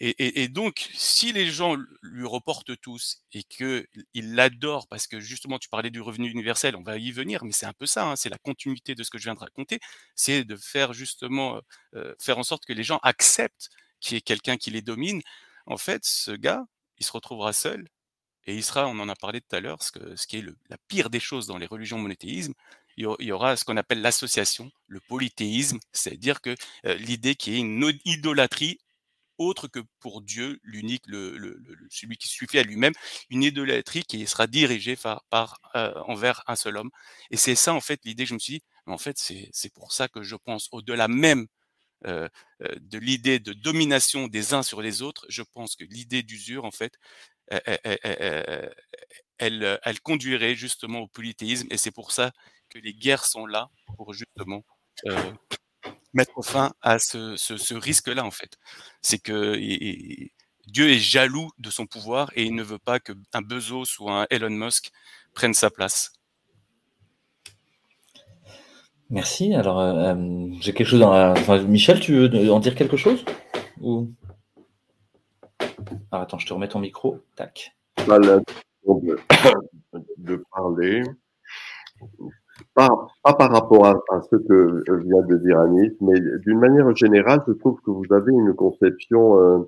et donc si les gens lui reportent tous et qu'ils l'adorent parce que justement tu parlais du revenu universel, on va y venir, mais c'est un peu ça, hein, c'est la continuité de ce que je viens de raconter. C'est de faire justement, heu heu, faire en sorte que les gens acceptent qu'il y ait quelqu'un qui les domine. En fait, ce gars, il se retrouvera seul et il sera on en a parlé tout à l'heure, ce qui est la pire des choses dans les religions monothéismes, il y aura ce qu'on appelle l'association, le polythéisme, c'est-à-dire que, l'idée qu'il y ait une idolâtrie autre que pour Dieu, l'unique, le, celui qui suffit à lui-même, une idolâtrie qui sera dirigée par, envers un seul homme. Et c'est ça en fait l'idée je me suis dit, en fait c'est pour ça que je pense au-delà même de l'idée de domination des uns sur les autres, je pense que l'idée d'usure, en fait, euh, euh, euh, elle, elle conduirait justement au polythéisme, et c'est pour ça que les guerres sont là pour justement euh, mettre fin à ce, ce, ce risque-là, en fait. C'est que et- et- Dieu est jaloux de son pouvoir et il ne veut pas qu'un Bezos ou un Elon Musk prenne sa place. Merci. Alors, euh, euh, j'ai quelque chose dans la... enfin, Michel, tu veux en dire quelque chose Ou... Alors, attends, je te remets ton micro. Tac. De parler, pas, pas par rapport à, ce que vient de dire Anis, mais d'une manière générale, je trouve que vous avez une conception, euh,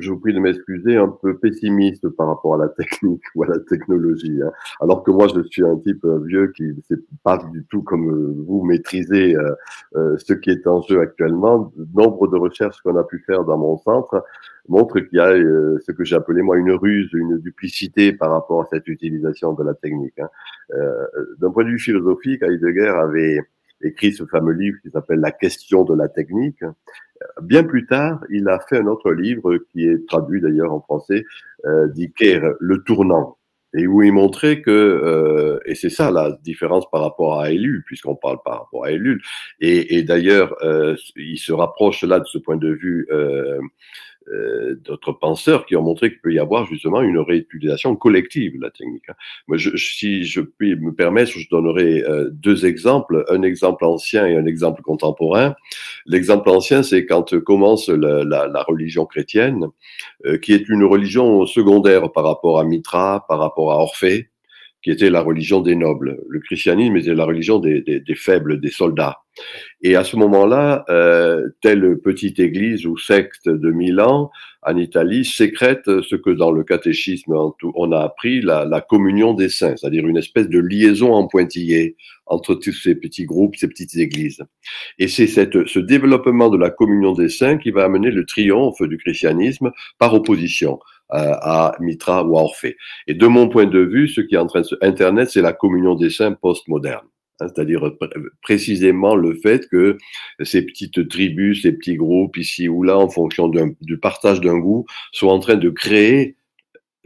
je vous prie de m'excuser, un peu pessimiste par rapport à la technique ou à la technologie. hein. Alors que moi, je suis un type euh, vieux qui ne sait pas du tout comme vous maîtriser euh, euh, ce qui est en jeu actuellement. Nombre de recherches qu'on a pu faire dans mon centre montrent qu'il y a euh, ce que j'ai appelé moi une ruse, une duplicité par rapport à cette utilisation de la technique. hein. Euh, D'un point de vue philosophique, Heidegger avait écrit ce fameux livre qui s'appelle La question de la technique. Bien plus tard, il a fait un autre livre qui est traduit d'ailleurs en français, euh, dit Kehr, Le tournant, et où il montrait que, euh, et c'est ça la différence par rapport à Ellul, puisqu'on parle par rapport à Ellul, et, d'ailleurs, euh, il se rapproche là de ce point de vue euh, d'autres penseurs qui ont montré qu'il peut y avoir justement une réutilisation collective de la technique. hein. Moi, si je puis me permettre, je donnerai euh, deux exemples, un exemple ancien et un exemple contemporain. L'exemple ancien, c'est quand commence la, la- la religion chrétienne, euh, qui est une religion secondaire par rapport à Mitra, par rapport à Orphée, qui était la religion des nobles. Le christianisme était la religion des, des- faibles, des soldats. Et à ce moment-là, euh, telle petite église ou secte de Milan en Italie sécrète ce que dans le catéchisme on a appris la, la communion des saints, c'est-à-dire une espèce de liaison en pointillé entre tous ces petits groupes, ces petites églises. Et c'est ce développement de la communion des saints qui va amener le triomphe du christianisme par opposition à Mitra ou à Orphée. Et de mon point de vue, ce qui est en train de se... Internet, c'est la communion des saints postmoderne. Hein, C'est-à-dire pr- précisément le fait que ces petites tribus, ces petits groupes ici ou là, en fonction du partage d'un goût, sont en train de créer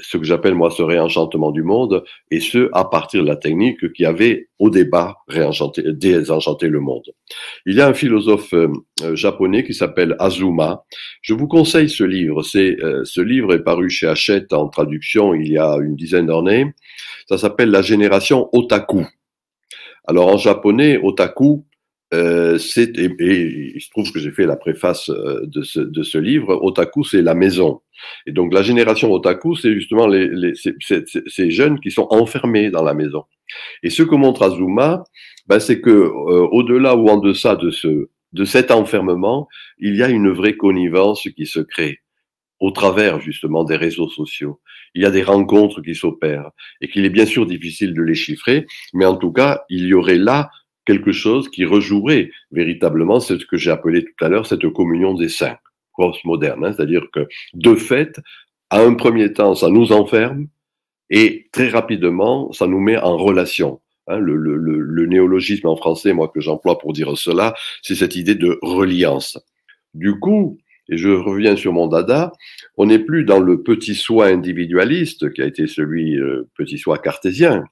ce que j'appelle moi ce réenchantement du monde, et ce à partir de la technique qui avait au départ réenchanté, désenchanté le monde. Il y a un philosophe euh, euh, japonais qui s'appelle Azuma. Je vous conseille ce livre. C'est euh, ce livre est paru chez Hachette en traduction il y a une dizaine d'années. Ça s'appelle La génération otaku. Alors en japonais, otaku, euh, c'est et, et il se trouve que j'ai fait la préface euh, de ce, de ce livre. Otaku, c'est la maison. Et donc la génération otaku, c'est justement les, les, ces jeunes qui sont enfermés dans la maison. Et ce que montre Azuma, ben, c'est que euh, au-delà ou en deçà de ce de cet enfermement, il y a une vraie connivence qui se crée au travers justement des réseaux sociaux. Il y a des rencontres qui s'opèrent et qu'il est bien sûr difficile de les chiffrer, mais en tout cas, il y aurait là quelque chose qui rejouerait véritablement ce que j'ai appelé tout à l'heure cette communion des saints postmoderne, hein, c'est-à-dire que de fait, à un premier temps, ça nous enferme et très rapidement, ça nous met en relation. Hein, le, le, le, le néologisme en français, moi que j'emploie pour dire cela, c'est cette idée de reliance. Du coup, et je reviens sur mon dada, on n'est plus dans le petit soi individualiste qui a été celui euh, petit soi cartésien,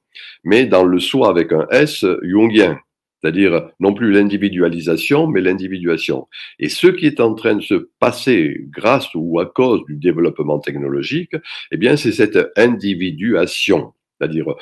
mais dans le soi avec un S jungien, c'est-à-dire non plus l'individualisation, mais l'individuation. Et ce qui est en train de se passer grâce ou à cause du développement technologique, eh bien, c'est cette individuation, c'est-à-dire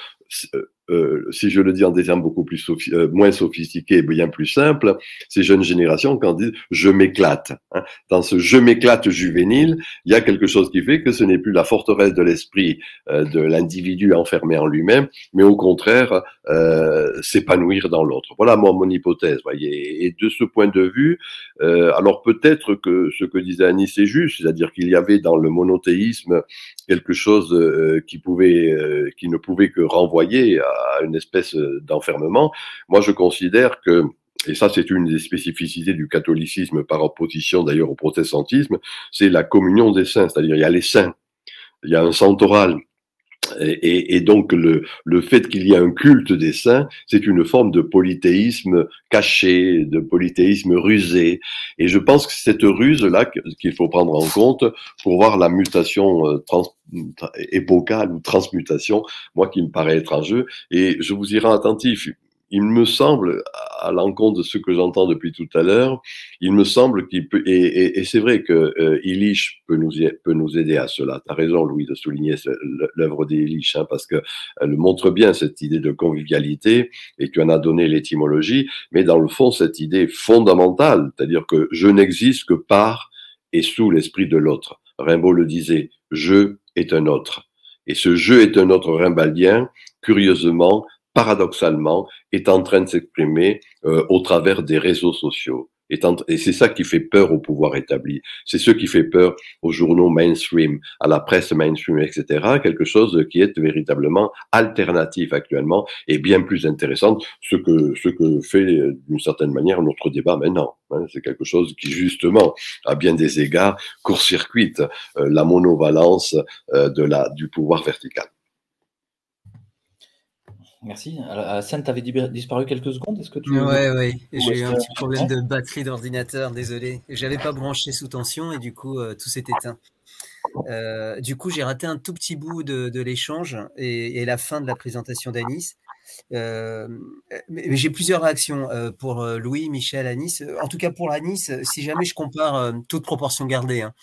euh, si je le dis en des termes beaucoup plus sophi euh, moins sophistiqués, bien plus simples, ces jeunes générations quand disent je m'éclate. Hein. Dans ce je m'éclate juvénile, il y a quelque chose qui fait que ce n'est plus la forteresse de l'esprit euh, de l'individu enfermé en lui-même, mais au contraire euh, s'épanouir dans l'autre. Voilà moi mon hypothèse. Voyez. Et de ce point de vue, euh, alors peut-être que ce que disait Annie c'est juste, c'est-à-dire qu'il y avait dans le monothéisme quelque chose qui pouvait, qui ne pouvait que renvoyer à une espèce d'enfermement. Moi, je considère que et ça c'est une des spécificités du catholicisme par opposition d'ailleurs au protestantisme, c'est la communion des saints, c'est-à-dire il y a les saints, il y a un santoral, et, et, donc le, le fait qu'il y ait un culte des saints, c'est une forme de polythéisme caché, de polythéisme rusé. Et je pense que cette ruse-là qu'il faut prendre en compte pour voir la mutation euh, trans, épocale ou transmutation, moi qui me paraît jeu. Et je vous y rends attentif il me semble, à l'encontre de ce que j'entends depuis tout à l'heure, il me semble qu'il peut, et, et, et c'est vrai que euh, Illich peut nous, peut nous aider à cela. Tu as raison, Louis, de souligner l'œuvre d'Illich, hein, parce qu'elle montre bien cette idée de convivialité, et tu en as donné l'étymologie, mais dans le fond, cette idée fondamentale, c'est-à-dire que je n'existe que par et sous l'esprit de l'autre. Rimbaud le disait, je est un autre. Et ce je est un autre rimbaldien, curieusement, paradoxalement, est en train de s'exprimer euh, au travers des réseaux sociaux. Et c'est ça qui fait peur au pouvoir établi. C'est ce qui fait peur aux journaux mainstream, à la presse mainstream, etc. Quelque chose qui est véritablement alternatif actuellement et bien plus intéressant, ce que, ce que fait d'une certaine manière notre débat maintenant. Hein. C'est quelque chose qui justement, à bien des égards, court-circuite euh, la monovalence euh, de la, du pouvoir vertical. Merci. Hassan, tu avais disparu quelques secondes. Est-ce que tu. Oui, oui. J'ai eu un petit problème de batterie d'ordinateur, désolé. J'avais pas branché sous tension et du coup, euh, tout s'est éteint. Euh, du coup, j'ai raté un tout petit bout de, l'échange et, la fin de la présentation d'Anis. Euh, mais, j'ai plusieurs réactions pour Louis, Michel, Anis. En tout cas, pour Anis, si jamais je compare, toute proportion gardée, hein,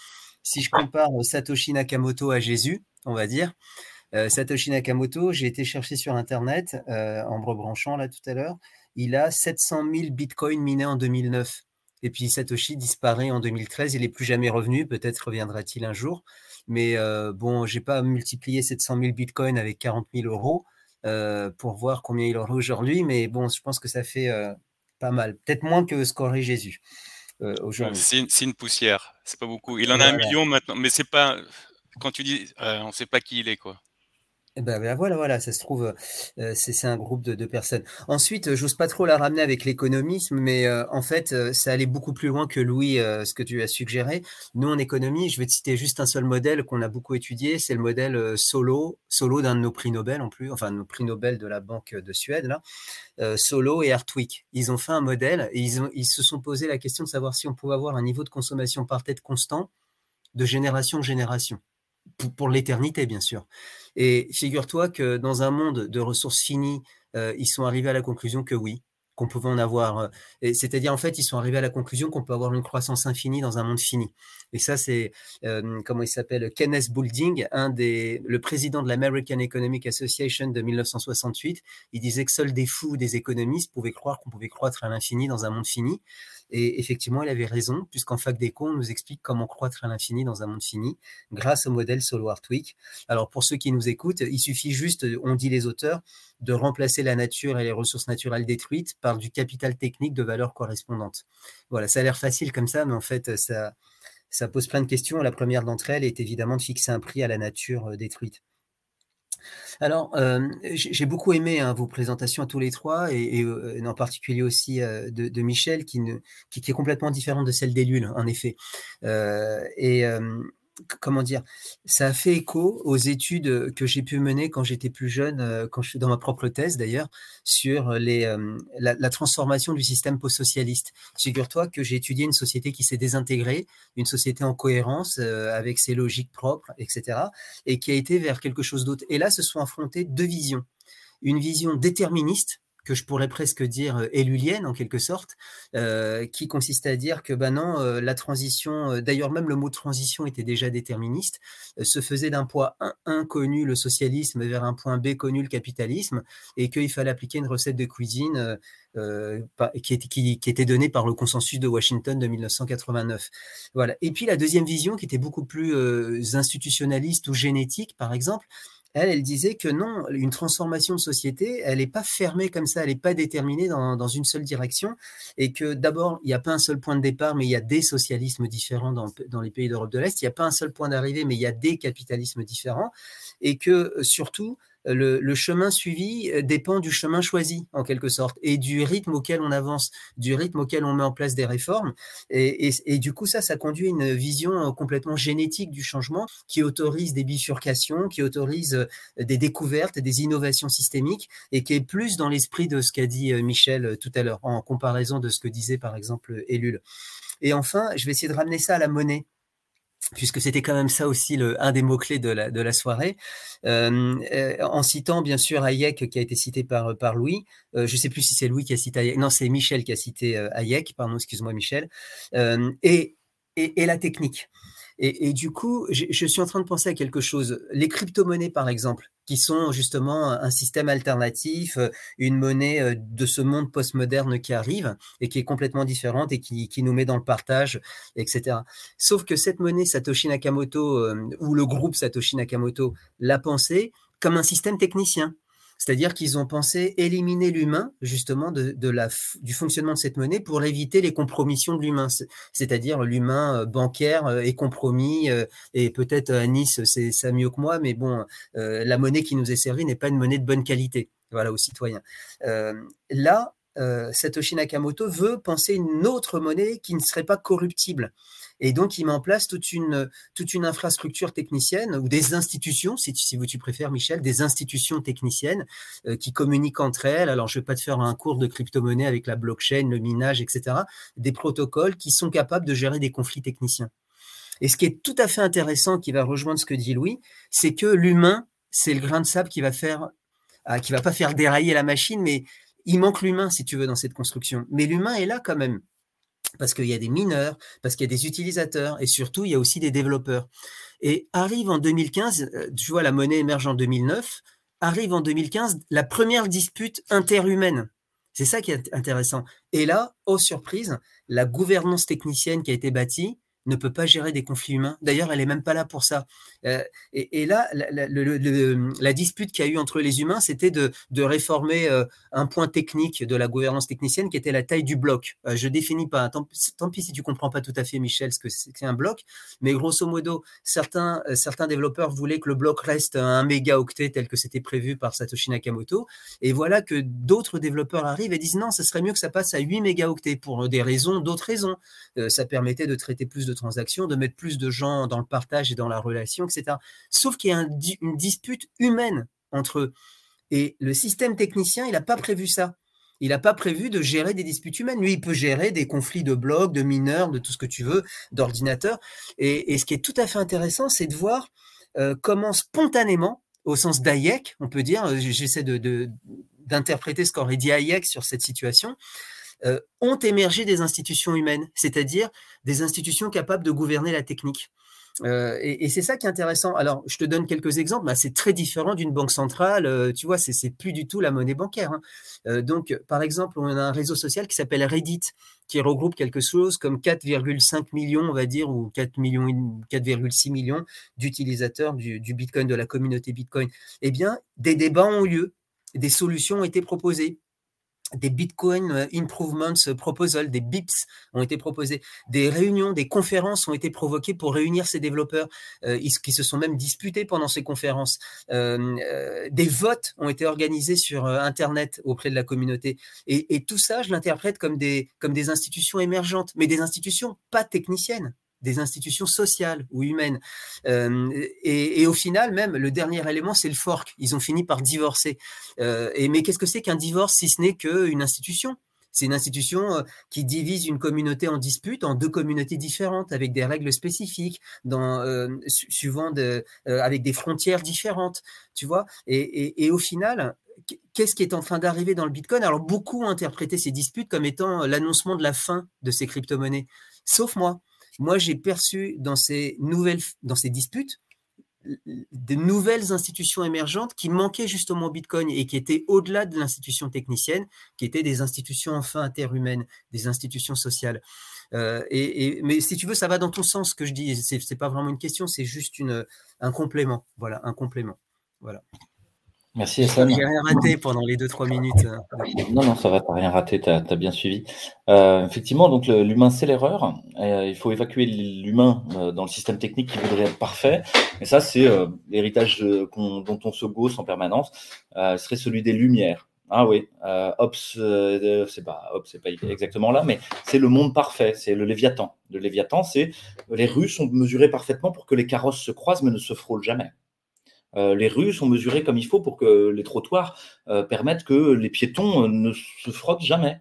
si je compare Satoshi Nakamoto à Jésus, on va dire, euh, Satoshi Nakamoto, j'ai été chercher sur Internet euh, en me rebranchant là tout à l'heure. Il a 700 000 bitcoins minés en 2009. Et puis Satoshi disparaît en 2013. Il n'est plus jamais revenu. Peut-être reviendra-t-il un jour. Mais euh, bon, j'ai pas multiplié 700 000 bitcoins avec 40 000 euros pour voir combien il aura aujourd'hui. Mais bon, je pense que ça fait pas mal. Peut-être moins que ce qu'aurait Jésus. aujourd'hui. c'est une poussière, c'est pas beaucoup. Il en a un million maintenant, mais c'est pas. Quand tu dis, on ne sait pas qui il est, quoi. Eh ben, ben, voilà, voilà, ça se trouve, euh, c'est un groupe de, personnes. Ensuite, j'ose pas trop la ramener avec l'économisme, mais euh, en fait, euh, ça allait beaucoup plus loin que Louis, ce que tu as suggéré. Nous, en économie, je vais te citer juste un seul modèle qu'on a beaucoup étudié, c'est le modèle Solo, Solo d'un de nos prix Nobel en plus, enfin, nos prix Nobel de la Banque de Suède, là, Solo et Hartwig. Ils ont fait un modèle et ils se sont posé la question de savoir si on pouvait avoir un niveau de consommation par tête constant de génération en génération pour, l'éternité, bien sûr. Et figure-toi que dans un monde de ressources finies, euh, ils sont arrivés à la conclusion que oui, qu'on pouvait en avoir. Euh, c'est-à-dire, en fait, ils sont arrivés à la conclusion qu'on peut avoir une croissance infinie dans un monde fini. Et ça, c'est, euh, comment il s'appelle, Kenneth Boulding, un des, le président de l'American Economic Association de 1968. Il disait que seuls des fous, des économistes pouvaient croire qu'on pouvait croître à l'infini dans un monde fini. Et effectivement, il avait raison, puisqu'en fac d'éco, on nous explique comment croître à l'infini dans un monde fini, grâce au modèle Solo Hartwig. Alors, pour ceux qui nous écoutent, il suffit juste, on dit les auteurs, de remplacer la nature et les ressources naturelles détruites par du capital technique de valeur correspondante. Voilà, ça a l'air facile comme ça, mais en fait, ça, ça pose plein de questions. La première d'entre elles est évidemment de fixer un prix à la nature euh, détruite. Alors, euh, j'ai beaucoup aimé hein, vos présentations à tous les trois, et, euh, en particulier aussi de, Michel, qui, qui, est complètement différente de celle d'Ellul, en effet. et comment dire, ça a fait écho aux études que j'ai pu mener quand j'étais plus jeune, euh, quand dans ma propre thèse d'ailleurs, sur les, euh, la, transformation du système post-socialiste. Figure-toi que j'ai étudié une société qui s'est désintégrée, une société en cohérence euh, avec ses logiques propres, etc., et qui a été vers quelque chose d'autre. Et là, se sont affrontées deux visions. Une vision déterministe, que je pourrais presque dire euh, élulienne en quelque sorte, euh, qui consiste à dire que ben non, euh, la transition, d'ailleurs même le mot transition était déjà déterministe, se faisait d'un point inconnu le socialisme vers un point B connu le capitalisme, et qu'il fallait appliquer une recette de cuisine qui, qui, qui, était donnée par le consensus de Washington de 1989. Voilà. Et puis la deuxième vision, qui était beaucoup plus institutionnaliste ou génétique, par exemple, elle, disait que non, une transformation de société, elle n'est pas fermée comme ça, elle n'est pas déterminée dans, une seule direction, et que d'abord, il n'y a pas un seul point de départ, mais il y a des socialismes différents dans, dans les pays d'Europe de l'Est, il n'y a pas un seul point d'arrivée, mais il y a des capitalismes différents, et que surtout, le, chemin suivi dépend du chemin choisi, en quelque sorte, et du rythme auquel on avance, du rythme auquel on met en place des réformes. Et, du coup, ça, ça conduit à une vision complètement génétique du changement qui autorise des bifurcations, qui autorise des découvertes, des innovations systémiques, et qui est plus dans l'esprit de ce qu'a dit Michel tout à l'heure, en comparaison de ce que disait par exemple Ellul. Et enfin, je vais essayer de ramener ça à la monnaie puisque c'était quand même ça aussi un des mots-clés de la, de la soirée, euh, euh, en citant bien sûr Hayek qui a été cité par, Louis, euh, je ne sais plus si c'est Louis qui a cité Hayek, non c'est Michel qui a cité Hayek, pardon, excuse-moi Michel, et, la technique. Et, du coup, je, suis en train de penser à quelque chose. Les crypto-monnaies, par exemple, qui sont justement un système alternatif, euh, une monnaie euh, de ce monde postmoderne qui arrive et qui est complètement différente et qui, nous met dans le partage, etc. Sauf que cette monnaie, Satoshi Nakamoto, euh, ou le groupe Satoshi Nakamoto, l'a pensée comme un système technicien. C'est-à-dire qu'ils ont pensé éliminer l'humain, justement, de, la, du fonctionnement de cette monnaie pour éviter les compromissions de l'humain. C'est-à-dire l'humain euh, bancaire euh, est compromis, euh, et peut-être à Nice, c'est ça mieux que moi, mais bon, la monnaie qui nous est servie n'est pas une monnaie de bonne qualité, voilà, aux citoyens. là, Satoshi Nakamoto veut penser une autre monnaie qui ne serait pas corruptible. Et donc, il met en place toute une, toute une infrastructure technicienne ou des institutions, si, si vous tu préfères, Michel, des institutions techniciennes euh, qui communiquent entre elles. Alors, je ne vais pas te faire un cours de crypto-monnaie avec la blockchain, le minage, etc. Des protocoles qui sont capables de gérer des conflits techniciens. Et ce qui est tout à fait intéressant, qui va rejoindre ce que dit Louis, c'est que l'humain, c'est le grain de sable qui va faire, ah, qui va pas faire dérailler la machine, mais il manque l'humain, si tu veux, dans cette construction. Mais l'humain est là quand même parce qu'il y a des mineurs, parce qu'il y a des utilisateurs et surtout il y a aussi des développeurs. Et arrive en 2015, euh, tu vois, la monnaie émerge en 2009, arrive en 2015 la première dispute interhumaine. C'est ça qui est intéressant. Et là, aux surprises, la gouvernance technicienne qui a été bâtie, ne peut pas gérer des conflits humains. D'ailleurs, elle est même pas là pour ça. Euh, et, là, la, dispute qu'il y a eu entre les humains, c'était de, réformer euh, un point technique de la gouvernance technicienne qui était la taille du bloc. Euh, je définis pas, tant, pis si tu comprends pas tout à fait, Michel, ce que c'est un bloc, mais grosso modo, certains, certains développeurs voulaient que le bloc reste un mégaoctet tel que c'était prévu par Satoshi Nakamoto. Et voilà que d'autres développeurs arrivent et disent non, ce serait mieux que ça passe à 8 mégaoctets pour des raisons, d'autres raisons. ça permettait de traiter plus de transactions, de mettre plus de gens dans le partage et dans la relation, etc. Sauf qu'il y a une dispute humaine entre eux. Et le système technicien, il n'a pas prévu ça. Il n'a pas prévu de gérer des disputes humaines. Lui, il peut gérer des conflits de blocs, de mineurs, de tout ce que tu veux, d'ordinateurs. Et, ce qui est tout à fait intéressant, c'est de voir euh, comment spontanément, au sens d'Hayek, on peut dire, euh, j'essaie de, d'interpréter ce qu'aurait dit Hayek sur cette situation, euh, ont émergé des institutions humaines, c'est-à-dire des institutions capables de gouverner la technique. Euh, et, c'est ça qui est intéressant. Alors, je te donne quelques exemples. C'est très différent d'une banque centrale. Euh, tu vois, c'est plus du tout la monnaie bancaire. Hein. donc, par exemple, on a un réseau social qui s'appelle Reddit, qui regroupe quelque chose comme 4,5 millions, on va dire, ou 4 millions, 4,6 millions d'utilisateurs du, du Bitcoin, de la communauté Bitcoin. Eh bien, des débats ont eu lieu, des solutions ont été proposées des Bitcoin euh, Improvements Proposals, des BIPs ont été proposés, des réunions, des conférences ont été provoquées pour réunir ces développeurs euh, qui se sont même disputés pendant ces conférences. Euh, des votes ont été organisés sur Internet auprès de la communauté. Et, et tout ça, je l'interprète comme des institutions émergentes, mais des institutions pas techniciennes des institutions sociales ou humaines. Euh, et, au final, même, le dernier élément, c'est le fork. Ils ont fini par divorcer. Euh, et, mais qu'est-ce que c'est qu'un divorce si ce n'est qu'une institution? C'est une institution euh, qui divise une communauté en dispute en deux communautés différentes avec des règles spécifiques, dans, suivant avec des frontières différentes, tu vois? Et, et, au final, qu'est-ce qui est en train d'arriver dans le Bitcoin? Alors beaucoup ont interprété ces disputes comme étant l'annoncement de la fin de ces crypto-monnaies, sauf moi moi, j'ai perçu dans ces nouvelles, dans ces disputes, de nouvelles institutions émergentes qui manquaient justement au Bitcoin et qui étaient au-delà de l'institution technicienne, qui étaient des institutions enfin interhumaines, des institutions sociales. Euh, et, mais si tu veux, ça va dans ton sens que je dis. C'est, n'est pas vraiment une question, c'est juste un complément. Voilà, un complément. Voilà. Merci Hassan. J'ai rien raté pendant les 2-3 minutes. Non, non, ça va, tu rien raté, tu as, bien suivi. Euh, effectivement, donc l'humain, c'est l'erreur. Euh, il faut évacuer l'humain euh, dans le système technique qui voudrait être parfait. Et ça, c'est l'héritage dont on se gosse en permanence. ce serait celui des lumières. Ah oui, Ops, c'est pas pas exactement là, mais c'est le monde parfait, c'est le Léviathan. Le Léviathan, c'est les rues sont mesurées parfaitement pour que les carrosses se croisent mais ne se frôlent jamais. Euh, les rues sont mesurées comme il faut pour que les trottoirs euh, permettent que les piétons euh, ne se frottent jamais.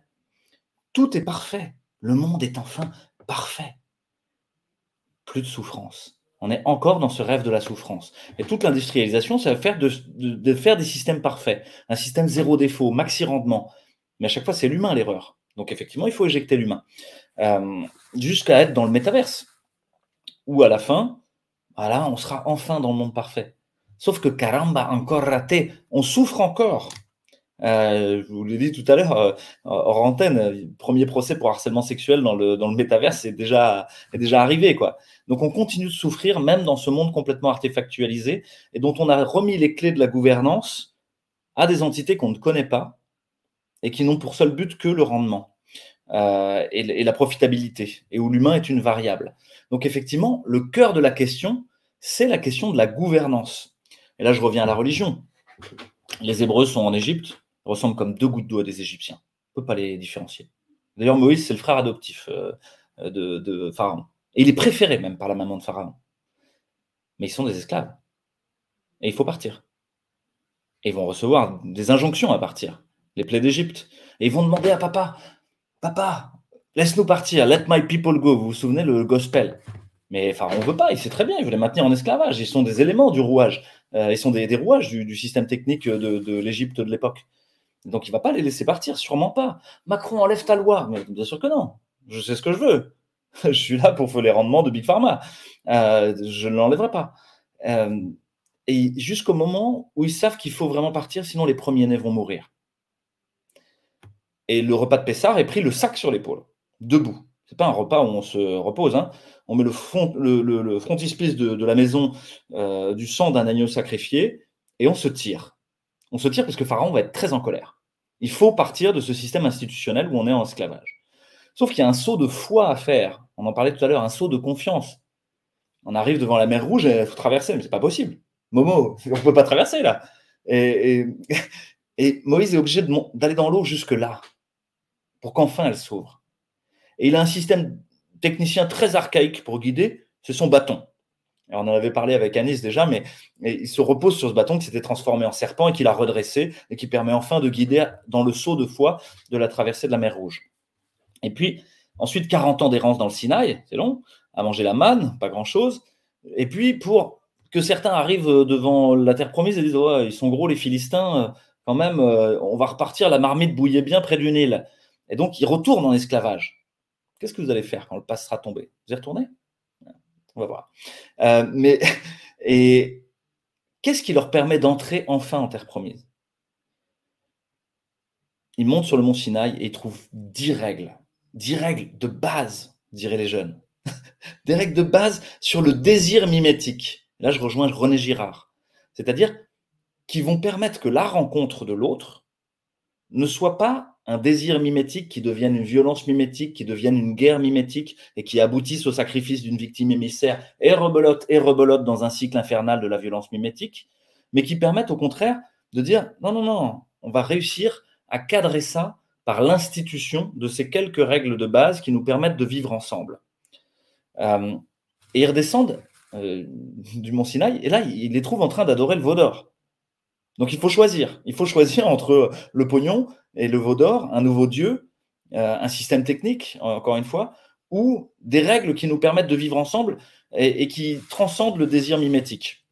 Tout est parfait. Le monde est enfin parfait. Plus de souffrance. On est encore dans ce rêve de la souffrance. Et toute l'industrialisation, va faire de, faire des systèmes parfaits. Un système zéro défaut, maxi rendement. Mais à chaque fois, c'est l'humain l'erreur. Donc effectivement, il faut éjecter l'humain. Jusqu'à être dans le métaverse. Où à la fin, voilà, on sera enfin dans le monde parfait. Sauf que caramba, encore raté, on souffre encore. Euh, je vous l'ai dit tout à l'heure, euh, hors antenne, premier procès pour harcèlement sexuel dans le, dans le métaverse est déjà, est déjà arrivé. Quoi. Donc on continue de souffrir, même dans ce monde complètement artefactualisé, et dont on a remis les clés de la gouvernance à des entités qu'on ne connaît pas, et qui n'ont pour seul but que le rendement euh, et la profitabilité, et où l'humain est une variable. Donc effectivement, le cœur de la question, c'est la question de la gouvernance. Et là, je reviens à la religion. Les Hébreux sont en Égypte, ressemblent comme deux gouttes d'eau à des Égyptiens. On ne peut pas les différencier. D'ailleurs, Moïse, c'est le frère adoptif euh, de, Pharaon. Et il est préféré même par la maman de Pharaon. Mais ils sont des esclaves. Et il faut partir. Et ils vont recevoir des injonctions à partir, les plaies d'Égypte. Et ils vont demander à papa, papa, laisse-nous partir, let my people go. Vous vous souvenez le gospel Mais Pharaon ne veut pas, il sait très bien, il veut les maintenir en esclavage. Ils sont des éléments du rouage. Euh, ils sont des, rouages du, système technique de, l'Égypte de l'époque. Donc il ne va pas les laisser partir, sûrement pas. Macron, enlève ta loi. Mais bien sûr que non. Je sais ce que je veux. je suis là pour faire les rendements de Big Pharma. Euh, je ne l'enlèverai pas. Euh, et jusqu'au moment où ils savent qu'il faut vraiment partir, sinon les premiers-nés vont mourir. Et le repas de Pessard est pris le sac sur l'épaule, debout. C'est pas un repas où on se repose. Hein on met le, frontispice de, la maison euh, du sang d'un agneau sacrifié et on se tire. On se tire parce que Pharaon va être très en colère. Il faut partir de ce système institutionnel où on est en esclavage. Sauf qu'il y a un saut de foi à faire. On en parlait tout à l'heure, un saut de confiance. On arrive devant la mer Rouge et il faut traverser, mais c'est pas possible. Momo, on ne peut pas traverser là. Et, Moïse est obligé d'aller dans l'eau jusque là pour qu'enfin elle s'ouvre. Et il a un système technicien très archaïque pour guider, c'est son bâton. on en avait parlé avec Anis déjà, mais il se repose sur ce bâton qui s'était transformé en serpent et qui l'a redressé et qui permet enfin de guider dans le saut de foi de la traversée de la mer Rouge. Et puis, ensuite, 40 ans d'errance dans le Sinaï, c'est long, à manger la manne, pas grand-chose. Et puis, pour que certains arrivent devant la terre promise et disent ils sont gros les Philistins, quand même, euh, on va repartir, la marmite bouillait bien près du Nil. Et donc, ils retournent en esclavage. Qu'est-ce que vous allez faire quand le pass sera tombé? Vous y retournez? On va voir. Euh, mais, et qu'est-ce qui leur permet d'entrer enfin en terre promise? Ils montent sur le mont Sinaï et ils trouvent dix règles. Dix règles de base, diraient les jeunes. Des règles de base sur le désir mimétique. Là, je rejoins René Girard. C'est-à-dire qui vont permettre que la rencontre de l'autre ne soit pas un désir mimétique qui devienne une violence mimétique, qui devienne une guerre mimétique et qui aboutisse au sacrifice d'une victime émissaire et rebelote et rebelote dans un cycle infernal de la violence mimétique, mais qui permettent au contraire de dire non, non, non, on va réussir à cadrer ça par l'institution de ces quelques règles de base qui nous permettent de vivre ensemble. Euh, et ils redescendent euh, du mont Sinaï, et là, ils les trouvent en train d'adorer le veau d'or. Donc il faut choisir. Il faut choisir entre le pognon et le veau d'or, un nouveau dieu, euh, un système technique, encore une fois, ou des règles qui nous permettent de vivre ensemble et, qui transcendent le désir mimétique.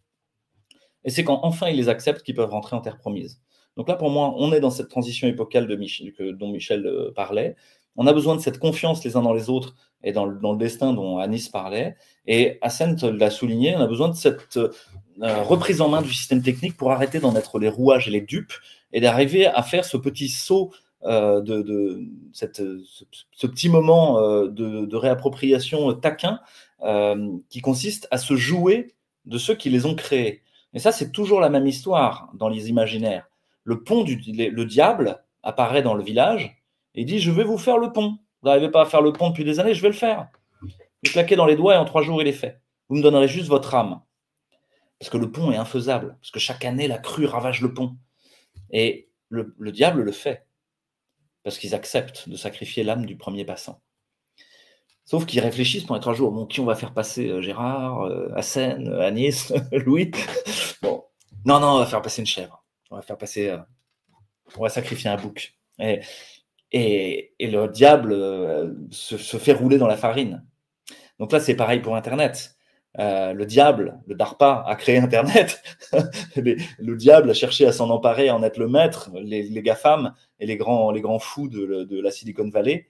Et c'est quand enfin ils les acceptent qu'ils peuvent rentrer en terre promise. Donc là, pour moi, on est dans cette transition épocale dont Michel euh, parlait. On a besoin de cette confiance les uns dans les autres et dans le, destin dont Anis parlait. Et Ascent l'a souligné, on a besoin de cette reprise en main du système technique pour arrêter d'en être les rouages et les dupes et d'arriver à faire ce petit saut euh, de, ce, petit moment euh, de, réappropriation taquin qui consiste à se jouer de ceux qui les ont créés. Et ça, c'est toujours la même histoire dans les imaginaires. Le pont du le diable apparaît dans le village et dit Je vais vous faire le pont. Vous n'arrivez pas à faire le pont depuis des années, je vais le faire. Vous claquez dans les doigts et en trois jours, il est fait. Vous me donnerez juste votre âme. Parce que le pont est infaisable. Parce que chaque année, la crue ravage le pont. Et le, diable le fait. Parce qu'ils acceptent de sacrifier l'âme du premier passant. Sauf qu'ils réfléchissent pendant trois jours. Bon, qui on va faire passer euh, Gérard, euh, Hassen, Agnès, Louis? Bon, non, non, on va faire passer une chèvre. On va faire passer. Euh, on va sacrifier un bouc. Et, et, le diable se, fait rouler dans la farine. Donc là, c'est pareil pour Internet. Le diable, le DARPA, a créé Internet. le diable a cherché à s'en emparer, à en être le maître, les, GAFAM et les grands, les grands fous de, la Silicon Valley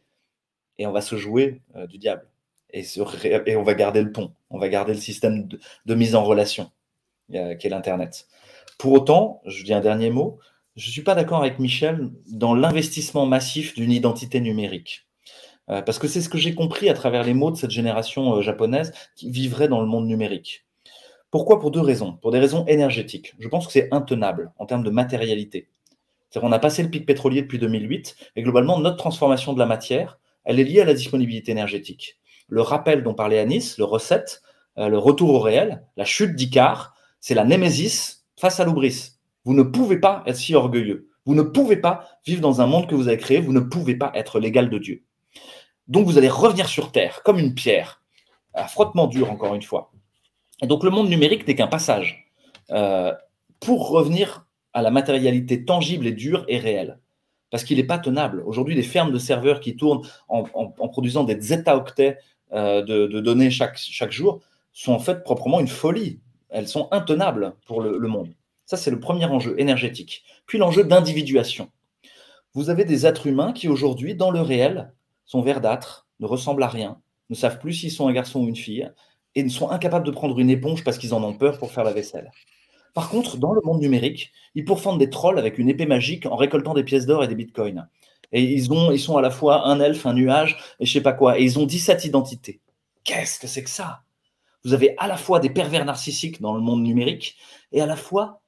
et on va se jouer euh, du diable. Et, on va garder le pont, on va garder le système de, mise en relation euh, qui est l'Internet. Pour autant, je dis un dernier mot, je ne suis pas d'accord avec Michel dans l'investissement massif d'une identité numérique. Euh, parce que c'est ce que j'ai compris à travers les mots de cette génération japonaise qui vivrait dans le monde numérique. Pourquoi? Pour deux raisons. Pour des raisons énergétiques. Je pense que c'est intenable en termes de matérialité. C'est-à-dire qu'on a passé le pic pétrolier depuis 2008 et globalement, notre transformation de la matière, elle est liée à la disponibilité énergétique. Le rappel dont parlait Anis, le recette, euh, le retour au réel, la chute d'Icare, c'est la némésis face à l'oubris. Vous ne pouvez pas être si orgueilleux. Vous ne pouvez pas vivre dans un monde que vous avez créé. Vous ne pouvez pas être l'égal de Dieu. Donc vous allez revenir sur Terre comme une pierre, à frottement dur encore une fois. Et donc le monde numérique n'est qu'un passage euh, pour revenir à la matérialité tangible et dure et réelle parce qu'il n'est pas tenable. Aujourd'hui, les fermes de serveurs qui tournent en, produisant des zeta-octets euh, de, données chaque, chaque jour sont en fait proprement une folie. Elles sont intenables pour le, monde. Ça, c'est le premier enjeu énergétique. Puis l'enjeu d'individuation. Vous avez des êtres humains qui aujourd'hui, dans le réel, sont verdâtres, ne ressemblent à rien, ne savent plus s'ils sont un garçon ou une fille, et ne sont incapables de prendre une éponge parce qu'ils en ont peur pour faire la vaisselle. Par contre, dans le monde numérique, ils pourfendent des trolls avec une épée magique en récoltant des pièces d'or et des bitcoins. Et ils, ont, ils sont à la fois un elfe, un nuage, et je sais pas quoi. Et ils ont 17 identités. Qu'est-ce que c'est que ça? Vous avez à la fois des pervers narcissiques dans le monde numérique et à la fois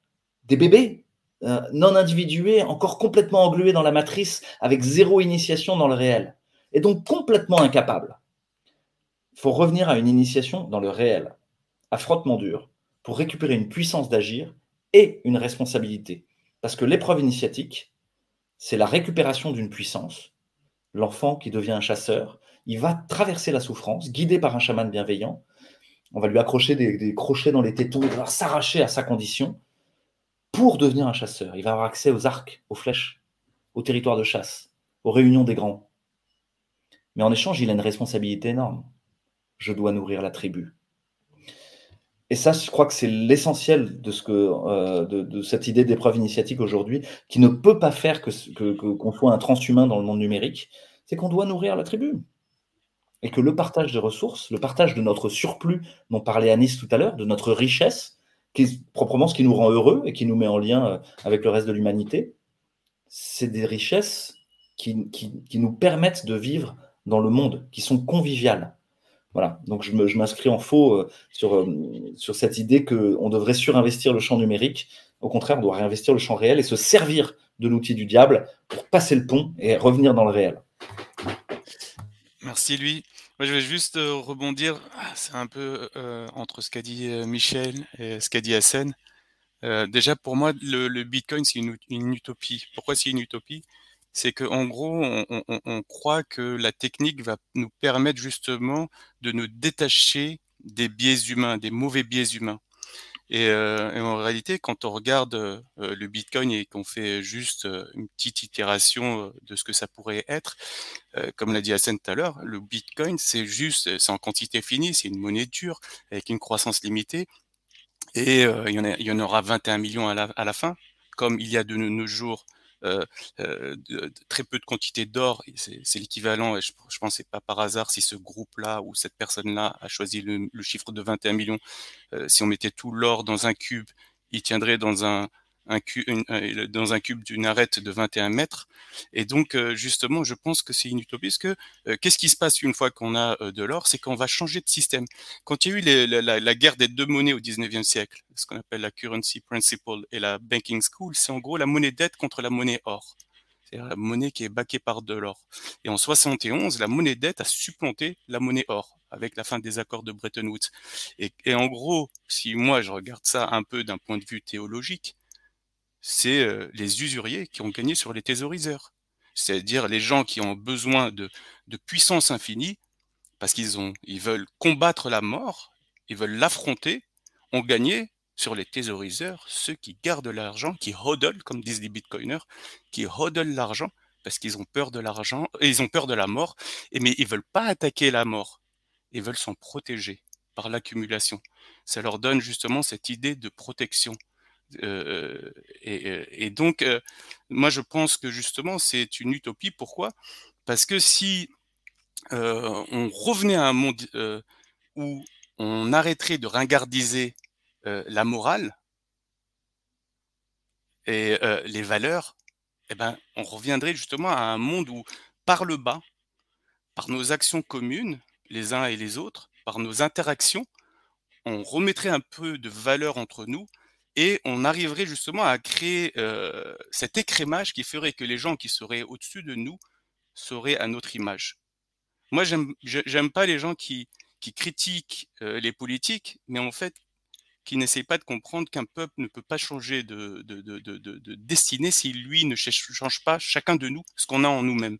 des bébés euh, non individués, encore complètement englués dans la matrice, avec zéro initiation dans le réel. Et donc complètement incapables. Il faut revenir à une initiation dans le réel, à frottement dur, pour récupérer une puissance d'agir et une responsabilité. Parce que l'épreuve initiatique, c'est la récupération d'une puissance. L'enfant qui devient un chasseur, il va traverser la souffrance, guidé par un chaman bienveillant. On va lui accrocher des, crochets dans les tétons, il va s'arracher à sa condition pour devenir un chasseur. Il va avoir accès aux arcs, aux flèches, au territoire de chasse, aux réunions des grands. Mais en échange, il a une responsabilité énorme. Je dois nourrir la tribu. Et ça, je crois que c'est l'essentiel de, ce euh, de, cette idée d'épreuve initiatique aujourd'hui, qui ne peut pas faire que, qu'on soit un transhumain dans le monde numérique, c'est qu'on doit nourrir la tribu. Et que le partage des ressources, le partage de notre surplus, dont parlait Anis tout à l'heure, de notre richesse, qui est proprement ce qui nous rend heureux et qui nous met en lien euh, avec le reste de l'humanité, c'est des richesses qui, qui, qui nous permettent de vivre dans le monde, qui sont conviviales. Voilà, donc je m'inscris en faux euh, sur, euh, sur cette idée qu'on devrait surinvestir le champ numérique. Au contraire, on doit réinvestir le champ réel et se servir de l'outil du diable pour passer le pont et revenir dans le réel. Merci lui. Moi, je vais juste euh, rebondir. C'est un peu entre ce qu'a dit Michel et ce qu'a dit Hassan. déjà, pour moi, le, Bitcoin, c'est une, utopie. Pourquoi c'est une utopie? C'est qu'en gros, on, croit que la technique va nous permettre justement de nous détacher des biais humains, des mauvais biais humains. Et, euh, en réalité, quand on regarde euh, le Bitcoin et qu'on fait juste euh, une petite itération de ce que ça pourrait être, comme l'a dit Hassan tout à l'heure, le Bitcoin, c'est juste, c'est en quantité finie, c'est une monnaie dure avec une croissance limitée. Et il, y en aura 21 millions à la, à la fin, comme il y a de nos jours euh, euh, de, très peu de quantité d'or. C'est l'équivalent, et je, je pense c'est pas par hasard si ce groupe-là ou cette personne-là a choisi le, chiffre de 21 millions. Euh, si on mettait tout l'or dans un cube, il tiendrait dans un, un cu- une- un- dans un cube d'une arête de 21 mètres. Et donc, euh, justement, je pense que c'est une utopie, parce que euh, qu'est-ce qui se passe une fois qu'on a euh, de l'or? C'est qu'on va changer de système. Quand il y a eu les- la, la- la guerre des deux monnaies au 19e siècle, ce qu'on appelle la currency principle et la banking school, c'est en gros la monnaie dette contre la monnaie or. C'est-à-dire la monnaie qui est baquée par de l'or. Et en 71, la monnaie dette a supplanté la monnaie or avec la fin des accords de Bretton Woods. Et, et en gros, si moi je regarde ça un peu d'un point de vue théologique, c'est euh, les usuriers qui ont gagné sur les thésauriseurs. C'est-à-dire les gens qui ont besoin de, de puissance infinie parce qu'ils ont, ils veulent combattre la mort, ils veulent l'affronter, ont gagné sur les thésauriseurs, ceux qui gardent l'argent, qui hodlent, comme disent les bitcoiners, qui hodlent l'argent parce qu'ils ont peur de l'argent, et ils ont peur de la mort, et mais ils veulent pas attaquer la mort, ils veulent s'en protéger par l'accumulation. Ça leur donne justement cette idée de protection. Euh, et, donc, euh, moi, je pense que justement, c'est une utopie. Pourquoi? Parce que si euh, on revenait à un monde où on arrêterait de ringardiser la morale et les valeurs, eh ben, on reviendrait justement à un monde où, par le bas, par nos actions communes, les uns et les autres, par nos interactions, on remettrait un peu de valeur entre nous et on arriverait justement à créer euh, cet écrémage qui ferait que les gens qui seraient au-dessus de nous seraient à notre image. Moi, j'aime j'ai- j'aime pas les gens qui, qui critiquent euh, les politiques, mais en fait, qui n'essayent pas de comprendre qu'un peuple ne peut pas changer de, de, de, de, de- de destinée si lui ne ch- change pas chacun de nous ce qu'on a en nous-mêmes.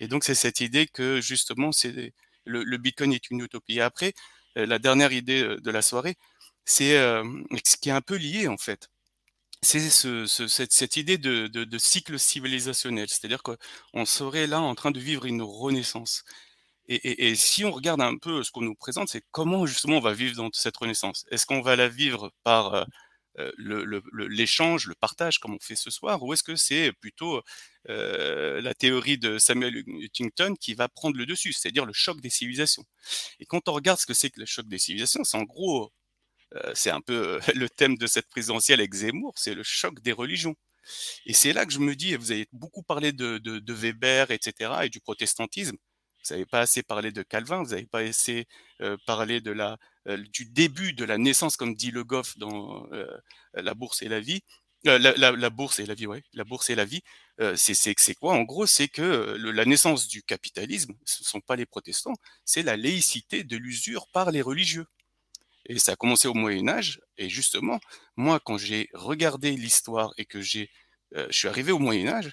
Et donc, c'est cette idée que justement, c'est le, le Bitcoin est une utopie. Après, euh, la dernière idée euh, de la soirée, c'est ce qui est un peu lié en fait. C'est ce, ce- cette, idée de, cycle civilisationnel, c'est-à-dire qu'on serait là en train de vivre une renaissance. Et, si on regarde un peu ce qu'on nous présente, c'est comment justement on va vivre dans cette renaissance? Est-ce qu'on va la vivre par l'échange, le, partage, comme on fait ce soir, ou est-ce que c'est plutôt la théorie de Samuel Huntington qui va prendre le dessus, c'est-à-dire le choc des civilisations? Et quand on regarde ce que c'est que le choc des civilisations, c'est en gros, c'est un peu euh, le thème de cette présidentielle avec Zemmour, c'est le choc des religions. Et c'est là que je me dis, vous avez beaucoup parlé de, de, de Weber, etc., et du protestantisme. Vous n'avez pas assez parlé de Calvin, vous n'avez pas assez euh, parlé de la, euh, du début de la naissance, comme dit Le Goff dans euh, La bourse et la vie. Euh, la, la, la bourse et la vie, ouais, la bourse et la vie. Euh, c'est quoi? En gros, c'est que euh, la naissance du capitalisme, ce sont pas les protestants, c'est la laïcité de l'usure par les religieux. Et ça a commencé au Moyen Âge. Et justement, moi, quand j'ai regardé l'histoire et que j'ai, euh, je suis arrivé au Moyen Âge,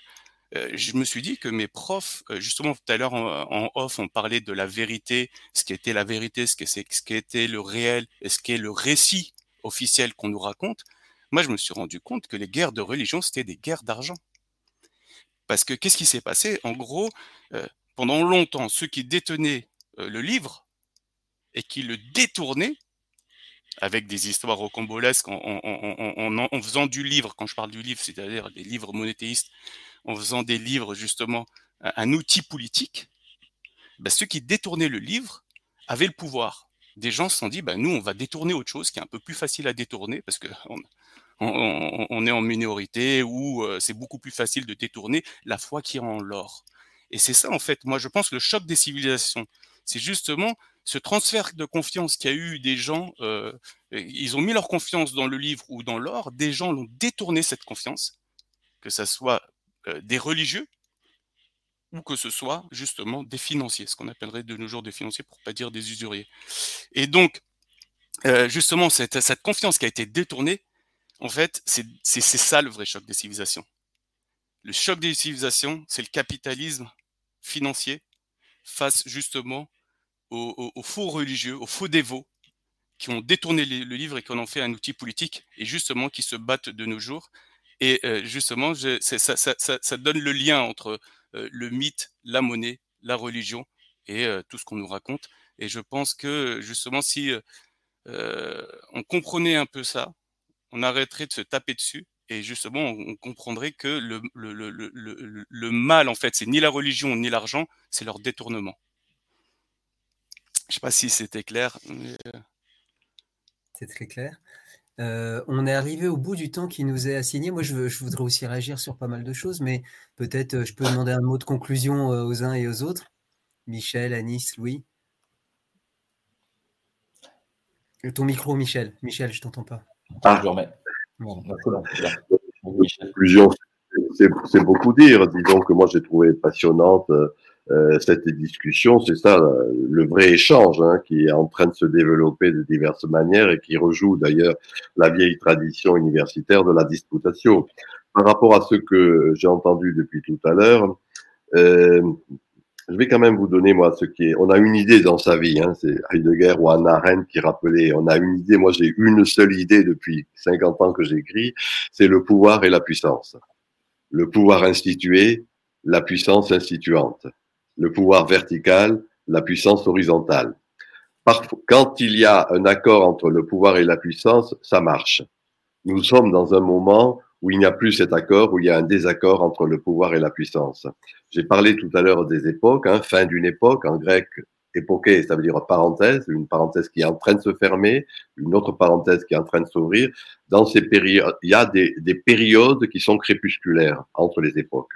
euh, je me suis dit que mes profs, euh, justement tout à l'heure en, off, on parlait de la vérité, ce qui était la vérité, ce qui ce qui était le réel, et ce qui est le récit officiel qu'on nous raconte. Moi, je me suis rendu compte que les guerres de religion, c'était des guerres d'argent. Parce que qu'est-ce qui s'est passé? En gros, euh, pendant longtemps, ceux qui détenaient euh, le livre et qui le détournaient, avec des histoires rocambolesques en, en, en, en, faisant du livre, quand je parle du livre, c'est-à-dire des livres monothéistes, en faisant des livres justement un, un outil politique, ben, ceux qui détournaient le livre avaient le pouvoir. Des gens se sont dit, ben, nous, on va détourner autre chose qui est un peu plus facile à détourner parce que on, on, on est en minorité ou euh, c'est beaucoup plus facile de détourner la foi qui est en l'or. Et c'est ça, en fait, moi, je pense, le choc des civilisations. C'est justement ce transfert de confiance qu'il y a eu des gens, euh, ils ont mis leur confiance dans le livre ou dans l'or, des gens l'ont détourné cette confiance, que ce soit euh, des religieux ou que ce soit justement des financiers, ce qu'on appellerait de nos jours des financiers pour pas dire des usuriers. Et donc, euh, justement, cette, cette confiance qui a été détournée, en fait, c'est ça le vrai choc des civilisations. Le choc des civilisations, c'est le capitalisme financier face justement aux, aux, aux, faux religieux, aux faux dévots qui ont détourné le livre et qui en ont fait un outil politique et justement qui se battent de nos jours. Et euh, justement, je, ça, ça, ça, ça, donne le lien entre euh, le mythe, la monnaie, la religion et euh, tout ce qu'on nous raconte. Et je pense que justement, si euh, on comprenait un peu ça, on arrêterait de se taper dessus et justement, on, comprendrait que le, le, le mal, en fait, c'est ni la religion ni l'argent, c'est leur détournement. Je sais pas si c'était clair. Mais... C'est très clair. Euh, on est arrivé au bout du temps qui nous est assigné. Moi, je, je, voudrais aussi réagir sur pas mal de choses, mais peut-être euh, je peux demander un mot de conclusion euh, aux uns et aux autres. Michel, Anis, Louis. Ton micro, Michel. Michel, je t'entends pas. Ah, je remets. Bon, conclusion, c'est beaucoup dire. Disons que moi, j'ai trouvé passionnante euh, cette discussion, c'est ça le vrai échange hein, qui est en train de se développer de diverses manières et qui rejoue d'ailleurs la vieille tradition universitaire de la disputation. Par rapport à ce que j'ai entendu depuis tout à l'heure, euh, je vais quand même vous donner moi ce qui est. On a une idée dans sa vie, hein, c'est Heidegger ou Anna Arendt qui rappelait. On a une idée. Moi, j'ai une seule idée depuis 50 ans que j'écris, c'est le pouvoir et la puissance. Le pouvoir institué, la puissance instituante le pouvoir vertical, la puissance horizontale. Quand il y a un accord entre le pouvoir et la puissance, ça marche. Nous sommes dans un moment où il n'y a plus cet accord, où il y a un désaccord entre le pouvoir et la puissance. J'ai parlé tout à l'heure des époques, hein, fin d'une époque, en grec, époquée, ça veut dire parenthèse, une parenthèse qui est en train de se fermer, une autre parenthèse qui est en train de s'ouvrir. Dans ces périodes, il y a des, des périodes qui sont crépusculaires entre les époques,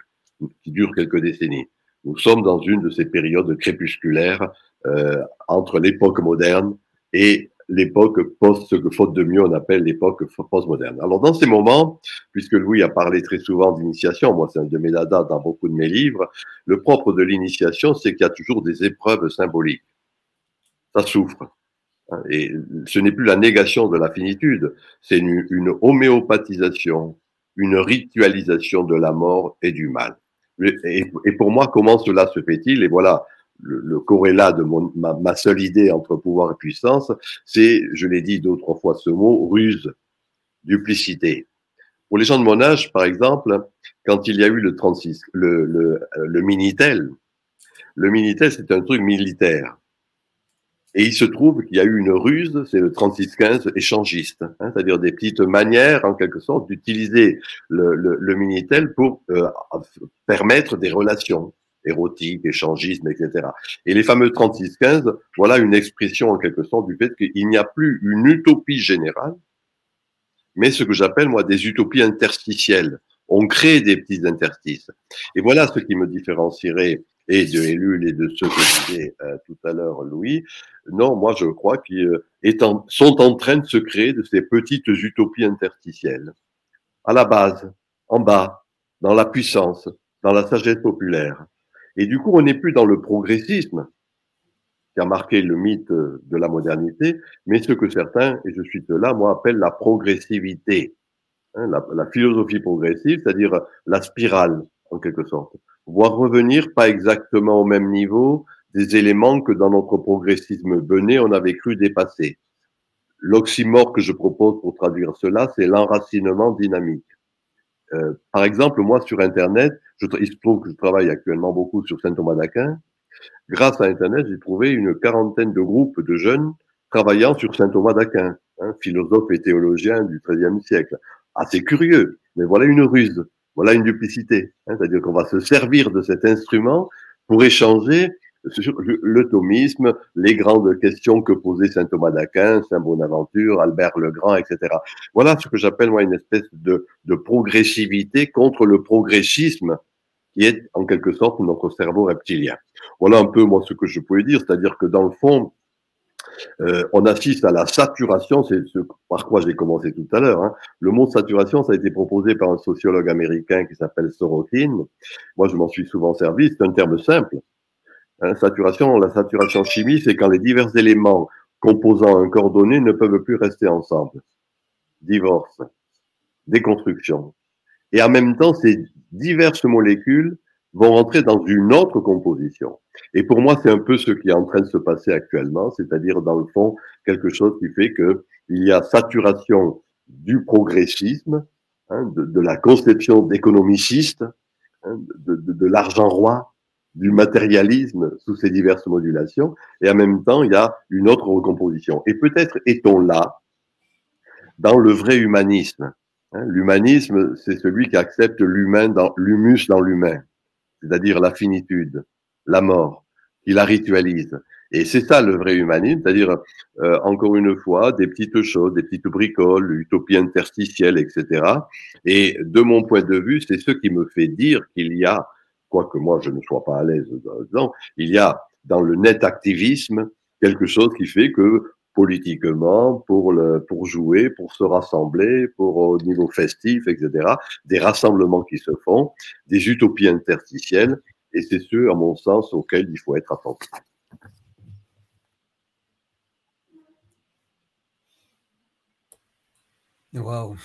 qui durent quelques décennies. Nous sommes dans une de ces périodes crépusculaires euh, entre l'époque moderne et l'époque post, ce que faute de mieux on appelle l'époque postmoderne. Alors dans ces moments, puisque Louis a parlé très souvent d'initiation, moi c'est un de mes dadas dans beaucoup de mes livres, le propre de l'initiation, c'est qu'il y a toujours des épreuves symboliques. Ça souffre. Hein, et ce n'est plus la négation de la finitude, c'est une, une homéopathisation, une ritualisation de la mort et du mal. Et, pour moi, comment cela se fait-il? Et voilà, le, corrélat de mon, ma, seule idée entre pouvoir et puissance, c'est, je l'ai dit d'autres fois ce mot, ruse, duplicité. Pour les gens de mon âge, par exemple, quand il y a eu le 36, le, le, le Minitel, le Minitel, c'est un truc militaire. Et il se trouve qu'il y a eu une ruse, c'est le 3615 échangiste, hein, c'est-à-dire des petites manières, en quelque sorte, d'utiliser le, le, le, Minitel pour euh, permettre des relations érotiques, échangisme, etc. Et les fameux 3615, voilà une expression en quelque sorte du fait qu'il n'y a plus une utopie générale, mais ce que j'appelle moi des utopies interstitielles. On crée des petits interstices. Et voilà ce qui me différencierait et de et de ceux que disait euh, tout à l'heure Louis. Non, moi je crois qu'ils sont en train de se créer de ces petites utopies interstitielles. À la base, en bas, dans la puissance, dans la sagesse populaire. Et du coup, on n'est plus dans le progressisme qui a marqué le mythe de la modernité, mais ce que certains, et je suis de là, moi, appellent la progressivité. Hein, la philosophie progressive, c'est-à-dire la spirale, en quelque sorte voire revenir pas exactement au même niveau des éléments que dans notre progressisme bené, on avait cru dépasser. L'oxymore que je propose pour traduire cela, c'est l'enracinement dynamique. Euh, par exemple, moi, sur Internet, il se trouve que je travaille actuellement beaucoup sur Saint-Thomas d'Aquin. Grâce à Internet, j'ai trouvé une quarantaine de groupes de jeunes travaillant sur Saint-Thomas d'Aquin, hein, philosophe et théologien du XIIIe siècle. Assez curieux, mais voilà une ruse. Voilà une duplicité. Hein, C'est-à-dire qu'on va se servir de cet instrument pour échanger le thomisme, les grandes questions que posait saint Thomas d'Aquin, saint Bonaventure, Albert le Grand, etc. Voilà ce que j'appelle moi une espèce de, de progressivité contre le progressisme qui est en quelque sorte notre cerveau reptilien. Voilà un peu moi ce que je pouvais dire, c'est-à-dire que dans le fond, euh, on assiste à la saturation, c'est ce par quoi j'ai commencé tout à l'heure. Hein. Le mot saturation, ça a été proposé par un sociologue américain qui s'appelle Sorokin. Moi, je m'en suis souvent servi. C'est un terme simple. Hein, saturation, la saturation chimie, c'est quand les divers éléments composant un corps ne peuvent plus rester ensemble. Divorce, déconstruction. Et en même temps, ces diverses molécules vont rentrer dans une autre composition. Et pour moi, c'est un peu ce qui est en train de se passer actuellement, c'est-à-dire dans le fond quelque chose qui fait que il y a saturation du progressisme, hein, de, la conception d'économiciste, hein, de, de, de l'argent roi, du matérialisme sous ses diverses modulations, et en même temps, il y a une autre recomposition. Et peut-être est-on là dans le vrai humanisme. Hein, L'humanisme, c'est celui qui accepte l'humain dans l'humus dans l'humain c'est-à-dire la finitude, la mort, qui la ritualise. Et c'est ça le vrai humanisme, c'est-à-dire, euh, encore une fois, des petites choses, des petites bricoles, l'utopie interstitielle, etc. Et de mon point de vue, c'est ce qui me fait dire qu'il y a, quoique moi je ne sois pas à l'aise dedans, il y a dans le net activisme quelque chose qui fait que politiquement, pour, jouer, pour se rassembler, pour au niveau festif, etc., des rassemblements qui se font, des utopies interstitielles, et c'est ce, à mon sens, auxquels il faut être attentif. Waouh.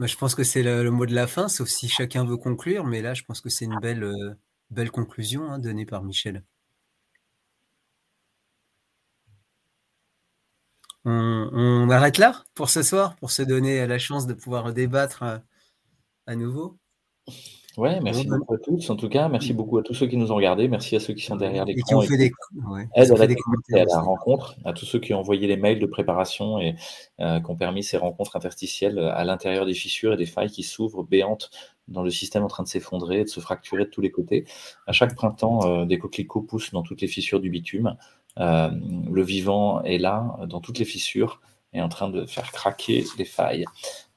Je pense que c'est le, mot de la fin, sauf si chacun veut conclure, mais là, je pense que c'est une belle, euh, conclusion hein, donnée par Michel. On, arrête là pour ce soir, pour se donner la chance de pouvoir débattre euh, à nouveau. Oui, merci beaucoup à tous. En tout cas, merci beaucoup à tous ceux qui nous ont regardés. Merci à ceux qui sont derrière l'écran. Et qui ont fait des, à la, rencontre, à tous ceux qui ont envoyé les mails de préparation et euh, qui ont permis ces rencontres interstitielles à l'intérieur des fissures et des failles qui s'ouvrent béantes dans le système en train de s'effondrer, de se fracturer de tous les côtés. À chaque printemps, euh, des coquelicots poussent dans toutes les fissures du bitume. Euh, le vivant est là, dans toutes les fissures, et en train de faire craquer les failles.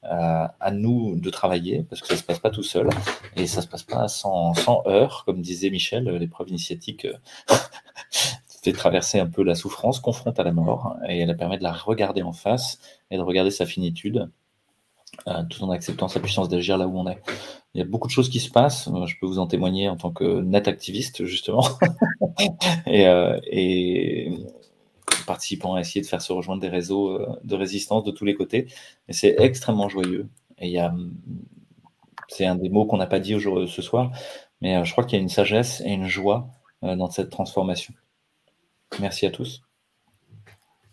Euh, à nous de travailler, parce que ça ne se passe pas tout seul, et ça ne se passe pas sans, sans heurts, comme disait Michel, l'épreuve initiatique euh, fait traverser un peu la souffrance, confronte à la mort, et elle permet de la regarder en face et de regarder sa finitude, euh, tout en acceptant sa puissance d'agir là où on est. Il y a beaucoup de choses qui se passent, je peux vous en témoigner en tant que net activiste, justement, et, et, participant à essayer de faire se rejoindre des réseaux euh, de résistance de tous les côtés. Et c'est extrêmement joyeux. Et il y a, c'est un des mots qu'on n'a pas dit aujourd'hui, ce soir, mais euh, je crois qu'il y a une sagesse et une joie euh, dans cette transformation. Merci à tous.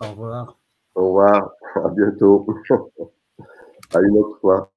Au revoir. Au revoir. À bientôt. à une autre fois.